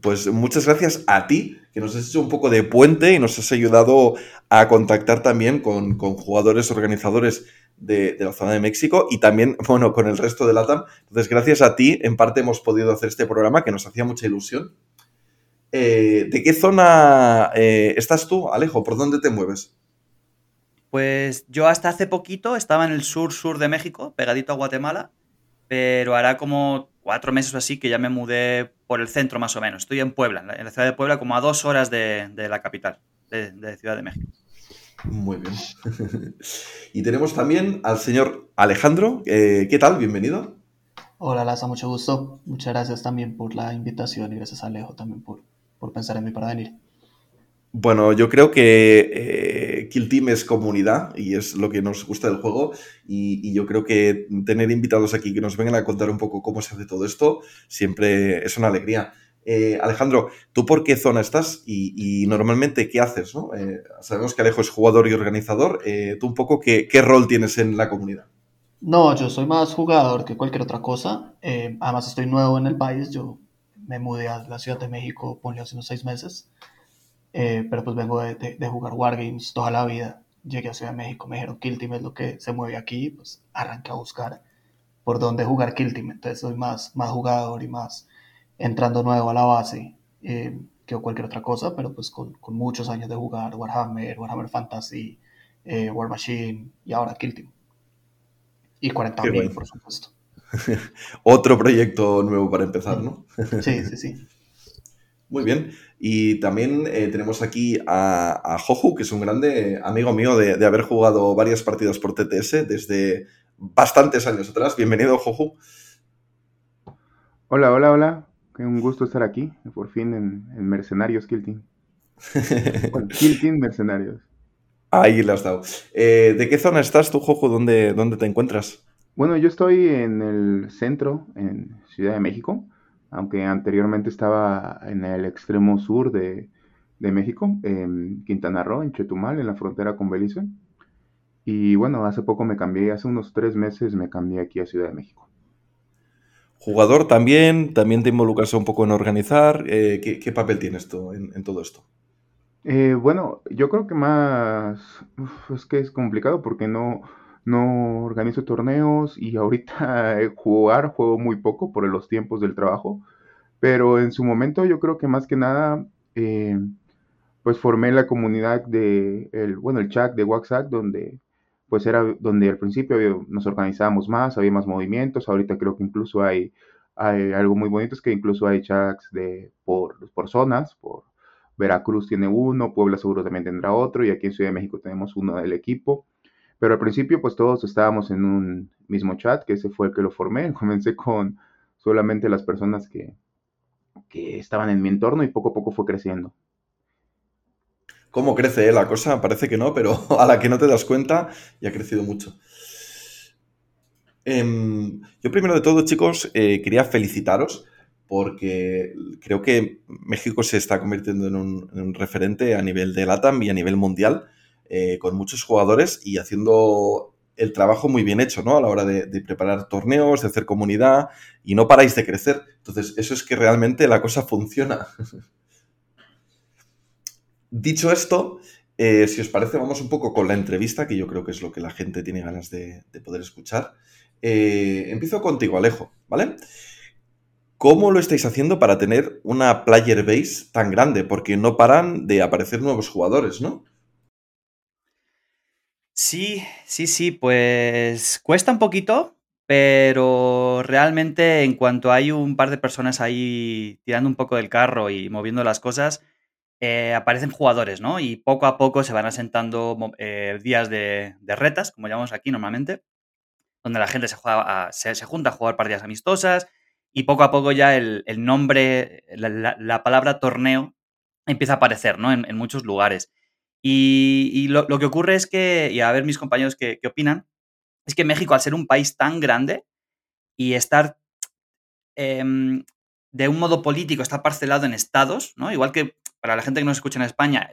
Pues muchas gracias a ti, que nos has hecho un poco de puente y nos has ayudado a contactar también con, jugadores, organizadores de, la zona de México y también, bueno, con el resto de LATAM. Entonces, gracias a ti, en parte hemos podido hacer este programa que nos hacía mucha ilusión. Eh, ¿De qué zona eh, estás tú, Alejo? ¿Por dónde te mueves? Pues yo hasta hace poquito estaba en el sur-sur de México, pegadito a Guatemala, pero hará como cuatro meses o así que ya me mudé por el centro más o menos. Estoy en Puebla, en la ciudad de Puebla, como a dos horas de, la capital, de, Ciudad de México. Muy bien. y tenemos también al señor Alejandro. Eh, ¿Qué tal? Bienvenido. Hola, Laza, mucho gusto. Muchas gracias también por la invitación y gracias Alejo también por, por pensar en mí para venir. Bueno, yo creo que eh, Kill Team es comunidad y es lo que nos gusta del juego y, yo creo que tener invitados aquí que nos vengan a contar un poco cómo se hace todo esto siempre es una alegría. Eh, Alejandro, ¿tú por qué zona estás y, normalmente qué haces? Eh, sabemos que Alejo es jugador y organizador. ¿Tú un poco qué, rol tienes en la comunidad? No, yo soy más jugador que cualquier otra cosa. además estoy nuevo en el país. Yo me mudé a la Ciudad de México, ponle hace unos seis meses. Eh, pero pues vengo de, de, jugar Wargames toda la vida. Llegué a Ciudad de México, me dijeron Kill Team es lo que se mueve aquí, pues arranqué a buscar por dónde jugar Kill Team. Entonces soy más, más jugador y más entrando nuevo a la base eh, que cualquier otra cosa, pero pues con, con, muchos años de jugar Warhammer, Warhammer Fantasy, eh, War Machine y ahora Kill Team. Y 40.000, por supuesto. Otro proyecto nuevo para empezar, ¿no? sí, sí, sí. Muy bien. Y también eh, tenemos aquí a, a, Joju, que es un grande amigo mío de, haber jugado varias partidas por TTS desde bastantes años atrás. Bienvenido, Joju. Hola, hola, hola. Un gusto estar aquí, por fin, en, Mercenarios Kill Team. Kill Team Mercenarios. Ahí le has dado. Eh, ¿De qué zona estás tú, Joju? ¿Dónde, ¿Dónde te encuentras? Bueno, yo estoy en el centro, en Ciudad de México aunque anteriormente estaba en el extremo sur de, México, en Quintana Roo, en Chetumal, en la frontera con Belice. Y bueno, hace poco me cambié, hace unos tres meses me cambié aquí a Ciudad de México. Jugador también, también te involucras un poco en organizar. Eh, ¿qué, papel tienes tú en, todo esto? Eh, bueno, yo creo que más es que es complicado porque no, no organizo torneos y ahorita jugar juego muy poco por los tiempos del trabajo, pero en su momento yo creo que más que nada, eh, pues formé la comunidad de, el, bueno, el chat de WhatsApp, donde pues era donde al principio nos organizábamos más, había más movimientos, ahorita creo que incluso hay, hay algo muy bonito, es que incluso hay chats de, por, por zonas, por Veracruz tiene uno, Puebla seguro también tendrá otro, y aquí en Ciudad de México tenemos uno del equipo. Pero al principio pues todos estábamos en un mismo chat, que ese fue el que lo formé. Comencé con solamente las personas que, que estaban en mi entorno y poco a poco fue creciendo. ¿Cómo crece eh, la cosa? Parece que no, pero a la que no te das cuenta ya ha crecido mucho. Em, yo primero de todo, chicos, eh, quería felicitaros porque creo que México se está convirtiendo en un, en un, referente a nivel de LATAM y a nivel mundial eh, con muchos jugadores y haciendo el trabajo muy bien hecho, ¿no? A la hora de, preparar torneos, de hacer comunidad y no paráis de crecer. Entonces, eso es que realmente la cosa funciona. Dicho esto, eh, si os parece, vamos un poco con la entrevista, que yo creo que es lo que la gente tiene ganas de, poder escuchar. Eh, empiezo contigo, Alejo, ¿vale? ¿Cómo lo estáis haciendo para tener una player base tan grande? Porque no paran de aparecer nuevos jugadores, ¿no? Sí, sí, sí, pues cuesta un poquito, pero realmente en cuanto hay un par de personas ahí tirando un poco del carro y moviendo las cosas, eh, aparecen jugadores, ¿no? Y poco a poco se van asentando eh, días de, retas, como llamamos aquí normalmente, donde la gente se, juega se, junta a jugar partidas amistosas y poco a poco ya el, nombre, la, palabra torneo empieza a aparecer, ¿no? en muchos lugares. Y, lo, que ocurre es que, y a ver mis compañeros qué, opinan, es que México, al ser un país tan grande y estar em, de un modo político, está parcelado en estados, ¿no? Igual que, para la gente que nos escucha en España,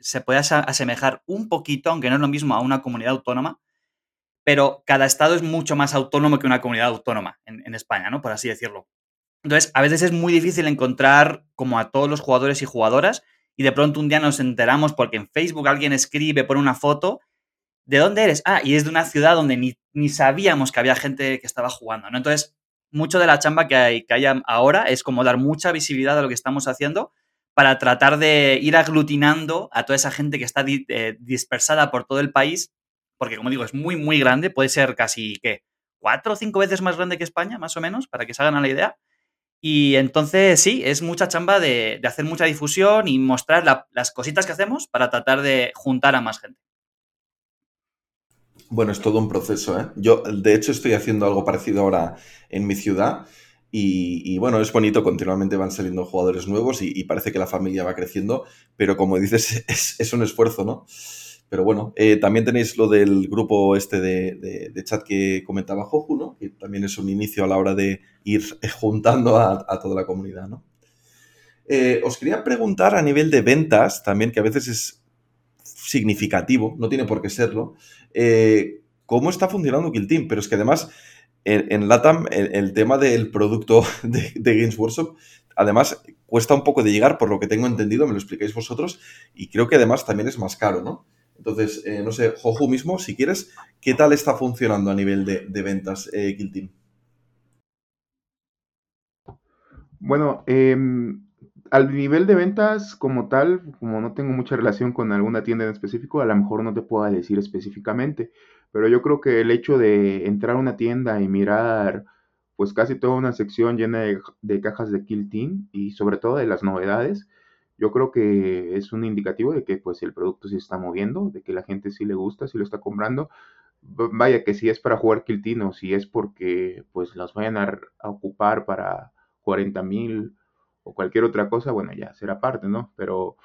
se puede asemejar un poquito, aunque no es lo mismo, a una comunidad autónoma, pero cada estado es mucho más autónomo que una comunidad autónoma en, en España, ¿no? Por así decirlo. Entonces, a veces es muy difícil encontrar como a todos los jugadores y jugadoras y de pronto un día nos enteramos porque en Facebook alguien escribe, pone una foto. ¿De dónde eres? Ah, y es de una ciudad donde ni, ni sabíamos que había gente que estaba jugando, ¿no? Entonces, mucho de la chamba que hay, que ahora es como dar mucha visibilidad a lo que estamos haciendo para tratar de ir aglutinando a toda esa gente que está eh, dispersada por todo el país, porque como digo, es muy, muy grande, puede ser casi, ¿qué? Cuatro o cinco veces más grande que España, más o menos, para que se hagan a la idea. Y entonces sí, es mucha chamba de, hacer mucha difusión y mostrar las cositas que hacemos para tratar de juntar a más gente. Bueno, es todo un proceso. ¿eh? Yo, de hecho, estoy haciendo algo parecido ahora en mi ciudad. Y, bueno, es bonito, continuamente van saliendo jugadores nuevos y, parece que la familia va creciendo, pero como dices, es un esfuerzo, ¿no? Pero bueno, eh, también tenéis lo del grupo este de, chat que comentaba Joju, ¿no? Que también es un inicio a la hora de ir juntando a, toda la comunidad, ¿no? Eh, os quería preguntar a nivel de ventas, también que a veces es significativo, no tiene por qué serlo, eh, cómo está funcionando Kill Team, pero es que además en, LATAM el, tema del producto de, de, Games Workshop, además cuesta un poco de llegar, por lo que tengo entendido, me lo explicáis vosotros, y creo que además también es más caro, ¿no? Entonces, eh, no sé, Joju mismo, si quieres, ¿qué tal está funcionando a nivel de, ventas eh, Kill Team? Bueno, em, al nivel de ventas como tal, como no tengo mucha relación con alguna tienda en específico, a lo mejor no te puedo decir específicamente, pero yo creo que el hecho de entrar a una tienda y mirar pues casi toda una sección llena de, de cajas de Kill Team y sobre todo de las novedades, yo creo que es un indicativo de que pues el producto se está moviendo, de que la gente sí le gusta, sí lo está comprando. Vaya que si es para jugar Kiltino, si es porque pues los vayan a, ocupar para 40 mil o cualquier otra cosa, bueno, ya será parte, ¿no? Pero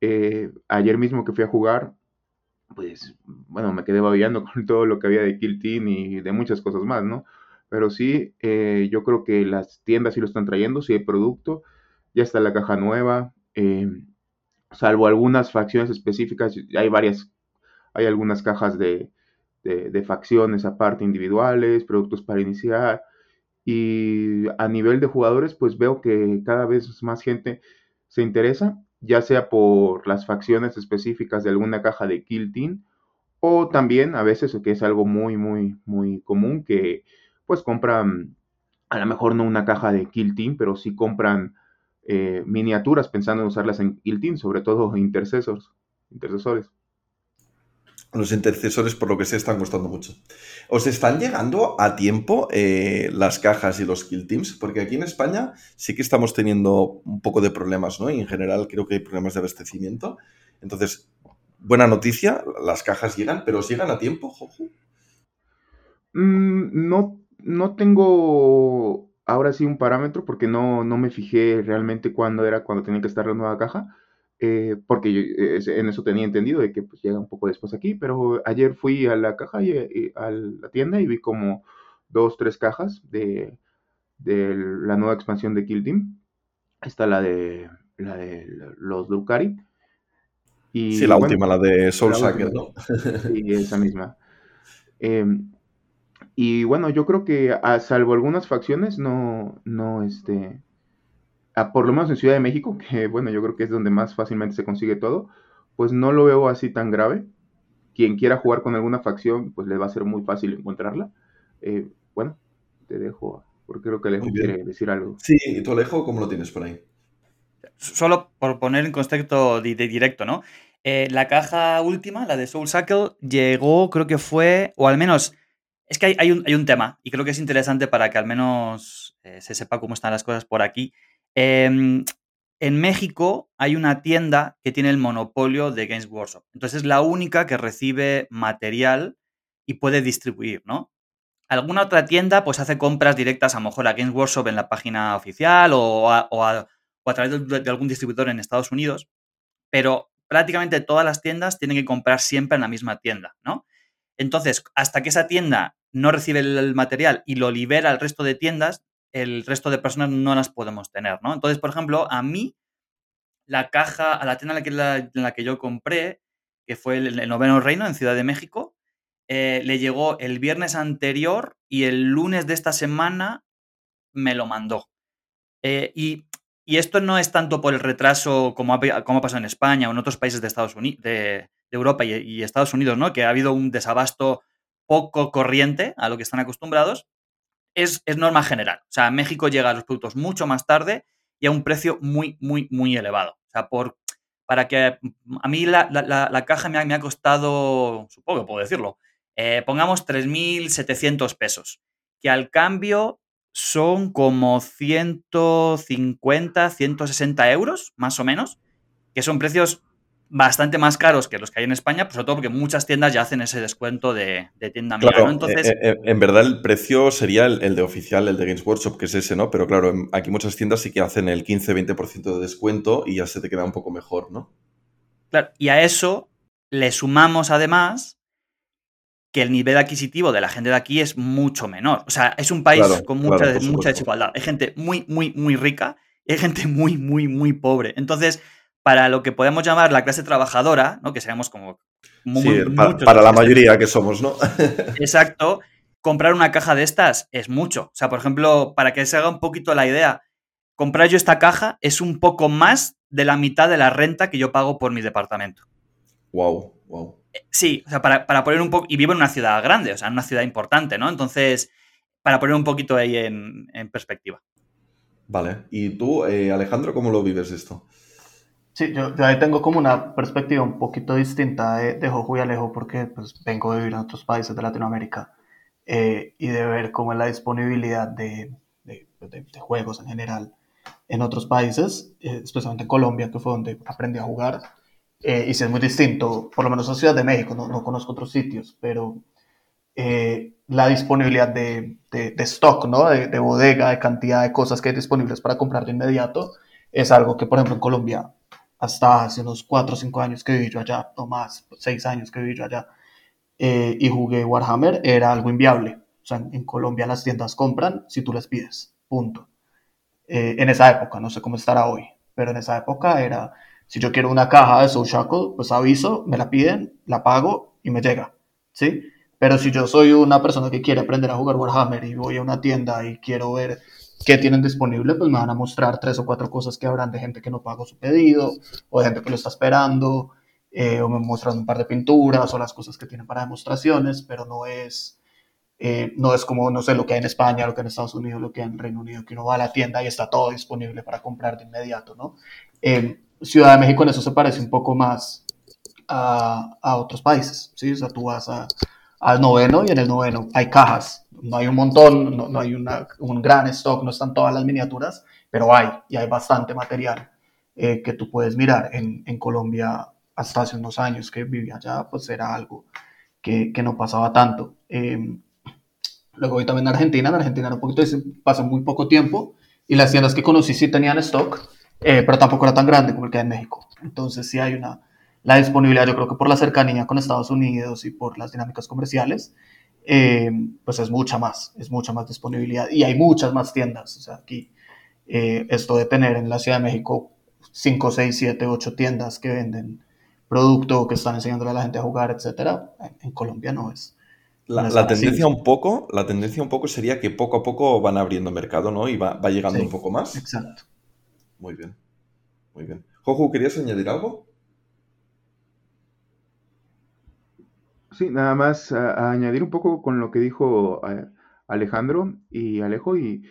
eh, ayer mismo que fui a jugar, pues bueno, me quedé babeando con todo lo que había de Kiltin y de muchas cosas más, ¿no? Pero sí, eh, yo creo que las tiendas sí lo están trayendo, sí hay producto, ya está la caja nueva, Em, salvo algunas facciones específicas, hay varias, hay algunas cajas de, facciones aparte individuales, productos para iniciar. Y a nivel de jugadores, pues veo que cada vez más gente se interesa, ya sea por las facciones específicas de alguna caja de Kill Team, o también a veces, que es algo muy, muy, muy común, que pues compran, a lo mejor no una caja de Kill Team, pero sí compran eh, miniaturas pensando en usarlas en Team, sobre todo intercesores. intercesores. Los intercesores, por lo que sé, están costando mucho. ¿Os están llegando a tiempo eh, las cajas y los kill teams? Porque aquí en España sí que estamos teniendo un poco de problemas, ¿no? Y en general creo que hay problemas de abastecimiento. Entonces, buena noticia, las cajas llegan, pero ¿os llegan a tiempo, Jojo? Mm, no, no tengo ahora sí un parámetro porque no, no me fijé realmente cuándo era cuando tenía que estar la nueva caja, eh, porque eh, en eso tenía entendido de que pues, llega un poco después aquí, pero ayer fui a la caja y, a la tienda y vi como dos, tres cajas de, de la nueva expansión de Kill Team. Está la de, la de los Drukari. Y, sí, la última, la de Soul Sacker, ¿no? Sí, esa misma. Em, y bueno, yo creo que a salvo algunas facciones, no, no, este, por lo menos en Ciudad de México, que bueno, yo creo que es donde más fácilmente se consigue todo, pues no lo veo así tan grave. Quien quiera jugar con alguna facción, pues le va a ser muy fácil encontrarla. Eh, bueno, te dejo, porque creo que Alejo quiere decir algo. Sí, ¿y tú Alejo cómo lo tienes por ahí? Solo por poner en contexto de, directo, ¿no? Eh, la caja última, la de Soul Cycle, llegó, creo que fue, o al menos es que hay, un, tema y creo que es interesante para que al menos eh, se sepa cómo están las cosas por aquí. Em, en México hay una tienda que tiene el monopolio de Games Workshop. Entonces es la única que recibe material y puede distribuir, ¿no? Alguna otra tienda pues hace compras directas a lo mejor a Games Workshop en la página oficial o a, través de, de, algún distribuidor en Estados Unidos, pero prácticamente todas las tiendas tienen que comprar siempre en la misma tienda, ¿no? Entonces, hasta que esa tienda no recibe el material y lo libera al resto de tiendas, el resto de personas no las podemos tener, ¿no? Entonces, por ejemplo, a mí la caja a la tienda en la que, yo compré, que fue el, Noveno Reino en Ciudad de México, eh, le llegó el viernes anterior y el lunes de esta semana me lo mandó. Eh, y, esto no es tanto por el retraso como ha, pasado en España o en otros países de Estados Unidos, Europa y, Estados Unidos, ¿no? Que ha habido un desabasto poco corriente a lo que están acostumbrados. Es, es norma general. O sea, México llega a los productos mucho más tarde y a un precio muy, muy, muy elevado. O sea, por, para que a mí la, caja me ha, costado, supongo que puedo decirlo, eh, pongamos 3.700 pesos, que al cambio son como 150, 160 euros, más o menos, que son precios bastante más caros que los que hay en España, pues sobre todo porque muchas tiendas ya hacen ese descuento de, tienda claro, Entonces, eh, eh, en verdad el precio sería el, de oficial, el de Games Workshop, que es ese, ¿no? Pero claro, aquí muchas tiendas sí que hacen el 15-20% de descuento y ya se te queda un poco mejor, ¿no? Claro, y a eso le sumamos además que el nivel adquisitivo de la gente de aquí es mucho menor. O sea, es un país con mucha, mucha desigualdad. Hay gente muy, muy, muy rica y hay gente muy, muy, muy pobre. Entonces, para lo que podemos llamar la clase trabajadora, ¿no? que seamos como... Muy, para, la mayoría que somos, ¿no? Exacto. Comprar una caja de estas es mucho. O sea, por ejemplo, para que se haga un poquito la idea, comprar yo esta caja es un poco más de la mitad de la renta que yo pago por mi departamento. Wow, wow. Eh, sí, o sea, para, poner un poco... Y vivo en una ciudad grande, o sea, en una ciudad importante, ¿no? Entonces, para poner un poquito ahí en, perspectiva. Vale. ¿Y tú, eh, Alejandro, cómo lo vives esto? Sí, yo, ahí tengo como una perspectiva un poquito distinta de, de Jojo y Alejo porque pues, vengo de vivir en otros países de Latinoamérica eh, y de ver cómo es la disponibilidad de, de, de juegos en general en otros países, eh, especialmente en Colombia, que fue donde aprendí a jugar. Eh, y si es muy distinto, por lo menos en Ciudad de México, no, no conozco otros sitios, pero la disponibilidad de, stock, ¿no? De, bodega, de cantidad de cosas que hay disponibles para comprar de inmediato, es algo que, por ejemplo, en Colombia hasta hace unos 4 o 5 años que viví yo allá, no más, 6 años que viví yo allá, eh, y jugué Warhammer, era algo inviable. O sea, en Colombia las tiendas compran si tú les pides, punto. Eh, en esa época, no sé cómo estará hoy, pero en esa época era, si yo quiero una caja de Soul Shackle, pues aviso, me la piden, la pago y me llega, ¿sí? Pero si yo soy una persona que quiere aprender a jugar Warhammer y voy a una tienda y quiero ver que tienen disponible, pues me van a mostrar tres o cuatro cosas que habrán de gente que no pagó su pedido, o de gente que lo está esperando, eh, o me muestran un par de pinturas, o las cosas que tienen para demostraciones, pero no es, eh, no es como, no sé, lo que hay en España, lo que hay en Estados Unidos, lo que hay en Reino Unido, que uno va a la tienda y está todo disponible para comprar de inmediato, ¿no? Eh, Ciudad de México en eso se parece un poco más a, a otros países, ¿sí? O sea, tú vas a, al noveno y en el noveno hay cajas. No hay un montón, no, hay un gran stock, no están todas las miniaturas, pero hay y hay bastante material eh, que tú puedes mirar. En, en, Colombia, hasta hace unos años que vivía allá, pues era algo que, que no pasaba tanto. Em, luego voy también a Argentina. En Argentina un poquito, pasó muy poco tiempo y las tiendas que conocí sí tenían stock, eh, pero tampoco era tan grande como el que hay en México. Entonces sí hay una la disponibilidad, yo creo que por la cercanía con Estados Unidos y por las dinámicas comerciales, eh, pues es mucha más, es mucha más disponibilidad y hay muchas más tiendas. O sea, aquí eh, esto de tener en la Ciudad de México 5, 6, 7, 8 tiendas que venden producto, que están enseñándole a la gente a jugar, etcétera, en, Colombia no es. La, tendencia un poco, la tendencia un poco sería que poco a poco van abriendo mercado, ¿no? Y va, va llegando un poco más. Exacto. Muy bien, muy bien. Jojo, ¿querías añadir algo? Sí, nada más añadir un poco con lo que dijo eh, Alejandro y Alejo y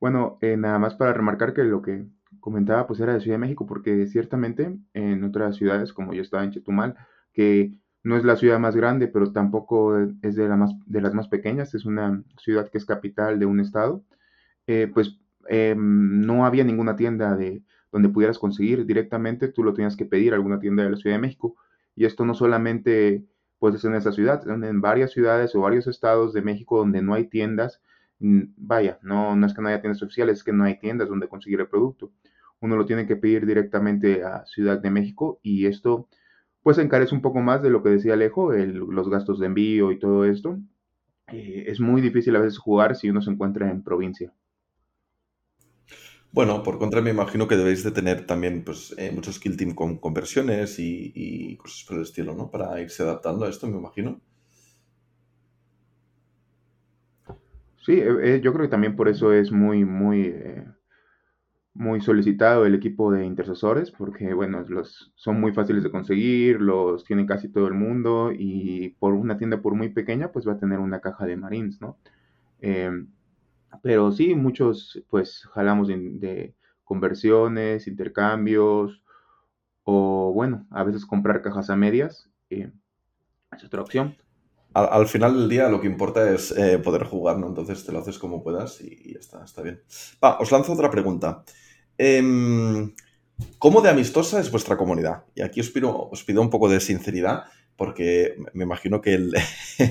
bueno, eh, nada más para remarcar que lo que comentaba pues era de Ciudad de México porque ciertamente en otras ciudades como yo estaba en Chetumal que no es la ciudad más grande pero tampoco es de, la más, de las más pequeñas, es una ciudad que es capital de un estado, eh, pues no había ninguna tienda de donde pudieras conseguir directamente, tú lo tenías que pedir a alguna tienda de la Ciudad de México y esto no solamente pues en esa ciudad, en varias ciudades o varios estados de México donde no hay tiendas, mm, vaya, no, no es que no haya tiendas oficiales, es que no hay tiendas donde conseguir el producto. Uno lo tiene que pedir directamente a Ciudad de México y esto pues encarece un poco más de lo que decía Alejo, los gastos de envío y todo esto. Eh, es muy difícil a veces jugar si uno se encuentra en provincia. Bueno, por contra me imagino que debéis de tener también pues, eh, muchos kill team con conversiones y, cosas por el estilo, ¿no? Para irse adaptando a esto, me imagino. Sí, eh, eh, yo creo que también por eso es muy, muy, muy solicitado el equipo de intercesores, porque bueno, los, son muy fáciles de conseguir, los tiene casi todo el mundo y por una tienda por muy pequeña, pues va a tener una caja de Marines, ¿no? Pero sí, muchos pues jalamos de, conversiones, intercambios o bueno, a veces comprar cajas a medias. Eh, es otra opción. Al, final del día lo que importa es eh, poder jugar, ¿no? Entonces te lo haces como puedas y, ya está, está bien. Va, os lanzo otra pregunta. Em, ¿Cómo de amistosa es vuestra comunidad? Y aquí os pido, os pido un poco de sinceridad porque me imagino que el,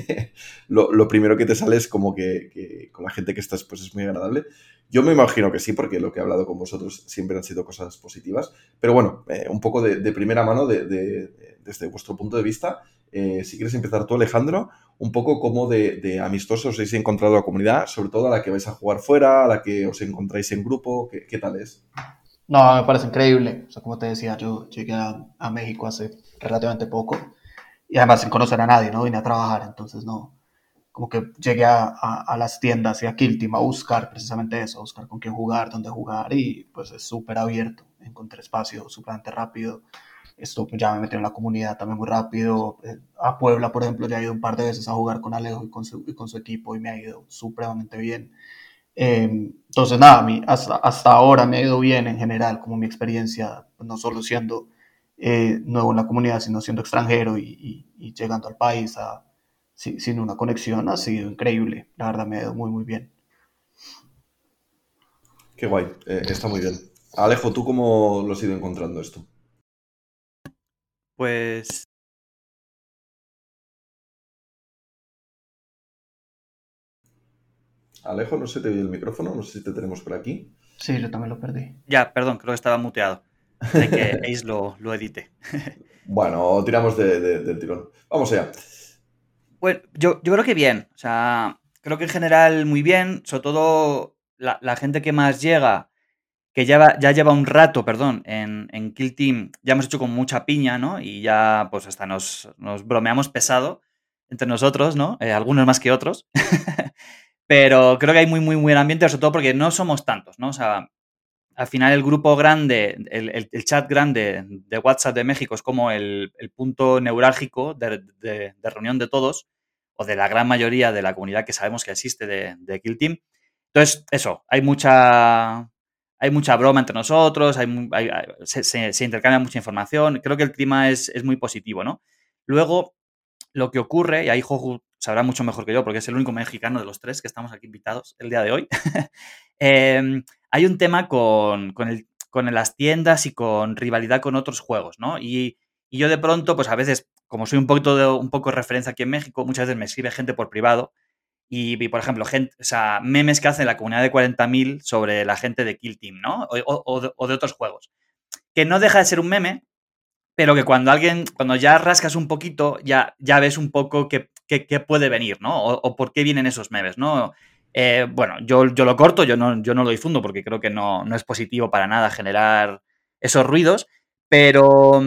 lo, primero que te sale es como que, con la gente que estás pues es muy agradable. Yo me imagino que sí, porque lo que he hablado con vosotros siempre han sido cosas positivas. Pero bueno, eh, un poco de, primera mano desde vuestro punto de vista. Eh, si quieres empezar tú, Alejandro, un poco como de, amistosos os habéis encontrado la comunidad, sobre todo a la que vais a jugar fuera, a la que os encontráis en grupo, ¿qué, qué tal es? No, me parece increíble. O sea, como te decía, yo llegué a México hace relativamente poco y además sin conocer a nadie, ¿no? Vine a trabajar, entonces no, como que llegué a, a, las tiendas y a Kiltim a buscar precisamente eso, a buscar con quién jugar, dónde jugar y pues es súper abierto, encontré espacio súper rápido, esto ya me metí en la comunidad también muy rápido, eh, a Puebla por ejemplo ya he ido un par de veces a jugar con Alejo y con su, y con su equipo y me ha ido supremamente bien. Em, entonces nada, a mí hasta, hasta ahora me ha ido bien en general, como mi experiencia, no solo siendo eh, nuevo en la comunidad, sino siendo extranjero y, llegando al país a, sin, una conexión, ha sido increíble. La verdad me ha ido muy, muy bien. Qué guay, eh, está muy bien. Alejo, ¿tú cómo lo has ido encontrando esto? Pues Alejo, no sé, te oye el micrófono, no sé si te tenemos por aquí. Sí, yo también lo perdí. Ya, perdón, creo que estaba muteado de que Ace lo, lo edite. bueno, tiramos del tirón. Vamos allá. Bueno, yo, yo creo que bien. O sea, creo que en general muy bien. Sobre todo la, gente que más llega, que ya, ya lleva un rato, perdón, en, en, Kill Team, ya hemos hecho con mucha piña, ¿no? Y ya, pues hasta nos, nos bromeamos pesado entre nosotros, ¿no? Eh, algunos más que otros. Pero creo que hay muy, muy, muy buen ambiente, sobre todo porque no somos tantos, ¿no? O sea, al final el grupo grande, el, chat grande de WhatsApp de México es como el, punto neurálgico de, reunión de todos, o de la gran mayoría de la comunidad que sabemos que existe de, Kill Team. Entonces, eso, hay mucha, hay mucha broma entre nosotros, se, intercambia mucha información, creo que el clima es, muy positivo, ¿no? Luego, lo que ocurre, y ahí Joju sabrá mucho mejor que yo, porque es el único mexicano de los tres que estamos aquí invitados el día de hoy, eh, hay un tema con, las tiendas y con rivalidad con otros juegos, ¿no? Y, yo de pronto, pues a veces, como soy un poquito de, un poco de referencia aquí en México, muchas veces me escribe gente por privado y, por ejemplo, gente, o sea, memes que hacen la comunidad de 40.000 sobre la gente de Kill Team, ¿no? O, de, otros juegos. Que no deja de ser un meme, pero que cuando alguien, cuando ya rascas un poquito, ya, ya ves un poco qué, puede venir, ¿no? O, o, por qué vienen esos memes, ¿no? Eh, bueno, yo, yo, lo corto, yo no, yo no lo difundo porque creo que no, no, es positivo para nada generar esos ruidos, pero,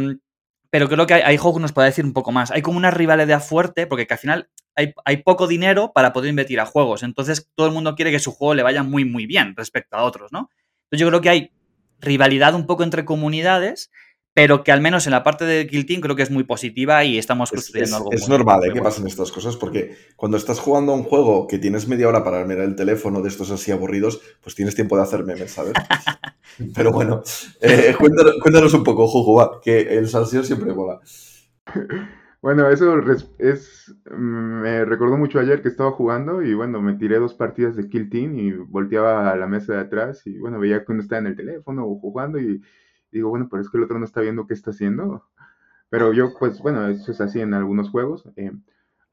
pero creo que hay, juegos que nos puede decir un poco más. Hay como una rivalidad fuerte porque al final hay, hay, poco dinero para poder invertir a juegos, entonces todo el mundo quiere que su juego le vaya muy, muy bien respecto a otros, ¿no? Entonces yo creo que hay rivalidad un poco entre comunidades pero que al menos en la parte de Kill Team creo que es muy positiva y estamos construyendo algo. Es normal ¿eh? que pasen estas cosas, porque cuando estás jugando a un juego que tienes media hora para mirar el teléfono de estos así aburridos, pues tienes tiempo de hacer memes, ¿sabes? pero bueno, eh, cuéntanos, un poco, Juju, que el salseo siempre mola. Bueno, eso es, me recordó mucho ayer que estaba jugando y bueno, me tiré dos partidas de Kill Team y volteaba a la mesa de atrás y bueno, veía que uno estaba en el teléfono o jugando y digo, bueno, pero es que el otro no está viendo qué está haciendo. Pero yo, pues, bueno, eso es así en algunos juegos. Eh,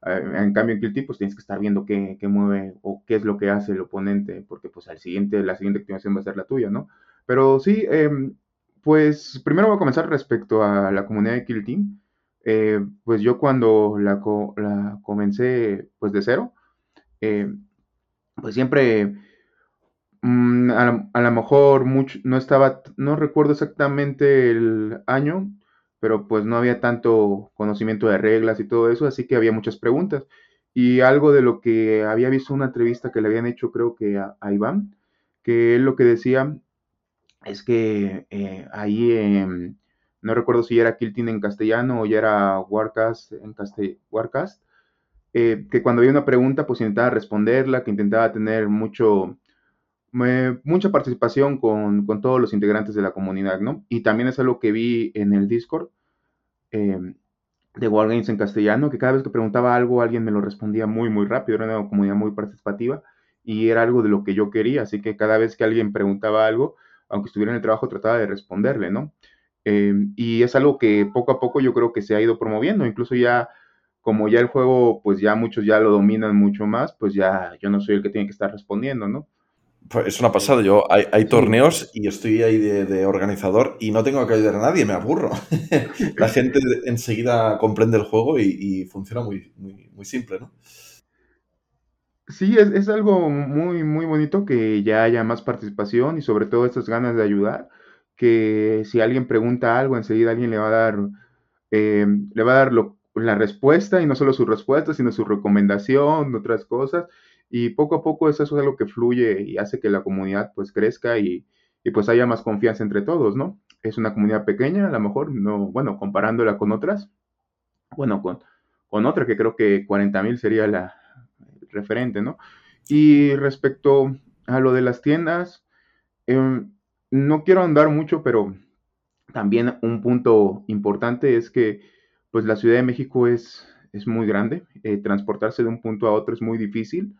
eh, en cambio, en Kill pues tienes que estar viendo qué, qué, mueve o qué es lo que hace el oponente, porque pues al siguiente, la siguiente activación va a ser la tuya, ¿no? Pero sí, em, pues primero voy a comenzar respecto a la comunidad de Kill Team. Eh, pues yo cuando la, comencé pues de cero, pues siempre mm, a, lo mejor mucho, no estaba, no recuerdo exactamente el año, pero pues no había tanto conocimiento de reglas y todo eso, así que había muchas preguntas. Y algo de lo que había visto una entrevista que le habían hecho, creo que a, Iván, que él lo que decía es que eh, ahí, no recuerdo si era Kiltin en castellano o ya era Warcast en castell Warcast, eh, que cuando había una pregunta, pues intentaba responderla, que intentaba tener mucho, mucha participación con, con, todos los integrantes de la comunidad, ¿no? Y también es algo que vi en el Discord eh, de Wargames en castellano, que cada vez que preguntaba algo, alguien me lo respondía muy, muy rápido, era una comunidad muy participativa y era algo de lo que yo quería, así que cada vez que alguien preguntaba algo, aunque estuviera en el trabajo, trataba de responderle, ¿no? Eh, y es algo que poco a poco yo creo que se ha ido promoviendo, incluso ya como ya el juego, pues ya muchos ya lo dominan mucho más, pues ya yo no soy el que tiene que estar respondiendo, ¿no? Pues es una pasada. Yo hay, torneos y estoy ahí de, organizador y no tengo que ayudar a nadie, me aburro. La gente enseguida comprende el juego y, funciona muy, muy, simple, ¿no? Sí, es, es, algo muy, muy bonito que ya haya más participación y sobre todo estas ganas de ayudar, que si alguien pregunta algo, enseguida alguien le va a dar, eh, le va a dar lo, la respuesta y no solo su respuesta, sino su recomendación, otras cosas. Y poco a poco eso es algo que fluye y hace que la comunidad pues crezca y, pues haya más confianza entre todos, ¿no? Es una comunidad pequeña, a lo mejor, no, bueno, comparándola con otras, bueno, con, con otra que creo que 40.000 sería la referente, ¿no? Y respecto a lo de las tiendas, em, no quiero andar mucho, pero también un punto importante es que pues la Ciudad de México es, es muy grande, eh, transportarse de un punto a otro es muy difícil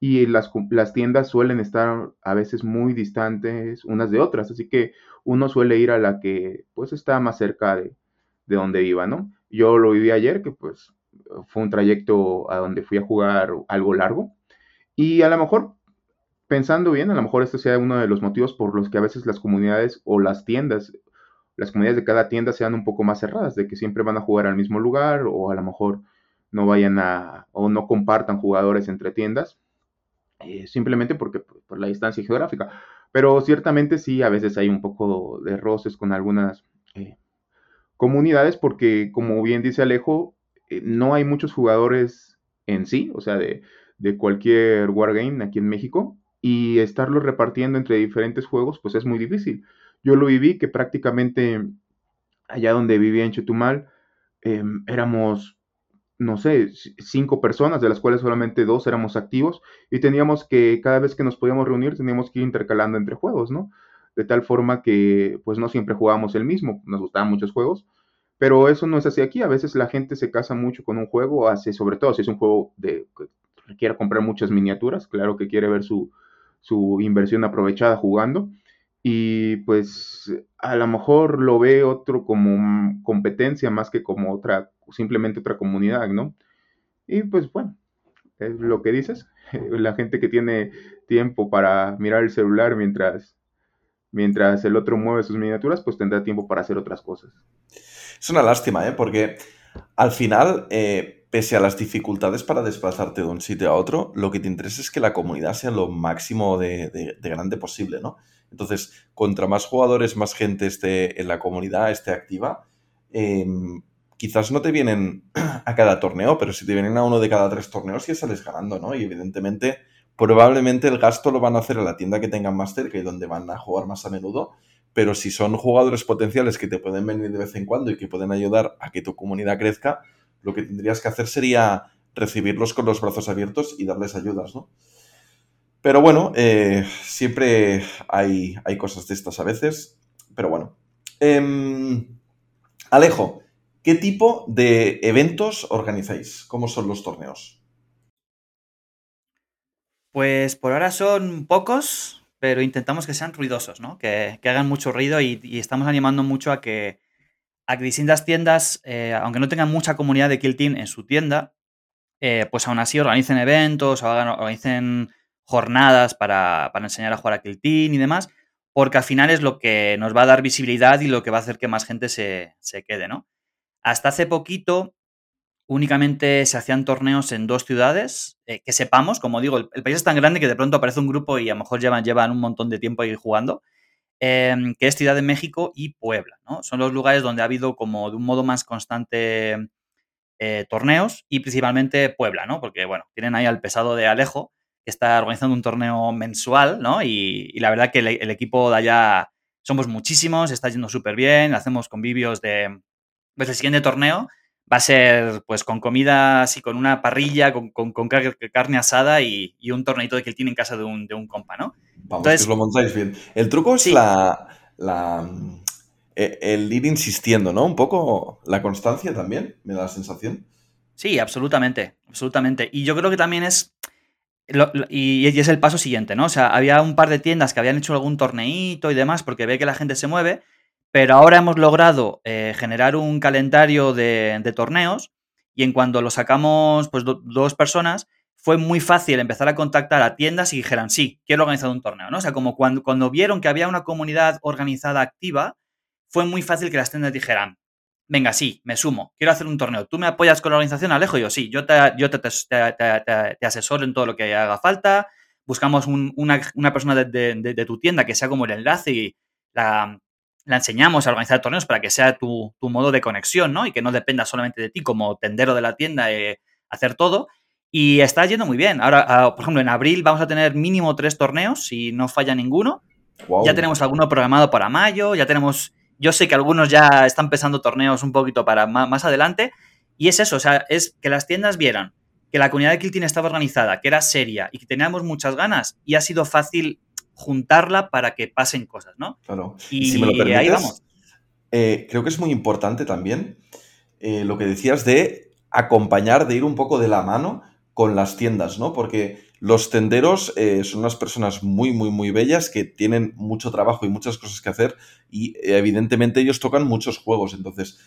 y las, las, tiendas suelen estar a veces muy distantes unas de otras, así que uno suele ir a la que pues está más cerca de, de donde iba, ¿no? Yo lo viví ayer, que pues fue un trayecto a donde fui a jugar algo largo y a lo mejor pensando bien, a lo mejor este sea uno de los motivos por los que a veces las comunidades o las tiendas las comunidades de cada tienda sean un poco más cerradas, de que siempre van a jugar al mismo lugar o a lo mejor no vayan a o no compartan jugadores entre tiendas, eh, simplemente porque por la distancia geográfica. Pero ciertamente sí, a veces hay un poco de roces con algunas eh, comunidades porque, como bien dice Alejo, eh, no hay muchos jugadores en sí, o sea, de, de cualquier wargame aquí en México, y estarlos repartiendo entre diferentes juegos, pues es muy difícil. Yo lo viví que prácticamente allá donde vivía en Chetumal em, éramos, no sé, cinco personas, de las cuales solamente dos éramos activos y teníamos que, cada vez que nos podíamos reunir, teníamos que ir intercalando entre juegos, ¿no? De tal forma que, pues no siempre jugábamos el mismo, nos gustaban muchos juegos, pero eso no es así aquí. A veces la gente se casa mucho con un juego, hace, sobre todo si es un juego de que requiere comprar muchas miniaturas, claro que quiere ver su, su inversión aprovechada jugando y pues a lo mejor lo ve otro como competencia más que como otra, simplemente otra comunidad, ¿no? Y pues bueno, es lo que dices, la gente que tiene tiempo para mirar el celular mientras, mientras el otro mueve sus miniaturas, pues tendrá tiempo para hacer otras cosas. Es una lástima, ¿eh? Porque al final, eh, pese a las dificultades para desplazarte de un sitio a otro, lo que te interesa es que la comunidad sea lo máximo de, de grande posible, ¿no? Entonces, contra más jugadores, más gente esté en la comunidad, esté activa, em, quizás no te vienen a cada torneo, pero si te vienen a uno de cada tres torneos ya sales ganando, ¿no? Y evidentemente, probablemente el gasto lo van a hacer en la tienda que tengan más cerca y donde van a jugar más a menudo, pero si son jugadores potenciales que te pueden venir de vez en cuando y que pueden ayudar a que tu comunidad crezca, lo que tendrías que hacer sería recibirlos con los brazos abiertos y darles ayudas, ¿no? Pero bueno, eh, siempre hay, hay, cosas de estas a veces. Pero bueno. Em, Alejo, ¿qué tipo de eventos organizáis? ¿Cómo son los torneos? Pues por ahora son pocos, pero intentamos que sean ruidosos, ¿no? Que, hagan mucho ruido y, estamos animando mucho a que, a distintas tiendas, eh, aunque no tengan mucha comunidad de Kill Team en su tienda, eh, pues aún así organicen eventos o organicen jornadas para, enseñar a jugar a Kill Team y demás, porque al final es lo que nos va a dar visibilidad y lo que va a hacer que más gente se, quede, ¿no? Hasta hace poquito únicamente se hacían torneos en dos ciudades, eh, que sepamos, como digo, el, país es tan grande que de pronto aparece un grupo y a lo mejor llevan, llevan un montón de tiempo ahí jugando, em, que es Ciudad de México y Puebla, ¿no? Son los lugares donde ha habido como de un modo más constante eh, torneos y principalmente Puebla, ¿no? Porque, bueno, tienen ahí al pesado de Alejo, está organizando un torneo mensual, ¿no? Y, la verdad que el, equipo de allá somos muchísimos, está yendo súper bien, hacemos convivios de... Pues el siguiente torneo va a ser pues con comida así, con una parrilla, con, carne asada y, un torneito de que tiene en casa de un, de un compa, ¿no? Vamos, Entonces, que lo montáis bien. El truco es la, la, e, el ir insistiendo, ¿no? Un poco la constancia también, me da la sensación. Sí, absolutamente, absolutamente. Y yo creo que también es... y, es el paso siguiente, ¿no? O sea, había un par de tiendas que habían hecho algún torneito y demás porque ve que la gente se mueve, pero ahora hemos logrado eh, generar un calendario de, torneos y en cuando lo sacamos, pues dos personas, fue muy fácil empezar a contactar a tiendas y dijeran, sí, quiero organizar un torneo, ¿no? O sea, como cuando, cuando vieron que había una comunidad organizada activa, fue muy fácil que las tiendas dijeran, venga, sí, me sumo, quiero hacer un torneo. ¿Tú me apoyas con la organización, Alejo? Y yo, sí, yo te, yo te, te, asesoro en todo lo que haga falta. Buscamos una, persona de, tu tienda que sea como el enlace y la, la enseñamos a organizar torneos para que sea tu, modo de conexión, ¿no? Y que no dependa solamente de ti como tendero de la tienda eh, hacer todo. Y está yendo muy bien. Ahora, ah, por ejemplo, en abril vamos a tener mínimo tres torneos, si no falla ninguno. Ya tenemos alguno programado para mayo, ya tenemos... Yo sé que algunos ya están empezando torneos un poquito para más, adelante. Y es eso, o sea, es que las tiendas vieran que la comunidad de Kiltin estaba organizada, que era seria y que teníamos muchas ganas y ha sido fácil juntarla para que pasen cosas, ¿no? Claro. Y, si me lo permites, ahí vamos. Eh, creo que es muy importante también eh, lo que decías de acompañar, de ir un poco de la mano con las tiendas, ¿no? Porque los tenderos eh, son unas personas muy, muy, muy bellas que tienen mucho trabajo y muchas cosas que hacer y evidentemente ellos tocan muchos juegos, entonces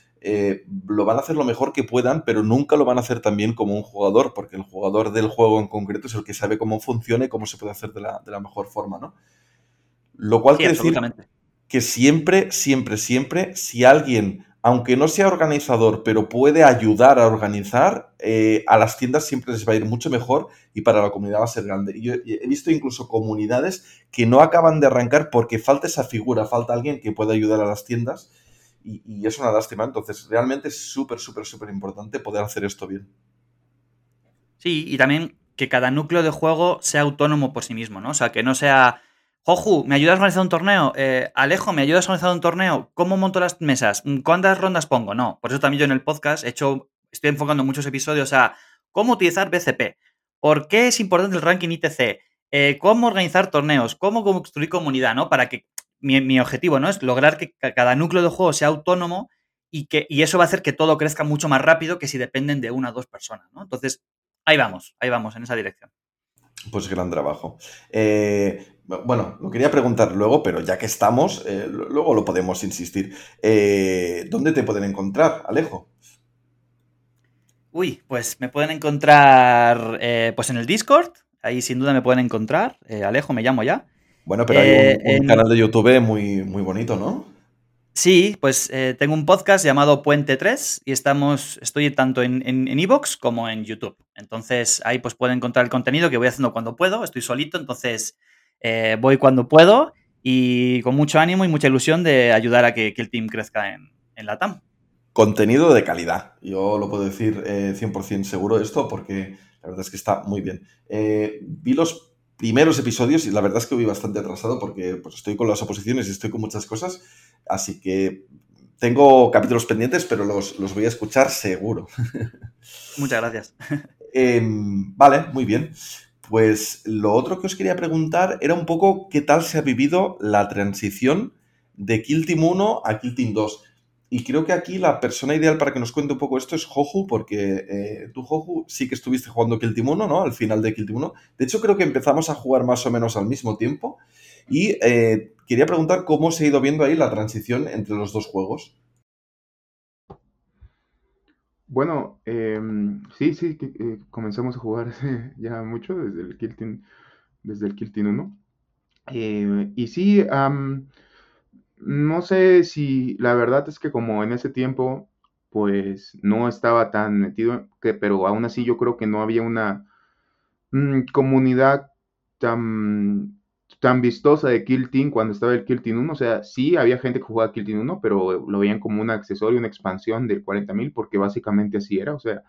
lo van a hacer lo mejor que puedan, pero nunca lo van a hacer tan bien como un jugador, porque el jugador del juego en concreto es el que sabe cómo funciona y cómo se puede hacer de la, de la mejor forma, ¿no? Lo cual quiere decir que siempre, siempre, siempre, si alguien, aunque no sea organizador, pero puede ayudar a organizar, eh, a las tiendas siempre les va a ir mucho mejor y para la comunidad va a ser grande. Yo he visto incluso comunidades que no acaban de arrancar porque falta esa figura, falta alguien que pueda ayudar a las tiendas. Y, y es una lástima. Entonces, realmente es súper, súper, súper importante poder hacer esto bien. Sí, y también que cada núcleo de juego sea autónomo por sí mismo, ¿no? O sea, que no sea Joju, ¿me ayudas a organizar un torneo? Eh, Alejo, ¿me ayudas a organizar un torneo? ¿Cómo monto las mesas? ¿Cuántas rondas pongo? No, por eso también yo en el podcast he hecho, estoy enfocando muchos episodios a cómo utilizar BCP, por qué es importante el ranking ITC, eh, cómo organizar torneos, cómo construir comunidad, ¿no? Para que mi, objetivo, ¿no? Es lograr que cada núcleo de juego sea autónomo y, que, y eso va a hacer que todo crezca mucho más rápido que si dependen de una o dos personas, ¿no? Entonces, ahí vamos, ahí vamos, en esa dirección. Pues gran trabajo. Eh, bueno, lo quería preguntar luego, pero ya que estamos, eh, luego lo podemos insistir. Eh, ¿Dónde te pueden encontrar, Alejo? Uy, pues me pueden encontrar pues en el Discord. Ahí sin duda me pueden encontrar. Alejo, me llamo ya. Bueno, pero hay un, canal de YouTube muy, muy bonito, ¿no? Sí, pues tengo un podcast llamado Puente 3 y estamos, estoy tanto en Evox en, como en YouTube. Entonces ahí pues pueden encontrar el contenido que voy haciendo cuando puedo. Estoy solito, entonces eh, voy cuando puedo y con mucho ánimo y mucha ilusión de ayudar a que, el team crezca en, la TAM. Contenido de calidad. Yo lo puedo decir 100% eh, seguro esto porque la verdad es que está muy bien. Eh, vi los primeros episodios y la verdad es que voy bastante atrasado porque pues, estoy con las oposiciones y estoy con muchas cosas. Así que tengo capítulos pendientes, pero los, los voy a escuchar seguro. Muchas gracias. Em, vale, muy bien. Pues lo otro que os quería preguntar era un poco qué tal se ha vivido la transición de Kill Team 1 a Kill Team 2. Y creo que aquí la persona ideal para que nos cuente un poco esto es Joju, porque eh, tú, Joju, sí que estuviste jugando Kill Team 1, ¿no? Al final de Kill Team 1. De hecho, creo que empezamos a jugar más o menos al mismo tiempo. Y eh, quería preguntar cómo se ha ido viendo ahí la transición entre los dos juegos. Bueno, em, sí, sí, eh, comenzamos a jugar ya mucho desde el Kiltin, desde el Kiltin 1. Eh, y sí, no sé si la verdad es que como en ese tiempo pues no estaba tan metido, pero aún así yo creo que no había una mm, comunidad tan, tan vistosa de Kill Team cuando estaba el Kill Team 1. O sea, sí había gente que jugaba Kill Team 1, pero lo veían como un accesorio, una expansión del 40.000, porque básicamente así era. O sea,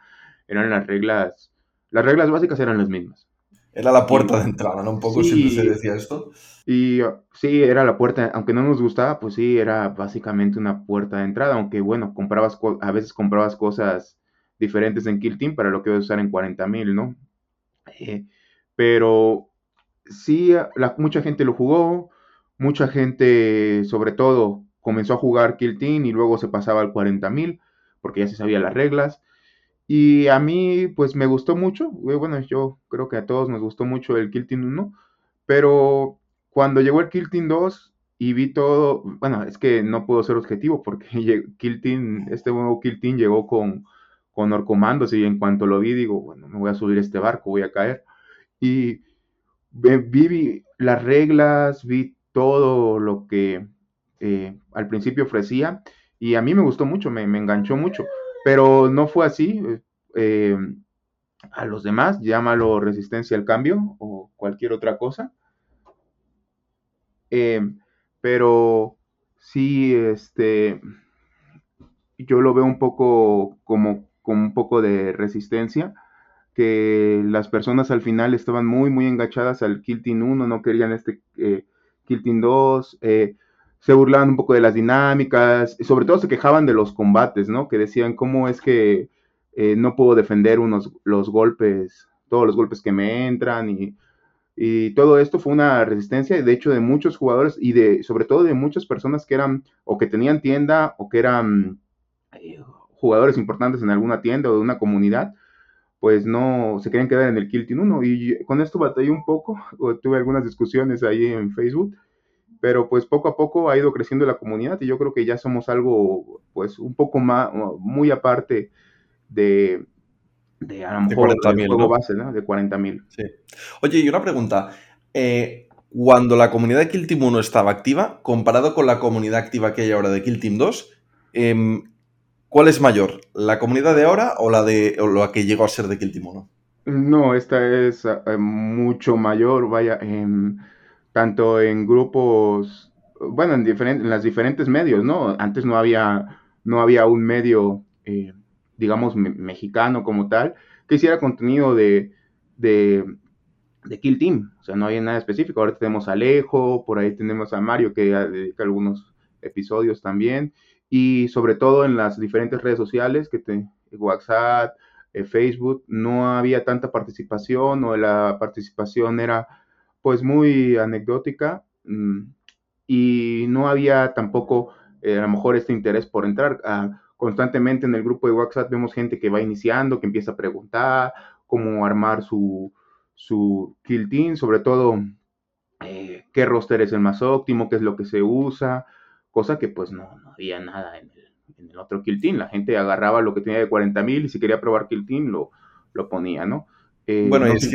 eran las reglas, las reglas básicas eran las mismas. Era la puerta de entrada, ¿no? Un poco siempre se decía esto. Y sí, era la puerta, aunque no nos gustaba, pues sí, era básicamente una puerta de entrada, aunque bueno, comprabas a veces comprabas cosas diferentes en Kill Team para lo que ibas a usar en 40.000, ¿no? Eh, pero sí, mucha gente lo jugó, mucha gente, sobre todo, comenzó a jugar Kill Team y luego se pasaba al 40.000, porque ya se sabían las reglas. Y a mí, pues me gustó mucho. Bueno, yo creo que a todos nos gustó mucho el Kill Team 1. Pero cuando llegó el Kill Team 2 y vi todo, bueno, es que no puedo ser objetivo porque Kill Team, este nuevo Kill Team llegó con, con Orcomandos y en cuanto lo vi digo, bueno, me voy a subir este barco, voy a caer. Y vi, las reglas, vi todo lo que eh, al principio ofrecía y a mí me gustó mucho, me, me enganchó mucho. Pero no fue así. Eh, a los demás, llámalo resistencia al cambio o cualquier otra cosa. Eh, pero sí, este, yo lo veo un poco como, un poco de resistencia, que las personas al final estaban muy, muy enganchadas al Kill 1, no querían este eh, Kill 2, eh, se burlaban un poco de las dinámicas, y sobre todo se quejaban de los combates, ¿no? Que decían, ¿cómo es que eh, no puedo defender unos, los golpes, todos los golpes que me entran? Y, todo esto fue una resistencia, de hecho, de muchos jugadores y de, sobre todo de muchas personas que eran, o que tenían tienda, o que eran eh, jugadores importantes en alguna tienda o de una comunidad, pues no se querían quedar en el Kill Team 1. Y con esto batallé un poco, tuve algunas discusiones ahí en Facebook pero pues poco a poco ha ido creciendo la comunidad y yo creo que ya somos algo pues un poco más, muy aparte de, de a lo mejor de juego base, ¿no? De 40 mil. Sí. Oye, y una pregunta. Eh, cuando la comunidad de Kill Team 1 estaba activa, comparado con la comunidad activa que hay ahora de Kill Team 2, em, ¿cuál es mayor? ¿La comunidad de ahora o la de o la que llegó a ser de 1? No, esta es eh, mucho mayor, vaya. Em, tanto en grupos, bueno, en, diferentes, en las diferentes medios, ¿no? Antes no había, no había un medio, eh, digamos, mexicano como tal, que hiciera contenido de, de, Kill Team, o sea, no había nada específico. Ahora tenemos a Alejo, por ahí tenemos a Mario que dedica algunos episodios también, y sobre todo en las diferentes redes sociales, que te, WhatsApp, eh, Facebook, no había tanta participación o la participación era pues muy anecdótica mm, y no había tampoco eh, a lo mejor este interés por entrar. Ah, constantemente en el grupo de WhatsApp vemos gente que va iniciando, que empieza a preguntar cómo armar su, su kill team, sobre todo eh, qué roster es el más óptimo, qué es lo que se usa, cosa que pues no, había nada en el, otro kill team. La gente agarraba lo que tenía de 40 mil y si quería probar kill team lo, lo ponía, ¿no? Eh, bueno, es,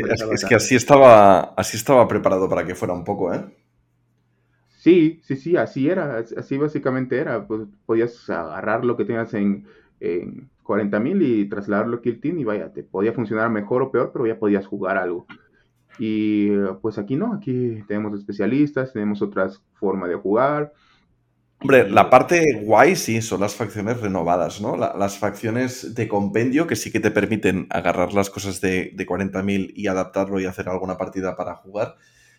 que, así estaba, así estaba preparado para que fuera un poco, ¿eh? Sí, sí, sí, así era, así básicamente era. Pues podías agarrar lo que tenías en, en 40.000 y trasladarlo a Kill Team y vaya, te podía funcionar mejor o peor, pero ya podías jugar algo. Y pues aquí no, aquí tenemos especialistas, tenemos otras formas de jugar. Hombre, la parte guay sí son las facciones renovadas, ¿no? las facciones de compendio que sí que te permiten agarrar las cosas de, de 40.000 y adaptarlo y hacer alguna partida para jugar,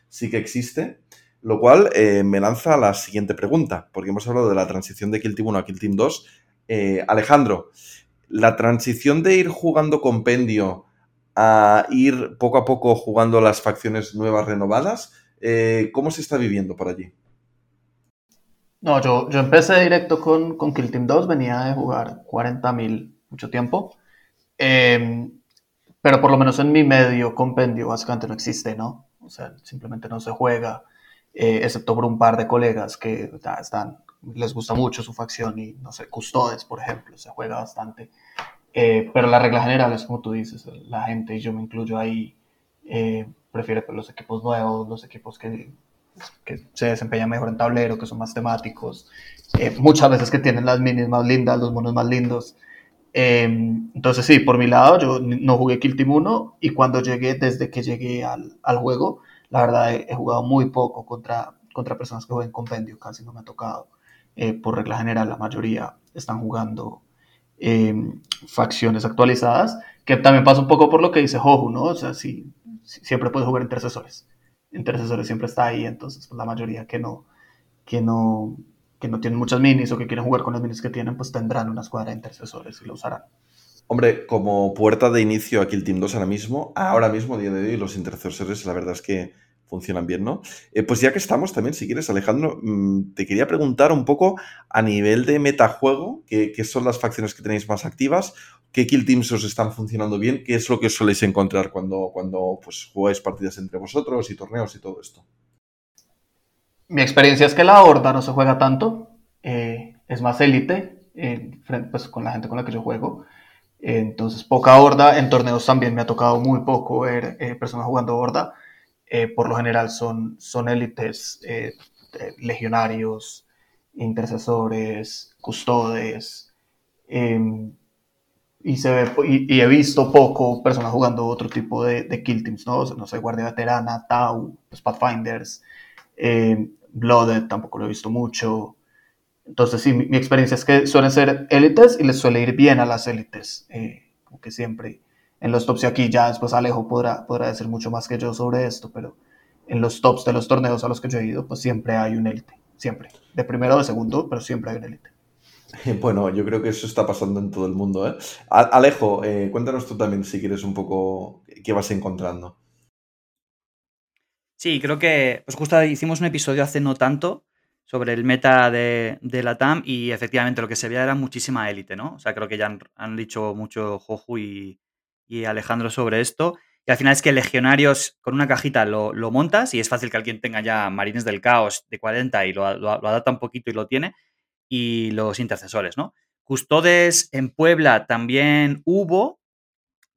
sí que existe. Lo cual eh, me lanza a la siguiente pregunta, porque hemos hablado de la transición de Kill Team 1 a Kill Team 2. Eh, Alejandro, la transición de ir jugando compendio a ir poco a poco jugando las facciones nuevas renovadas, eh, ¿cómo se está viviendo por allí? No, yo, yo empecé directo con, con Kill Team 2, venía de jugar 40.000 mucho tiempo. Em, pero por lo menos en mi medio compendio básicamente no existe, ¿no? O sea, simplemente no se juega, eh, excepto por un par de colegas que están, les gusta mucho su facción y, no sé, Custodes, por ejemplo, se juega bastante. Eh, pero la regla general es como tú dices, la gente, y yo me incluyo ahí, eh, prefiere los equipos nuevos, los equipos que que se desempeñan mejor en tablero, que son más temáticos, eh, muchas veces que tienen las minis más lindas, los monos más lindos. Em, entonces sí, por mi lado yo no jugué Kill Team 1 y cuando llegué, desde que llegué al, al juego, la verdad he, jugado muy poco contra, contra personas que juegan compendio, casi no me ha tocado. Eh, por regla general, la mayoría están jugando em, facciones actualizadas, que también pasa un poco por lo que dice Joju, ¿no? O sea, sí, siempre puedes jugar intercesores. Intercesores siempre está ahí, entonces pues, la mayoría que no, que no, que no tienen muchas minis o que quieren jugar con las minis que tienen, pues tendrán una escuadra de intercesores y lo usarán. Hombre, como puerta de inicio a Kill Team 2 ahora mismo, ahora mismo, día de hoy, los intercesores, la verdad es que funcionan bien, ¿no? Eh, pues ya que estamos también, si quieres, Alejandro, mm, te quería preguntar un poco a nivel de metajuego, ¿qué, qué son las facciones que tenéis más activas? ¿Qué kill teams os están funcionando bien? ¿Qué es lo que os soléis encontrar cuando, cuando pues, jugáis partidas entre vosotros y torneos y todo esto? Mi experiencia es que la horda no se juega tanto, eh, es más élite, eh, pues con la gente con la que yo juego. entonces, poca horda. En torneos también me ha tocado muy poco ver eh, personas jugando horda. por lo general son, son élites, legionarios, intercesores, custodes. Y, se ve, y, he visto poco personas jugando otro tipo de, kill teams, ¿no? no sé, Guardia Veterana, Tau, los Pathfinders. Eh, Blooded tampoco lo he visto mucho. Entonces, sí, mi, experiencia es que suelen ser élites y les suele ir bien a las élites. Eh, como que siempre en los tops y aquí ya después Alejo podrá, podrá decir mucho más que yo sobre esto, pero en los tops de los torneos a los que yo he ido, pues siempre hay un élite. Siempre. De primero o de segundo, pero siempre hay un élite. Bueno, yo creo que eso está pasando en todo el mundo. ¿eh? Alejo, eh, cuéntanos tú también si quieres un poco qué vas encontrando. Sí, creo que pues justo hicimos un episodio hace no tanto sobre el meta de, la TAM y efectivamente lo que se veía era muchísima élite, ¿no? O sea, creo que ya han, dicho mucho Joju y, Alejandro sobre esto. Y al final es que legionarios con una cajita lo, montas y es fácil que alguien tenga ya marines del caos de 40 y lo, lo, adapta un poquito y lo tiene. Y los intercesores, ¿no? Custodes en Puebla también hubo,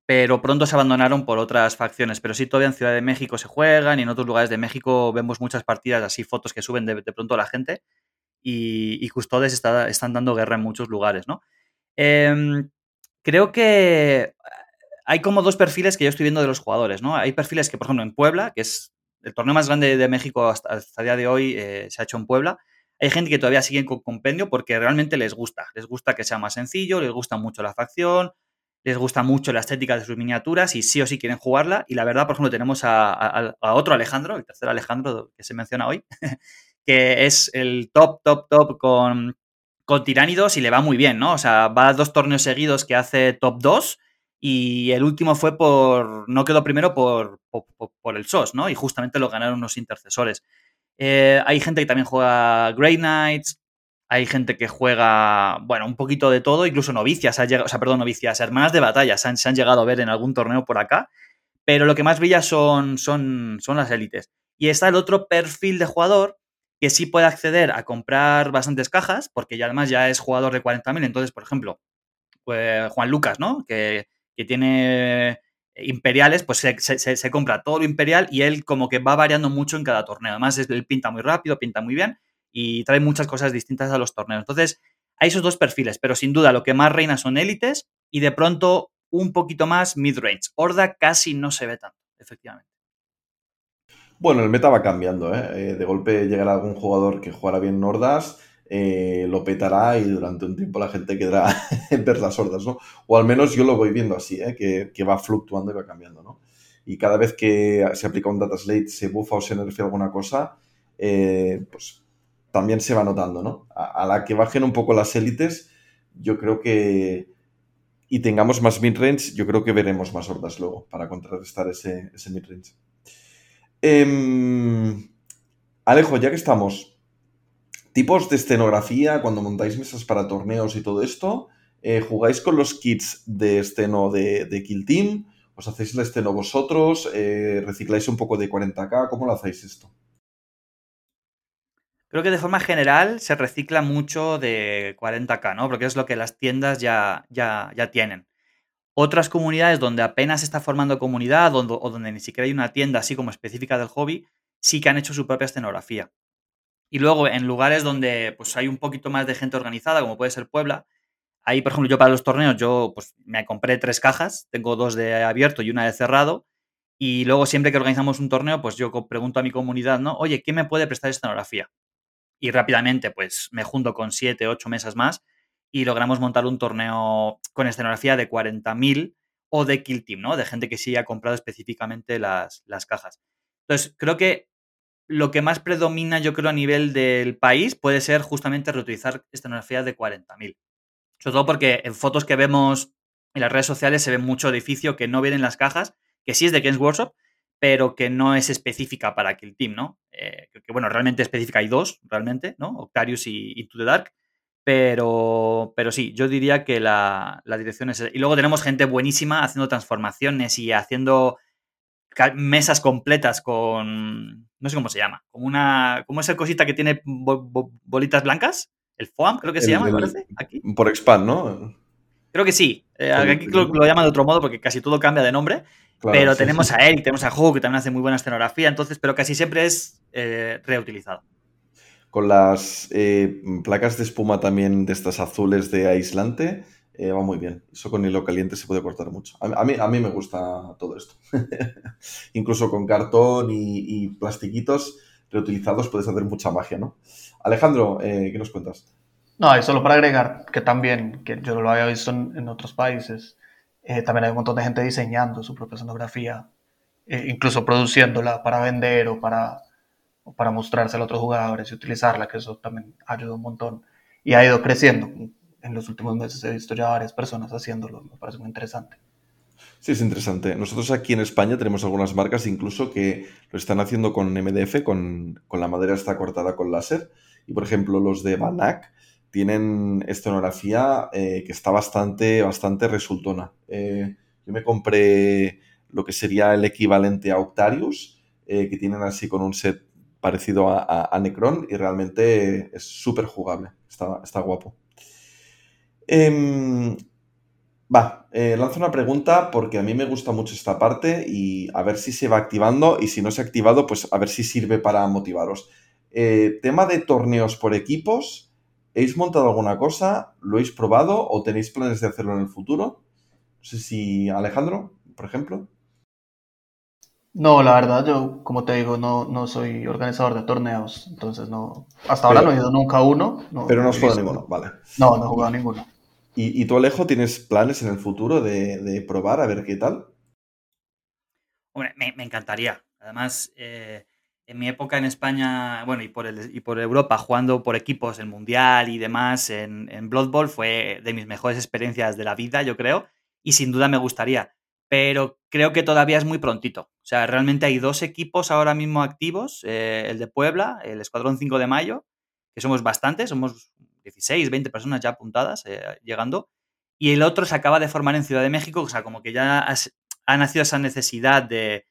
pero pronto se abandonaron por otras facciones. Pero sí, todavía en Ciudad de México se juegan y en otros lugares de México vemos muchas partidas así, fotos que suben de, pronto a la gente y, Custodes están dando guerra en muchos lugares, ¿no? Em, creo que hay como dos perfiles que yo estoy viendo de los jugadores, ¿no? Hay perfiles que, por ejemplo, en Puebla, que es el torneo más grande de México hasta, el día de hoy, eh, se ha hecho en Puebla. Hay gente que todavía sigue con compendio porque realmente les gusta. Les gusta que sea más sencillo, les gusta mucho la facción, les gusta mucho la estética de sus miniaturas y sí o sí quieren jugarla. Y la verdad, por ejemplo, tenemos a, otro Alejandro, el tercer Alejandro que se menciona hoy, que es el top, top, top con, con Tiránidos y le va muy bien, ¿no? O sea, va a dos torneos seguidos que hace top 2 y el último fue por, no quedó primero por, por, el SOS, ¿no? Y justamente lo ganaron unos intercesores. Eh, hay gente que también juega Grey Knights, hay gente que juega, bueno, un poquito de todo, incluso novicias, ha llegado, o sea, perdón, novicias, hermanas de batalla, se han, llegado a ver en algún torneo por acá, pero lo que más brilla son, son, son las élites. Y está el otro perfil de jugador que sí puede acceder a comprar bastantes cajas, porque ya además ya es jugador de 40.000, entonces, por ejemplo, pues Juan Lucas, ¿no? Que, que tiene imperiales, pues se, compra todo lo imperial y él como que va variando mucho en cada torneo. Además, él pinta muy rápido, pinta muy bien y trae muchas cosas distintas a los torneos. Entonces, hay esos dos perfiles, pero sin duda lo que más reina son élites y de pronto un poquito más mid-range. Horda casi no se ve tanto, efectivamente. Bueno, el meta va cambiando, ¿eh? eh de golpe llegará algún jugador que jugará bien Hordas, eh, lo petará y durante un tiempo la gente quedará en ver las hordas, ¿no? O al menos yo lo voy viendo así, ¿eh? que, que, va fluctuando y va cambiando, ¿no? Y cada vez que se aplica un data slate, se buffa o se nerfea alguna cosa, pues también se va notando, ¿no? A, la que bajen un poco las élites, yo creo que. Y tengamos más midrange, yo creo que veremos más hordas luego para contrarrestar ese, ese midrange. Em, Alejo, ya que estamos, tipos de escenografía, cuando montáis mesas para torneos y todo esto, eh, ¿jugáis con los kits de esceno de, de, Kill Team? ¿Os hacéis el esceno vosotros? Eh, ¿Recicláis un poco de 40k? ¿Cómo lo hacéis esto? Creo que de forma general se recicla mucho de 40K, ¿no? Porque es lo que las tiendas ya, ya, ya tienen. Otras comunidades donde apenas se está formando comunidad o donde ni siquiera hay una tienda así como específica del hobby, sí que han hecho su propia escenografía. Y luego en lugares donde pues, hay un poquito más de gente organizada, como puede ser Puebla, Ahí, por ejemplo, yo para los torneos, yo pues me compré tres cajas, tengo dos de abierto y una de cerrado. Y luego siempre que organizamos un torneo, pues yo pregunto a mi comunidad, ¿no? Oye, ¿quién me puede prestar escenografía? Y rápidamente, pues me junto con siete, ocho mesas más y logramos montar un torneo con escenografía de 40.000 o de Kill Team, ¿no? De gente que sí ha comprado específicamente las, las cajas. Entonces, creo que lo que más predomina, yo creo, a nivel del país puede ser justamente reutilizar escenografía de 40.000. Sobre todo porque en fotos que vemos en las redes sociales se ve mucho edificio que no viene en las cajas, que sí es de Games Workshop, pero que no es específica para Kill Team, ¿no? Eh, que bueno, realmente específica hay dos, realmente, ¿no? Octarius y Into the Dark. Pero, pero sí, yo diría que la, la dirección es... Y luego tenemos gente buenísima haciendo transformaciones y haciendo mesas completas con. No sé cómo se llama. Como una. ¿Cómo es el cosita que tiene bolitas blancas? El FOAM, creo que se llama, me parece. Aquí. Por expand, ¿no? Creo que sí. Eh, aquí lo, lo, llaman de otro modo porque casi todo cambia de nombre. pero tenemos a Eric, tenemos a Hook, que también hace muy buena escenografía, entonces, pero casi siempre es eh, reutilizado. Con las eh, placas de espuma también de estas azules de aislante, eh, va muy bien. Eso con hilo caliente se puede cortar mucho. A, mí, a mí me gusta todo esto. Incluso con cartón y, plastiquitos reutilizados puedes hacer mucha magia, ¿no? Alejandro, eh, ¿qué nos cuentas? No, y solo para agregar que también, que yo lo había visto en, otros países, eh, también hay un montón de gente diseñando su propia escenografía, incluso produciéndola para vender o para, o para mostrársela a otros jugadores y utilizarla, que eso también ayuda un montón. Y ha ido creciendo en los últimos meses he visto ya varias personas haciéndolo, me parece muy interesante. Sí, es interesante. Nosotros aquí en España tenemos algunas marcas incluso que lo están haciendo con MDF, con, la madera está cortada con láser. Y por ejemplo, los de Banac tienen escenografía eh, que está bastante, bastante resultona. Eh, yo me compré lo que sería el equivalente a Octarius, eh, que tienen así con un set parecido a, Necron y realmente es súper jugable. Está, está guapo. Em, va, eh, lanzo una pregunta porque a mí me gusta mucho esta parte y a ver si se va activando y si no se ha activado, pues a ver si sirve para motivaros. Eh, tema de torneos por equipos, ¿habéis montado alguna cosa? ¿Lo habéis probado o tenéis planes de hacerlo en el futuro? No sé si Alejandro, por ejemplo. No, la verdad, yo, como te digo, no, no soy organizador de torneos, entonces no. Hasta ahora no he ido nunca a uno. pero no has jugado ninguno, vale. No, no he jugado ninguno. ¿Y, tú, Alejo, tienes planes en el futuro de, probar a ver qué tal? Hombre, me, encantaría. Además, eh, en mi época en España, bueno, y por, el, Europa, jugando por equipos, el Mundial y demás, en, en Blood Bowl fue de mis mejores experiencias de la vida, yo creo, y sin duda me gustaría. Pero creo que todavía es muy prontito. O sea, realmente hay dos equipos ahora mismo activos, eh, el de Puebla, el Escuadrón 5 de Mayo, que somos bastantes, somos 16, 20 personas ya apuntadas eh, llegando. Y el otro se acaba de formar en Ciudad de México, o sea, como que ya ha nacido esa necesidad de,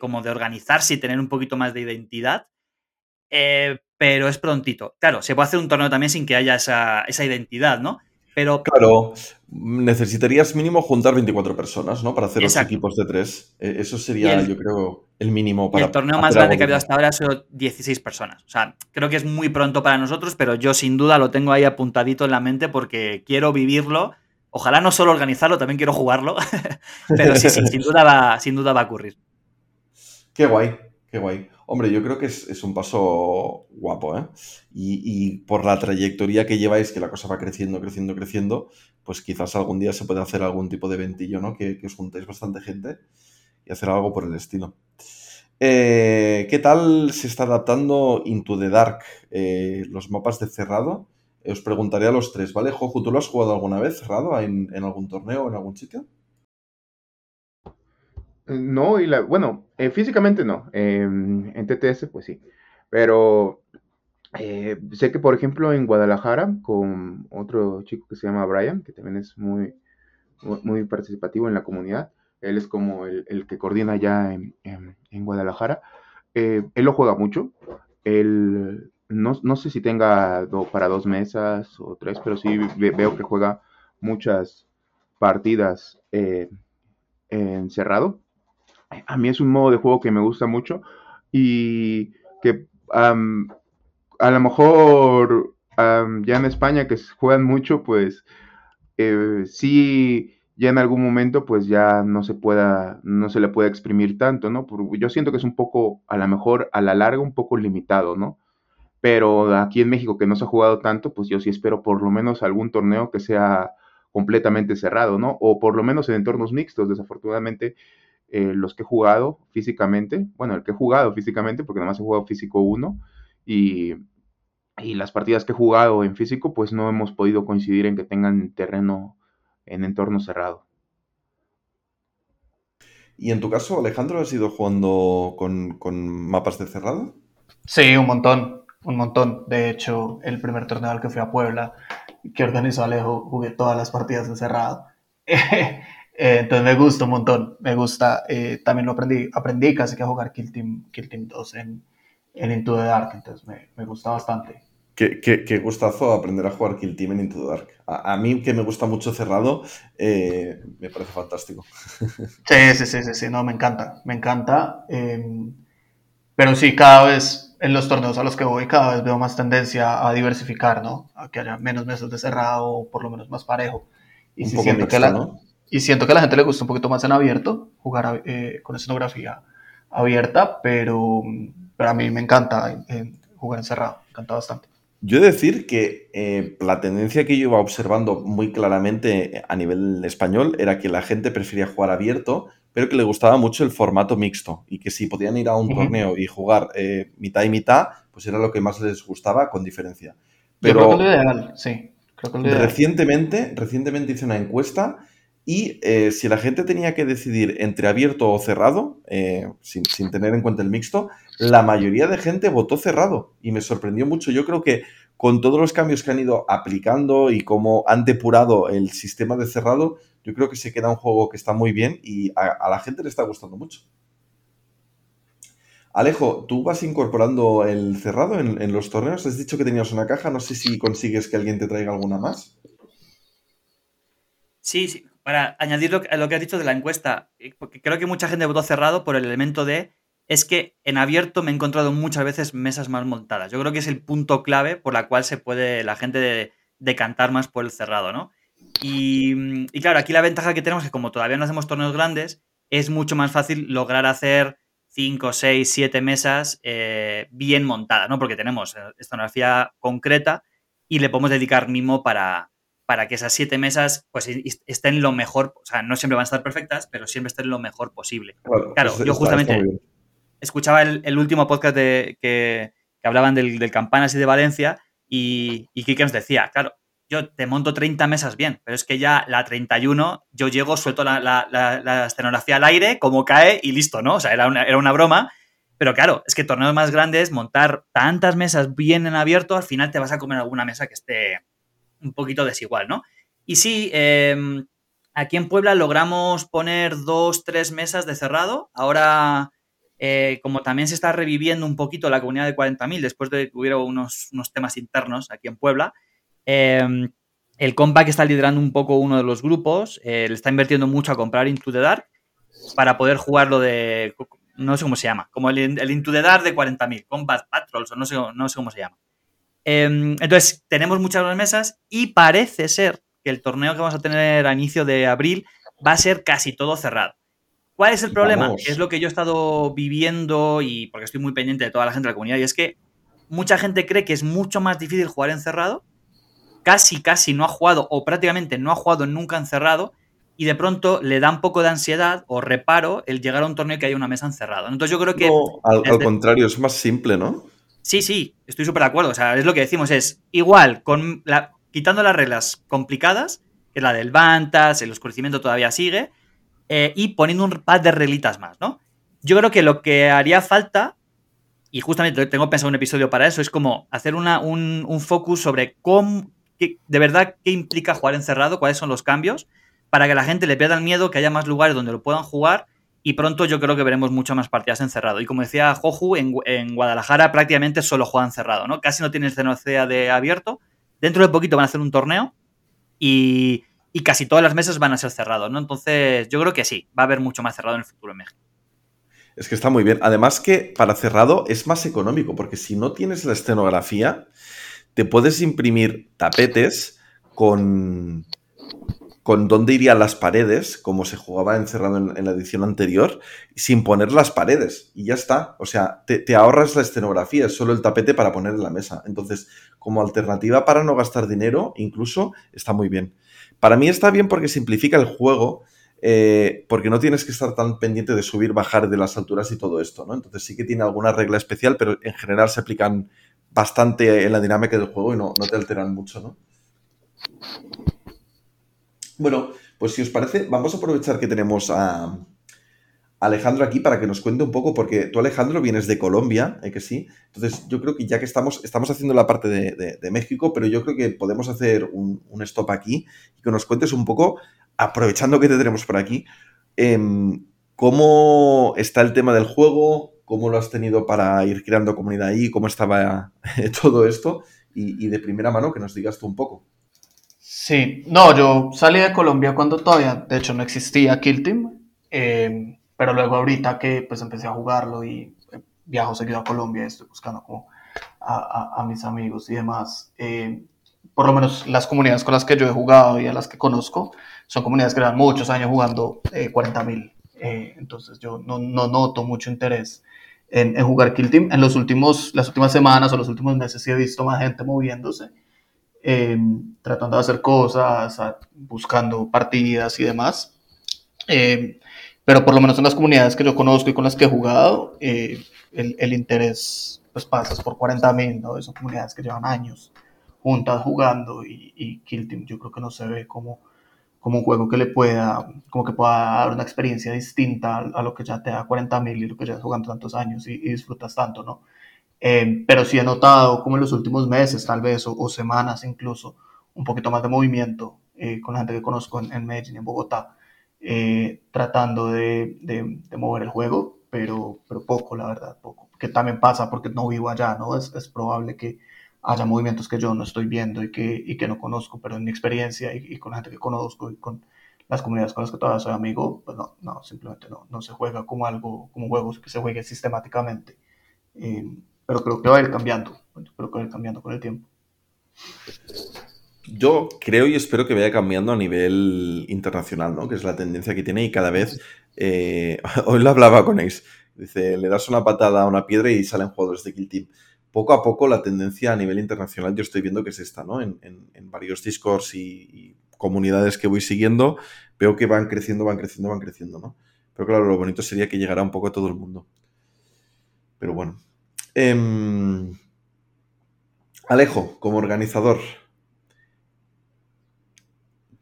como de organizarse y tener un poquito más de identidad. Eh, pero es prontito. Claro, se puede hacer un torneo también sin que haya esa, esa identidad, ¿no? Pero. Claro, necesitarías mínimo juntar 24 personas, ¿no? Para hacer los equipos de tres. E, eso sería, yo creo, el mínimo para. el torneo más grande que ha habido hasta ahora ha sido 16 personas. O sea, creo que es muy pronto para nosotros, pero yo sin duda lo tengo ahí apuntadito en la mente porque quiero vivirlo. Ojalá no solo organizarlo, también quiero jugarlo. pero sí, sí, sin duda va, sin duda va a ocurrir. Qué guay, qué guay. Hombre, yo creo que es, un paso guapo, ¿eh? Y, por la trayectoria que lleváis, que la cosa va creciendo, creciendo, creciendo, pues quizás algún día se puede hacer algún tipo de ventillo, ¿no? Que, os juntéis bastante gente y hacer algo por el estilo. Eh, ¿Qué tal se está adaptando Into the Dark? Eh, los mapas de cerrado. os preguntaré a los tres, ¿vale? Joju, ¿tú lo has jugado alguna vez cerrado en, en algún torneo o en algún sitio? No, y la, bueno, eh, físicamente no. Em, en TTS, pues sí. Pero eh, sé que, por ejemplo, en Guadalajara, con otro chico que se llama Brian, que también es muy, muy participativo en la comunidad, él es como el, que coordina ya en, Guadalajara. Eh, él lo juega mucho. Él, no, sé si tenga para dos mesas o tres, pero sí veo que juega muchas partidas encerrado a mí es un modo de juego que me gusta mucho y que a lo mejor ya en España que juegan mucho, pues eh, sí ya en algún momento pues ya no se pueda, no se le puede exprimir tanto, ¿no? yo siento que es un poco, a lo mejor a la larga, un poco limitado, ¿no? Pero aquí en México que no se ha jugado tanto, pues yo sí espero por lo menos algún torneo que sea completamente cerrado, ¿no? O por lo menos en entornos mixtos, desafortunadamente. Eh, los que he jugado físicamente, bueno, el que he jugado físicamente, porque nada más he jugado físico 1, y, y las partidas que he jugado en físico, pues no hemos podido coincidir en que tengan terreno en entorno cerrado. ¿Y en tu caso, Alejandro, has ido jugando con, mapas de cerrado? Sí, un montón, un montón. De hecho, el primer torneo al que fui a Puebla, que organizó Alejo, jugué todas las partidas de cerrado. Eh, entonces me gusta un montón, me gusta. Eh, también lo aprendí, aprendí casi que a jugar Kill Team, Kill Team 2 en, en Into the Dark, entonces me, me gusta bastante. Qué, gustazo aprender a jugar Kill Team en Into the Dark. A, mí, que me gusta mucho cerrado, eh, me parece fantástico. Sí, sí, sí, sí, no, me encanta, me encanta. Em, pero sí, cada vez en los torneos a los que voy, cada vez veo más tendencia a diversificar, ¿no? A que haya menos meses de cerrado, o por lo menos más parejo. Y, siento que la, y siento que a la gente le gusta un poquito más en abierto, jugar eh, con escenografía abierta, pero, pero a mí me encanta jugar en cerrado, me encanta bastante. Yo he de decir que eh, la tendencia que yo iba observando muy claramente a nivel español era que la gente prefería jugar abierto, pero que le gustaba mucho el formato mixto y que si podían ir a un torneo y jugar eh, mitad y mitad, pues era lo que más les gustaba con diferencia. Pero creo que lo ideal, sí. Recientemente, recientemente hice una encuesta y eh, si la gente tenía que decidir entre abierto o cerrado, eh, sin, tener en cuenta el mixto, la mayoría de gente votó cerrado y me sorprendió mucho. Yo creo que con todos los cambios que han ido aplicando y cómo han depurado el sistema de cerrado, yo creo que se queda un juego que está muy bien y a, la gente le está gustando mucho. Alejo, tú vas incorporando el cerrado en, en los torneos. Has dicho que tenías una caja. No sé si consigues que alguien te traiga alguna más. Sí, sí para añadir lo, lo que has dicho de la encuesta, eh, porque creo que mucha gente votó cerrado por el elemento de es que en abierto me he encontrado muchas veces mesas más montadas. Yo creo que es el punto clave por la cual se puede la gente decantar más por el cerrado, ¿no? Y, claro, aquí la ventaja que tenemos es que como todavía no hacemos torneos grandes, es mucho más fácil lograr hacer 5, 6, 7 mesas eh, bien montadas, ¿no? Porque tenemos eh, escenografía concreta y le podemos dedicar mimo para, para que esas siete mesas pues estén lo mejor, o sea, no siempre van a estar perfectas, pero siempre estén lo mejor posible. claro, yo justamente escuchaba el, último podcast de, que, hablaban del, Campanas y de Valencia y, y Kike nos decía, claro, yo te monto 30 mesas bien, pero es que ya la 31 yo llego, suelto la, la, escenografía al aire, como cae y listo, ¿no? O sea, era una, era una broma. Pero claro, es que torneos más grandes, montar tantas mesas bien en abierto, al final te vas a comer alguna mesa que esté, un poquito desigual, ¿no? Y sí, em, aquí en Puebla logramos poner dos, tres mesas de cerrado. Ahora, eh, como también se está reviviendo un poquito la comunidad de 40.000, después de que hubiera unos, temas internos aquí en Puebla, em, el compa que está liderando un poco uno de los grupos, eh, le está invirtiendo mucho a comprar Into the Dark para poder jugarlo de, no sé cómo se llama, como el, el Into the Dark de 40.000, Combat Patrols, o no sé, no sé cómo se llama. Em, entonces, tenemos muchas mesas y parece ser que el torneo que vamos a tener a inicio de abril va a ser casi todo cerrado. ¿Cuál es el problema? Es lo que yo he estado viviendo y porque estoy muy pendiente de toda la gente de la comunidad y es que mucha gente cree que es mucho más difícil jugar encerrado, casi, casi no ha jugado o prácticamente no ha jugado nunca encerrado y de pronto le da un poco de ansiedad o reparo el llegar a un torneo que haya una mesa encerrado. Entonces yo creo que... al contrario, es más simple, ¿no? Sí, sí, estoy súper de acuerdo. O sea, es lo que decimos, es igual, con la, quitando las reglas complicadas, que es la del Bantas, el oscurecimiento todavía sigue, eh, y poniendo un par de reglitas más, ¿no? Yo creo que lo que haría falta, y justamente tengo pensado un episodio para eso, es como hacer una, un, un, focus sobre cómo, de verdad, qué implica jugar encerrado, cuáles son los cambios, para que la gente le pierda el miedo, que haya más lugares donde lo puedan jugar y pronto yo creo que veremos muchas más partidas encerrado. Y como decía Joju, en, Guadalajara prácticamente solo juegan cerrado, ¿no? Casi no tiene cenocea de abierto. Dentro de poquito van a hacer un torneo y, casi todas las mesas van a ser cerrados, ¿no? Entonces yo creo que sí, va a haber mucho más cerrado en el futuro en México. Es que está muy bien. Además que para cerrado es más económico, porque si no tienes la escenografía, te puedes imprimir tapetes con con dónde irían las paredes, como se jugaba encerrado en, la edición anterior, sin poner las paredes. Y ya está. O sea, te, ahorras la escenografía, es solo el tapete para poner en la mesa. Entonces, como alternativa para no gastar dinero, incluso está muy bien. Para mí está bien porque simplifica el juego eh, porque no tienes que estar tan pendiente de subir, bajar de las alturas y todo esto, ¿no? Entonces sí que tiene alguna regla especial, pero en general se aplican bastante en la dinámica del juego y no, te alteran mucho, ¿no? Bueno, pues si os parece, vamos a aprovechar que tenemos a Alejandro aquí para que nos cuente un poco, porque tú, Alejandro, vienes de Colombia, ¿eh que sí? Entonces, yo creo que ya que estamos, estamos haciendo la parte de, México, pero yo creo que podemos hacer un, un, stop aquí y que nos cuentes un poco aprovechando que te tenemos por aquí, em, ¿cómo está el tema del juego? ¿Cómo lo has tenido para ir creando comunidad ahí? ¿Cómo estaba todo esto? Y, de primera mano que nos digas tú un poco. Sí, no, yo salí de Colombia cuando todavía, de hecho, no existía Kill Team, em, pero luego ahorita que pues empecé a jugarlo y eh, viajo seguido a Colombia, estoy buscando a, mis amigos y demás. Em, por lo menos las comunidades con las que yo he jugado y a las que conozco, son comunidades que llevan muchos años jugando eh, 40.000. Eh, entonces yo no, no, noto mucho interés en, en, jugar Kill Team. En los últimos, las últimas semanas o los últimos meses sí he visto más gente moviéndose, em, tratando de hacer cosas, buscando partidas y demás. Em, pero por lo menos en las comunidades que yo conozco y con las que he jugado, eh, el, el, interés pues pasa por 40.000, ¿no? Son comunidades que llevan años juntas jugando y, y Kill Team yo creo que no se ve como como un juego que le pueda, como que pueda dar una experiencia distinta a, lo que ya te da 40.000 y lo que ya jugando tantos años y, disfrutas tanto, ¿no? Eh, pero sí he notado como en los últimos meses, tal vez, o, semanas incluso, un poquito más de movimiento eh, con la gente que conozco en, Medellín, en Bogotá, eh, tratando de, de, mover el juego, pero, pero poco, la verdad, poco. Que también pasa porque no vivo allá, ¿no? Es, es probable que haya movimientos que yo no estoy viendo y que, y que no conozco, pero en mi experiencia y, con la gente que conozco y con las comunidades con las que todavía soy amigo, pues no, no simplemente no, no se juega como algo, como un juego que se juegue sistemáticamente. Eh, pero creo que va a ir cambiando, creo que va a ir cambiando con el tiempo. Yo creo y espero que vaya cambiando a nivel internacional, ¿no? Que es la tendencia que tiene y cada vez... Eh, hoy lo hablaba con Ace. Dice, le das una patada a una piedra y salen jugadores de Kill Team poco a poco la tendencia a nivel internacional yo estoy viendo que es esta, ¿no? En, varios discords y, comunidades que voy siguiendo, veo que van creciendo, van creciendo, van creciendo, ¿no? Pero claro, lo bonito sería que llegara un poco a todo el mundo. Pero bueno. Em, Alejo, como organizador,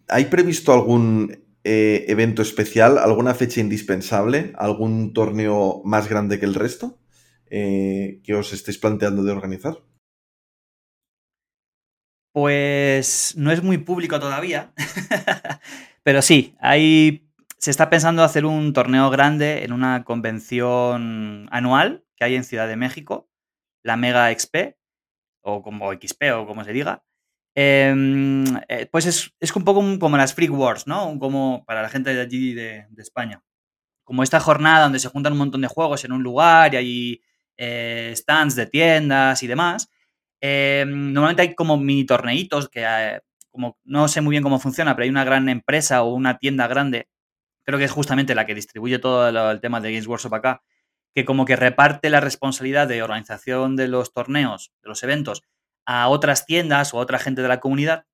¿hay previsto algún eh, evento especial, alguna fecha indispensable, algún torneo más grande que el resto? Eh, que os estéis planteando de organizar? Pues no es muy público todavía, pero sí, hay, se está pensando hacer un torneo grande en una convención anual que hay en Ciudad de México, la Mega XP, o como XP o como se diga. Em, eh, pues es, un poco como las Freak Wars, ¿no? Como para la gente de allí de, España. Como esta jornada donde se juntan un montón de juegos en un lugar y hay eh, stands de tiendas y demás. Eh, normalmente hay como mini torneitos que eh, como no sé muy bien cómo funciona, pero hay una gran empresa o una tienda grande, creo que es justamente la que distribuye todo el tema de Games Workshop acá, que como que reparte la responsabilidad de organización de los torneos, de los eventos, a otras tiendas o a otra gente de la comunidad.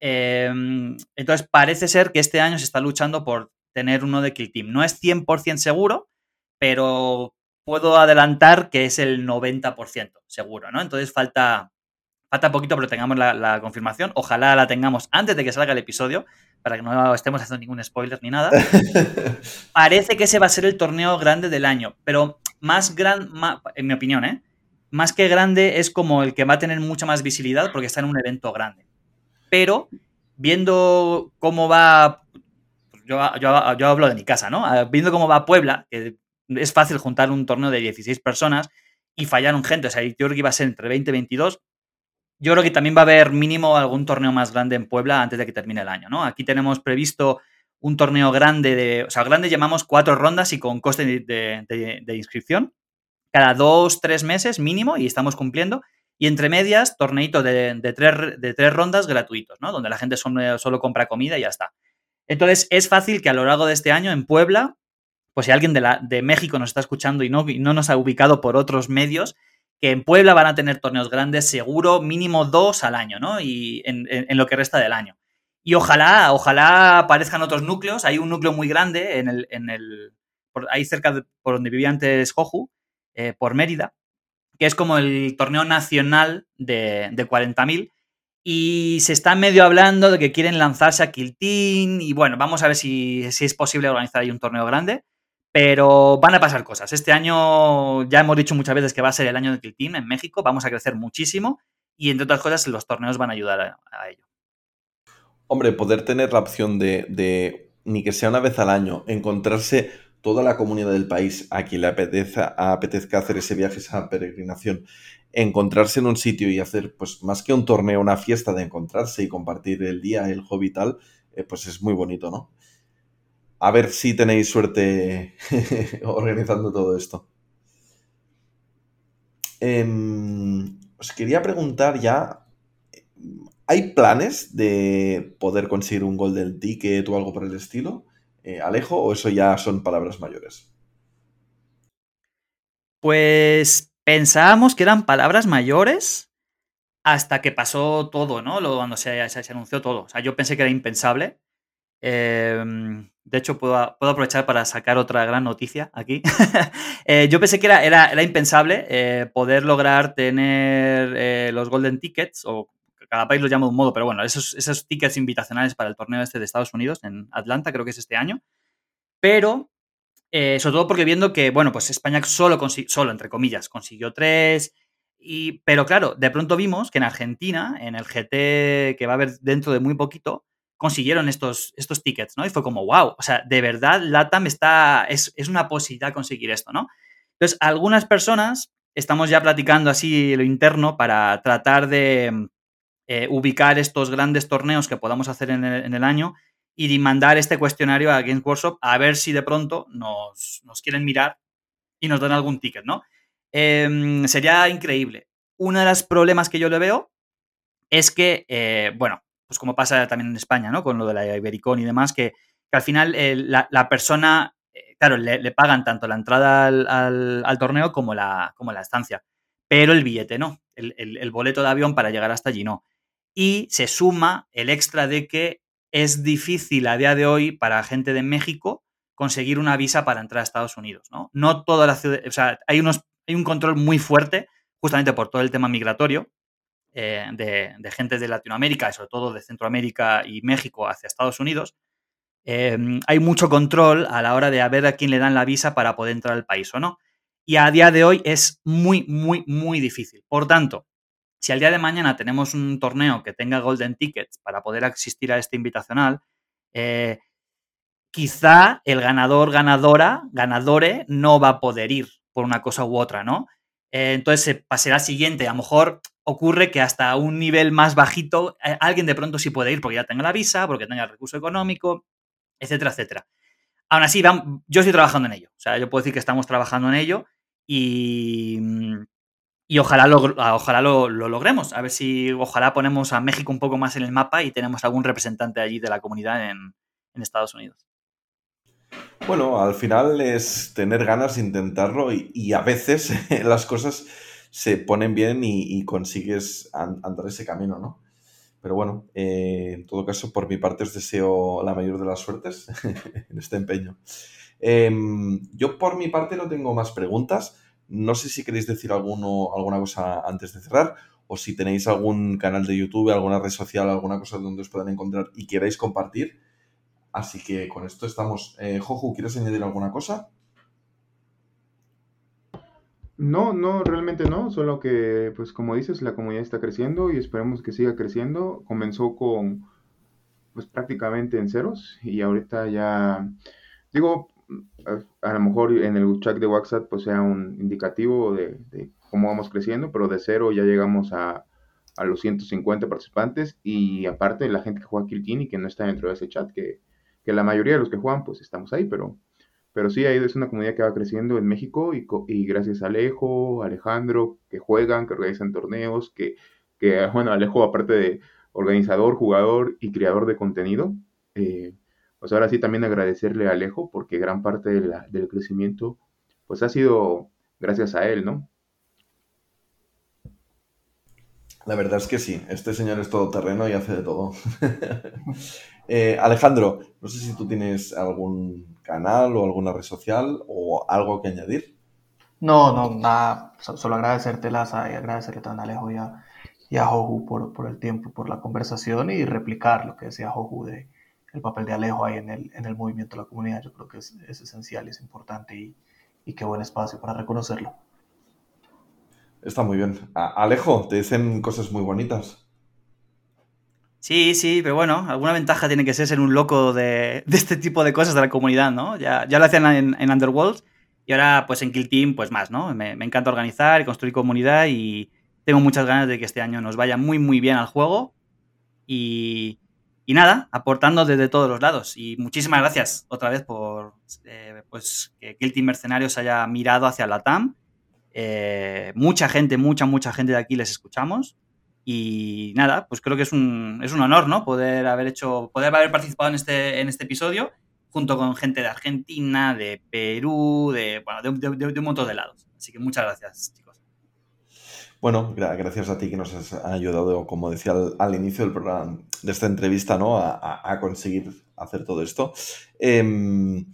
entonces parece ser que este año se está luchando por tener uno de Kill Team. No es 100% seguro, pero puedo adelantar que es el 90% seguro, ¿no? Entonces falta, falta poquito, pero tengamos la, confirmación. Ojalá la tengamos antes de que salga el episodio, para que no estemos haciendo ningún spoiler ni nada. Parece que ese va a ser el torneo grande del año, pero más grande, en mi opinión, ¿eh? Más que grande es como el que va a tener mucha más visibilidad porque está en un evento grande. Pero viendo cómo va yo, yo, yo, hablo de mi casa, ¿no? Viendo cómo va Puebla, que es fácil juntar un torneo de 16 personas y fallar un gente. O sea, yo creo que iba a ser entre 20 y 22. Yo creo que también va a haber mínimo algún torneo más grande en Puebla antes de que termine el año, ¿no? Aquí tenemos previsto un torneo grande de. O sea, grande llamamos cuatro rondas y con coste de, inscripción. Cada dos, tres meses mínimo y estamos cumpliendo. Y entre medias, torneito de, tres, de tres rondas gratuitos, ¿no? Donde la gente solo, solo compra comida y ya está. Entonces, es fácil que a lo largo de este año en Puebla, pues si alguien de, de México nos está escuchando y no, y no nos ha ubicado por otros medios, que en Puebla van a tener torneos grandes seguro, mínimo dos al año, ¿no? Y en, lo que resta del año. Y ojalá, ojalá aparezcan otros núcleos. Hay un núcleo muy grande en el, en el ahí cerca de por donde vivía antes Joju, eh, por Mérida, que es como el torneo nacional de, de 40.000. Y se está medio hablando de que quieren lanzarse a Quiltín. Y bueno, vamos a ver si, si es posible organizar ahí un torneo grande. Pero van a pasar cosas. Este año ya hemos dicho muchas veces que va a ser el año de Kill en México. Vamos a crecer muchísimo y entre otras cosas los torneos van a ayudar a, ello. Hombre, poder tener la opción de, ni que sea una vez al año, encontrarse toda la comunidad del país a quien le apetezca, apetezca hacer ese viaje, esa peregrinación, encontrarse en un sitio y hacer, pues más que un torneo, una fiesta de encontrarse y compartir el día, el hobby y tal, eh, pues es muy bonito, ¿no? A ver si tenéis suerte organizando todo esto. Em, os quería preguntar ya, ¿hay planes de poder conseguir un Golden Ticket o algo por el estilo, eh, Alejo, o eso ya son palabras mayores? Pues pensábamos que eran palabras mayores hasta que pasó todo, ¿no? Lo, cuando se, se, anunció todo. O sea, yo pensé que era impensable. Em, de hecho, puedo, aprovechar para sacar otra gran noticia aquí. Eh, yo pensé que era, impensable eh, poder lograr tener eh, los Golden Tickets, o cada país lo llama de un modo, pero bueno, esos, esos tickets invitacionales para el torneo este de Estados Unidos, en Atlanta, creo que es este año. Pero, sobre todo porque viendo que, bueno, pues España solo, solo entre comillas, consiguió tres. Y, pero claro, de pronto vimos que en Argentina, en el GT que va a haber dentro de muy poquito, consiguieron estos, estos tickets, ¿no? Y fue como, wow, o sea, de verdad LATAM está, es, una posibilidad conseguir esto, ¿no? Entonces, algunas personas estamos ya platicando así lo interno para tratar de eh, ubicar estos grandes torneos que podamos hacer en el, año y mandar este cuestionario a Games Workshop a ver si de pronto nos, quieren mirar y nos dan algún ticket, ¿no? Em, sería increíble. Uno de los problemas que yo le veo es que, eh, bueno, pues como pasa también en España, ¿no? Con lo de la Ibericón y demás, que, al final eh, la, persona, eh, claro, le, pagan tanto la entrada al, torneo como la, estancia, pero el billete no, el, boleto de avión para llegar hasta allí no. Y se suma el extra de que es difícil a día de hoy para gente de México conseguir una visa para entrar a Estados Unidos, ¿no? No toda la ciudad, o sea, hay, unos, hay un control muy fuerte justamente por todo el tema migratorio, eh, de, gente de Latinoamérica, sobre todo de Centroamérica y México hacia Estados Unidos, em, hay mucho control a la hora de a ver a quién le dan la visa para poder entrar al país o no. Y a día de hoy es muy, muy, muy difícil. Por tanto, si al día de mañana tenemos un torneo que tenga golden tickets para poder asistir a este invitacional, eh, quizá el ganador, ganadora, ganadore no va a poder ir por una cosa u otra, ¿no? Eh, entonces se pasará al siguiente. A lo mejor ocurre que hasta un nivel más bajito eh, alguien de pronto sí puede ir porque ya tenga la visa, porque tenga el recurso económico, etcétera, etcétera. Aún así, yo estoy trabajando en ello. O sea, yo puedo decir que estamos trabajando en ello y, y ojalá, lo, ojalá lo, logremos. A ver si ojalá ponemos a México un poco más en el mapa y tenemos algún representante allí de la comunidad en Estados Unidos. Bueno, al final es tener ganas de intentarlo y, a veces las cosas se ponen bien y, consigues andar ese camino, ¿no? Pero bueno, eh, en todo caso, por mi parte os deseo la mayor de las suertes en este empeño. Em, yo por mi parte no tengo más preguntas. No sé si queréis decir alguno, alguna cosa antes de cerrar o si tenéis algún canal de YouTube, alguna red social, alguna cosa donde os puedan encontrar y queráis compartir. Así que con esto estamos. Eh, Joju, ¿quieres añadir alguna cosa? No, no, realmente no, solo que, pues como dices, la comunidad está creciendo y esperemos que siga creciendo. Comenzó con, pues prácticamente en ceros y ahorita ya, digo, a, lo mejor en el chat de WhatsApp pues sea un indicativo de, cómo vamos creciendo, pero de cero ya llegamos a, los 150 participantes y aparte la gente que juega Kill y que no está dentro de ese chat, que que la mayoría de los que juegan, pues estamos ahí, pero, pero sí, ahí es una comunidad que va creciendo en México y, gracias a Alejo, Alejandro, que juegan, que organizan torneos, que, que bueno, Alejo aparte de organizador, jugador y creador de contenido, eh, pues ahora sí también agradecerle a Alejo porque gran parte del crecimiento pues ha sido gracias a él, ¿no? La verdad es que sí, este señor es todoterreno y hace de todo. Eh, Alejandro, no sé si tú tienes algún canal o alguna red social o algo que añadir. No, no, nada, solo agradecerte, Laza, y agradecerle también a Alejo y a, y Joju por, por, el tiempo, por la conversación y replicar lo que decía Joju de el papel de Alejo ahí en el, en el movimiento de la comunidad. Yo creo que es, es esencial, es importante y, y qué buen espacio para reconocerlo. Está muy bien. Alejo, te dicen cosas muy bonitas. Sí, sí, pero bueno, alguna ventaja tiene que ser ser un loco de, este tipo de cosas de la comunidad, ¿no? Ya, ya lo hacían en, Underworld y ahora pues en Kill Team pues más, ¿no? Me, encanta organizar y construir comunidad y tengo muchas ganas de que este año nos vaya muy muy bien al juego y, y nada, aportando desde todos los lados. Y muchísimas gracias otra vez por eh, pues, que Kill Team Mercenarios haya mirado hacia la TAM eh, mucha gente, mucha, mucha gente de aquí les escuchamos. Y nada, pues creo que es un, es un honor, ¿no? Poder haber hecho, poder haber participado en este, en este episodio junto con gente de Argentina, de Perú, de, bueno, de, un montón de lados. Así que muchas gracias, chicos. Bueno, gracias a ti que nos has ayudado, como decía al, inicio del programa, de esta entrevista, ¿no? A, conseguir hacer todo esto. Em,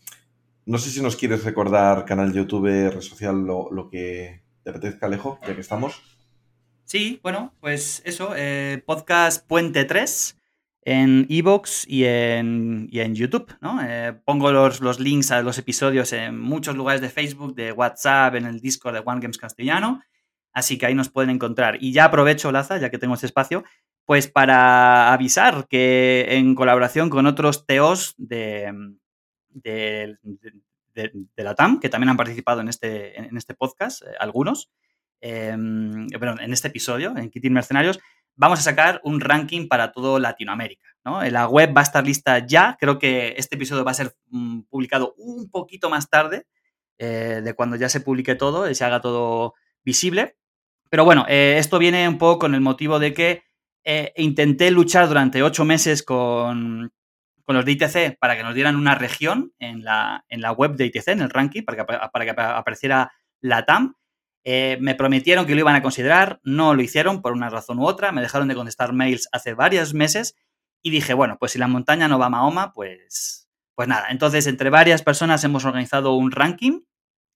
no sé si nos quieres recordar canal YouTube, red social, lo, que te apetezca, Alejo, ya que estamos. Sí, bueno, pues eso, eh, podcast Puente 3 en Evox y en, en YouTube, ¿no? Eh, pongo los, los, links a los episodios en muchos lugares de Facebook, de WhatsApp, en el Discord de One Games Castellano, así que ahí nos pueden encontrar. Y ya aprovecho, Laza, ya que tengo este espacio, pues para avisar que en colaboración con otros TEOs de, de, la TAM, que también han participado en este, en este podcast, eh, algunos, em, en este episodio, en Kitty Mercenarios, vamos a sacar un ranking para todo Latinoamérica. ¿no? La web va a estar lista ya, creo que este episodio va a ser mm, publicado un poquito más tarde eh, de cuando ya se publique todo y se haga todo visible. Pero bueno, eh, esto viene un poco con el motivo de que intenté luchar durante ocho meses con, con los de ITC para que nos dieran una región en la, en la web de ITC, en el ranking, para que, para que apareciera la TAM. Eh, me prometieron que lo iban a considerar, no lo hicieron por una razón u otra, me dejaron de contestar mails hace varios meses y dije, bueno, pues si la montaña no va a Mahoma, pues, pues nada. Entonces, entre varias personas hemos organizado un ranking,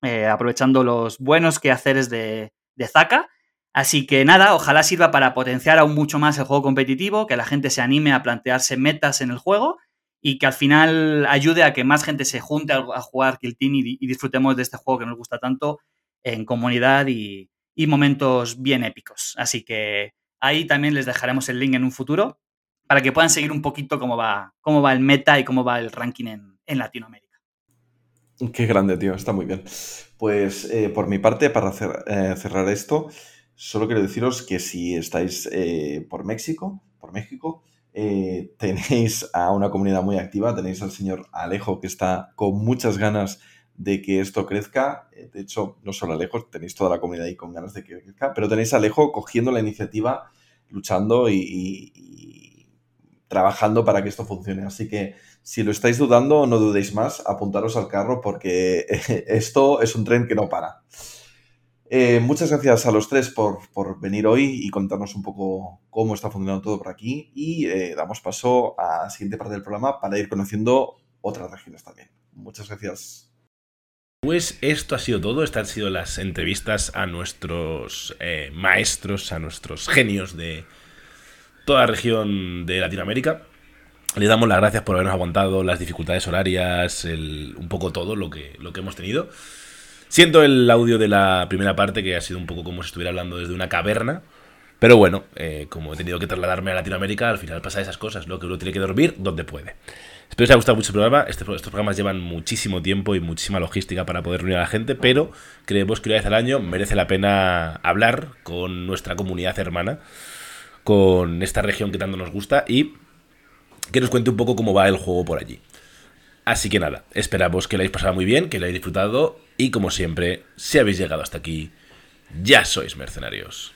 eh, aprovechando los buenos quehaceres de, de Zaka. Así que nada, ojalá sirva para potenciar aún mucho más el juego competitivo, que la gente se anime a plantearse metas en el juego y que al final ayude a que más gente se junte a, jugar Kill Team y, disfrutemos de este juego que nos gusta tanto en comunidad y, momentos bien épicos. Así que ahí también les dejaremos el link en un futuro para que puedan seguir un poquito cómo va, cómo va el meta y cómo va el ranking en, Latinoamérica. Qué grande, tío, está muy bien. Pues eh, por mi parte, para eh, cerrar esto, solo quiero deciros que si estáis eh, por México, por México, tenéis a una comunidad muy activa, tenéis al señor Alejo que está con muchas ganas de que esto crezca. Eh, de hecho, no solo Alejo, tenéis toda la comunidad ahí con ganas de que crezca, pero tenéis a Alejo cogiendo la iniciativa, luchando y, trabajando para que esto funcione. Así que si lo estáis dudando, no dudéis más, apuntaros al carro porque esto es un tren que no para. Eh, muchas gracias a los tres por, venir hoy y contarnos un poco cómo está funcionando todo por aquí y eh, damos paso a la siguiente parte del programa para ir conociendo otras regiones también. Muchas gracias. Pues esto ha sido todo, estas han sido las entrevistas a nuestros eh, maestros, a nuestros genios de toda la región de Latinoamérica. Les damos las gracias por habernos aguantado las dificultades horarias, un poco todo lo que, lo que hemos tenido. Siento el audio de la primera parte, que ha sido un poco como si estuviera hablando desde una caverna. Pero bueno, eh, como he tenido que trasladarme a Latinoamérica, al final pasa esas cosas, lo que uno tiene que dormir donde puede. Espero que os haya gustado mucho el programa. Este, estos programas llevan muchísimo tiempo y muchísima logística para poder reunir a la gente, pero creemos que una vez al año merece la pena hablar con nuestra comunidad hermana, con esta región que tanto nos gusta y que nos cuente un poco cómo va el juego por allí. Así que nada, esperamos que lo hayáis pasado muy bien, que lo hayáis disfrutado y como siempre, si habéis llegado hasta aquí, ya sois mercenarios.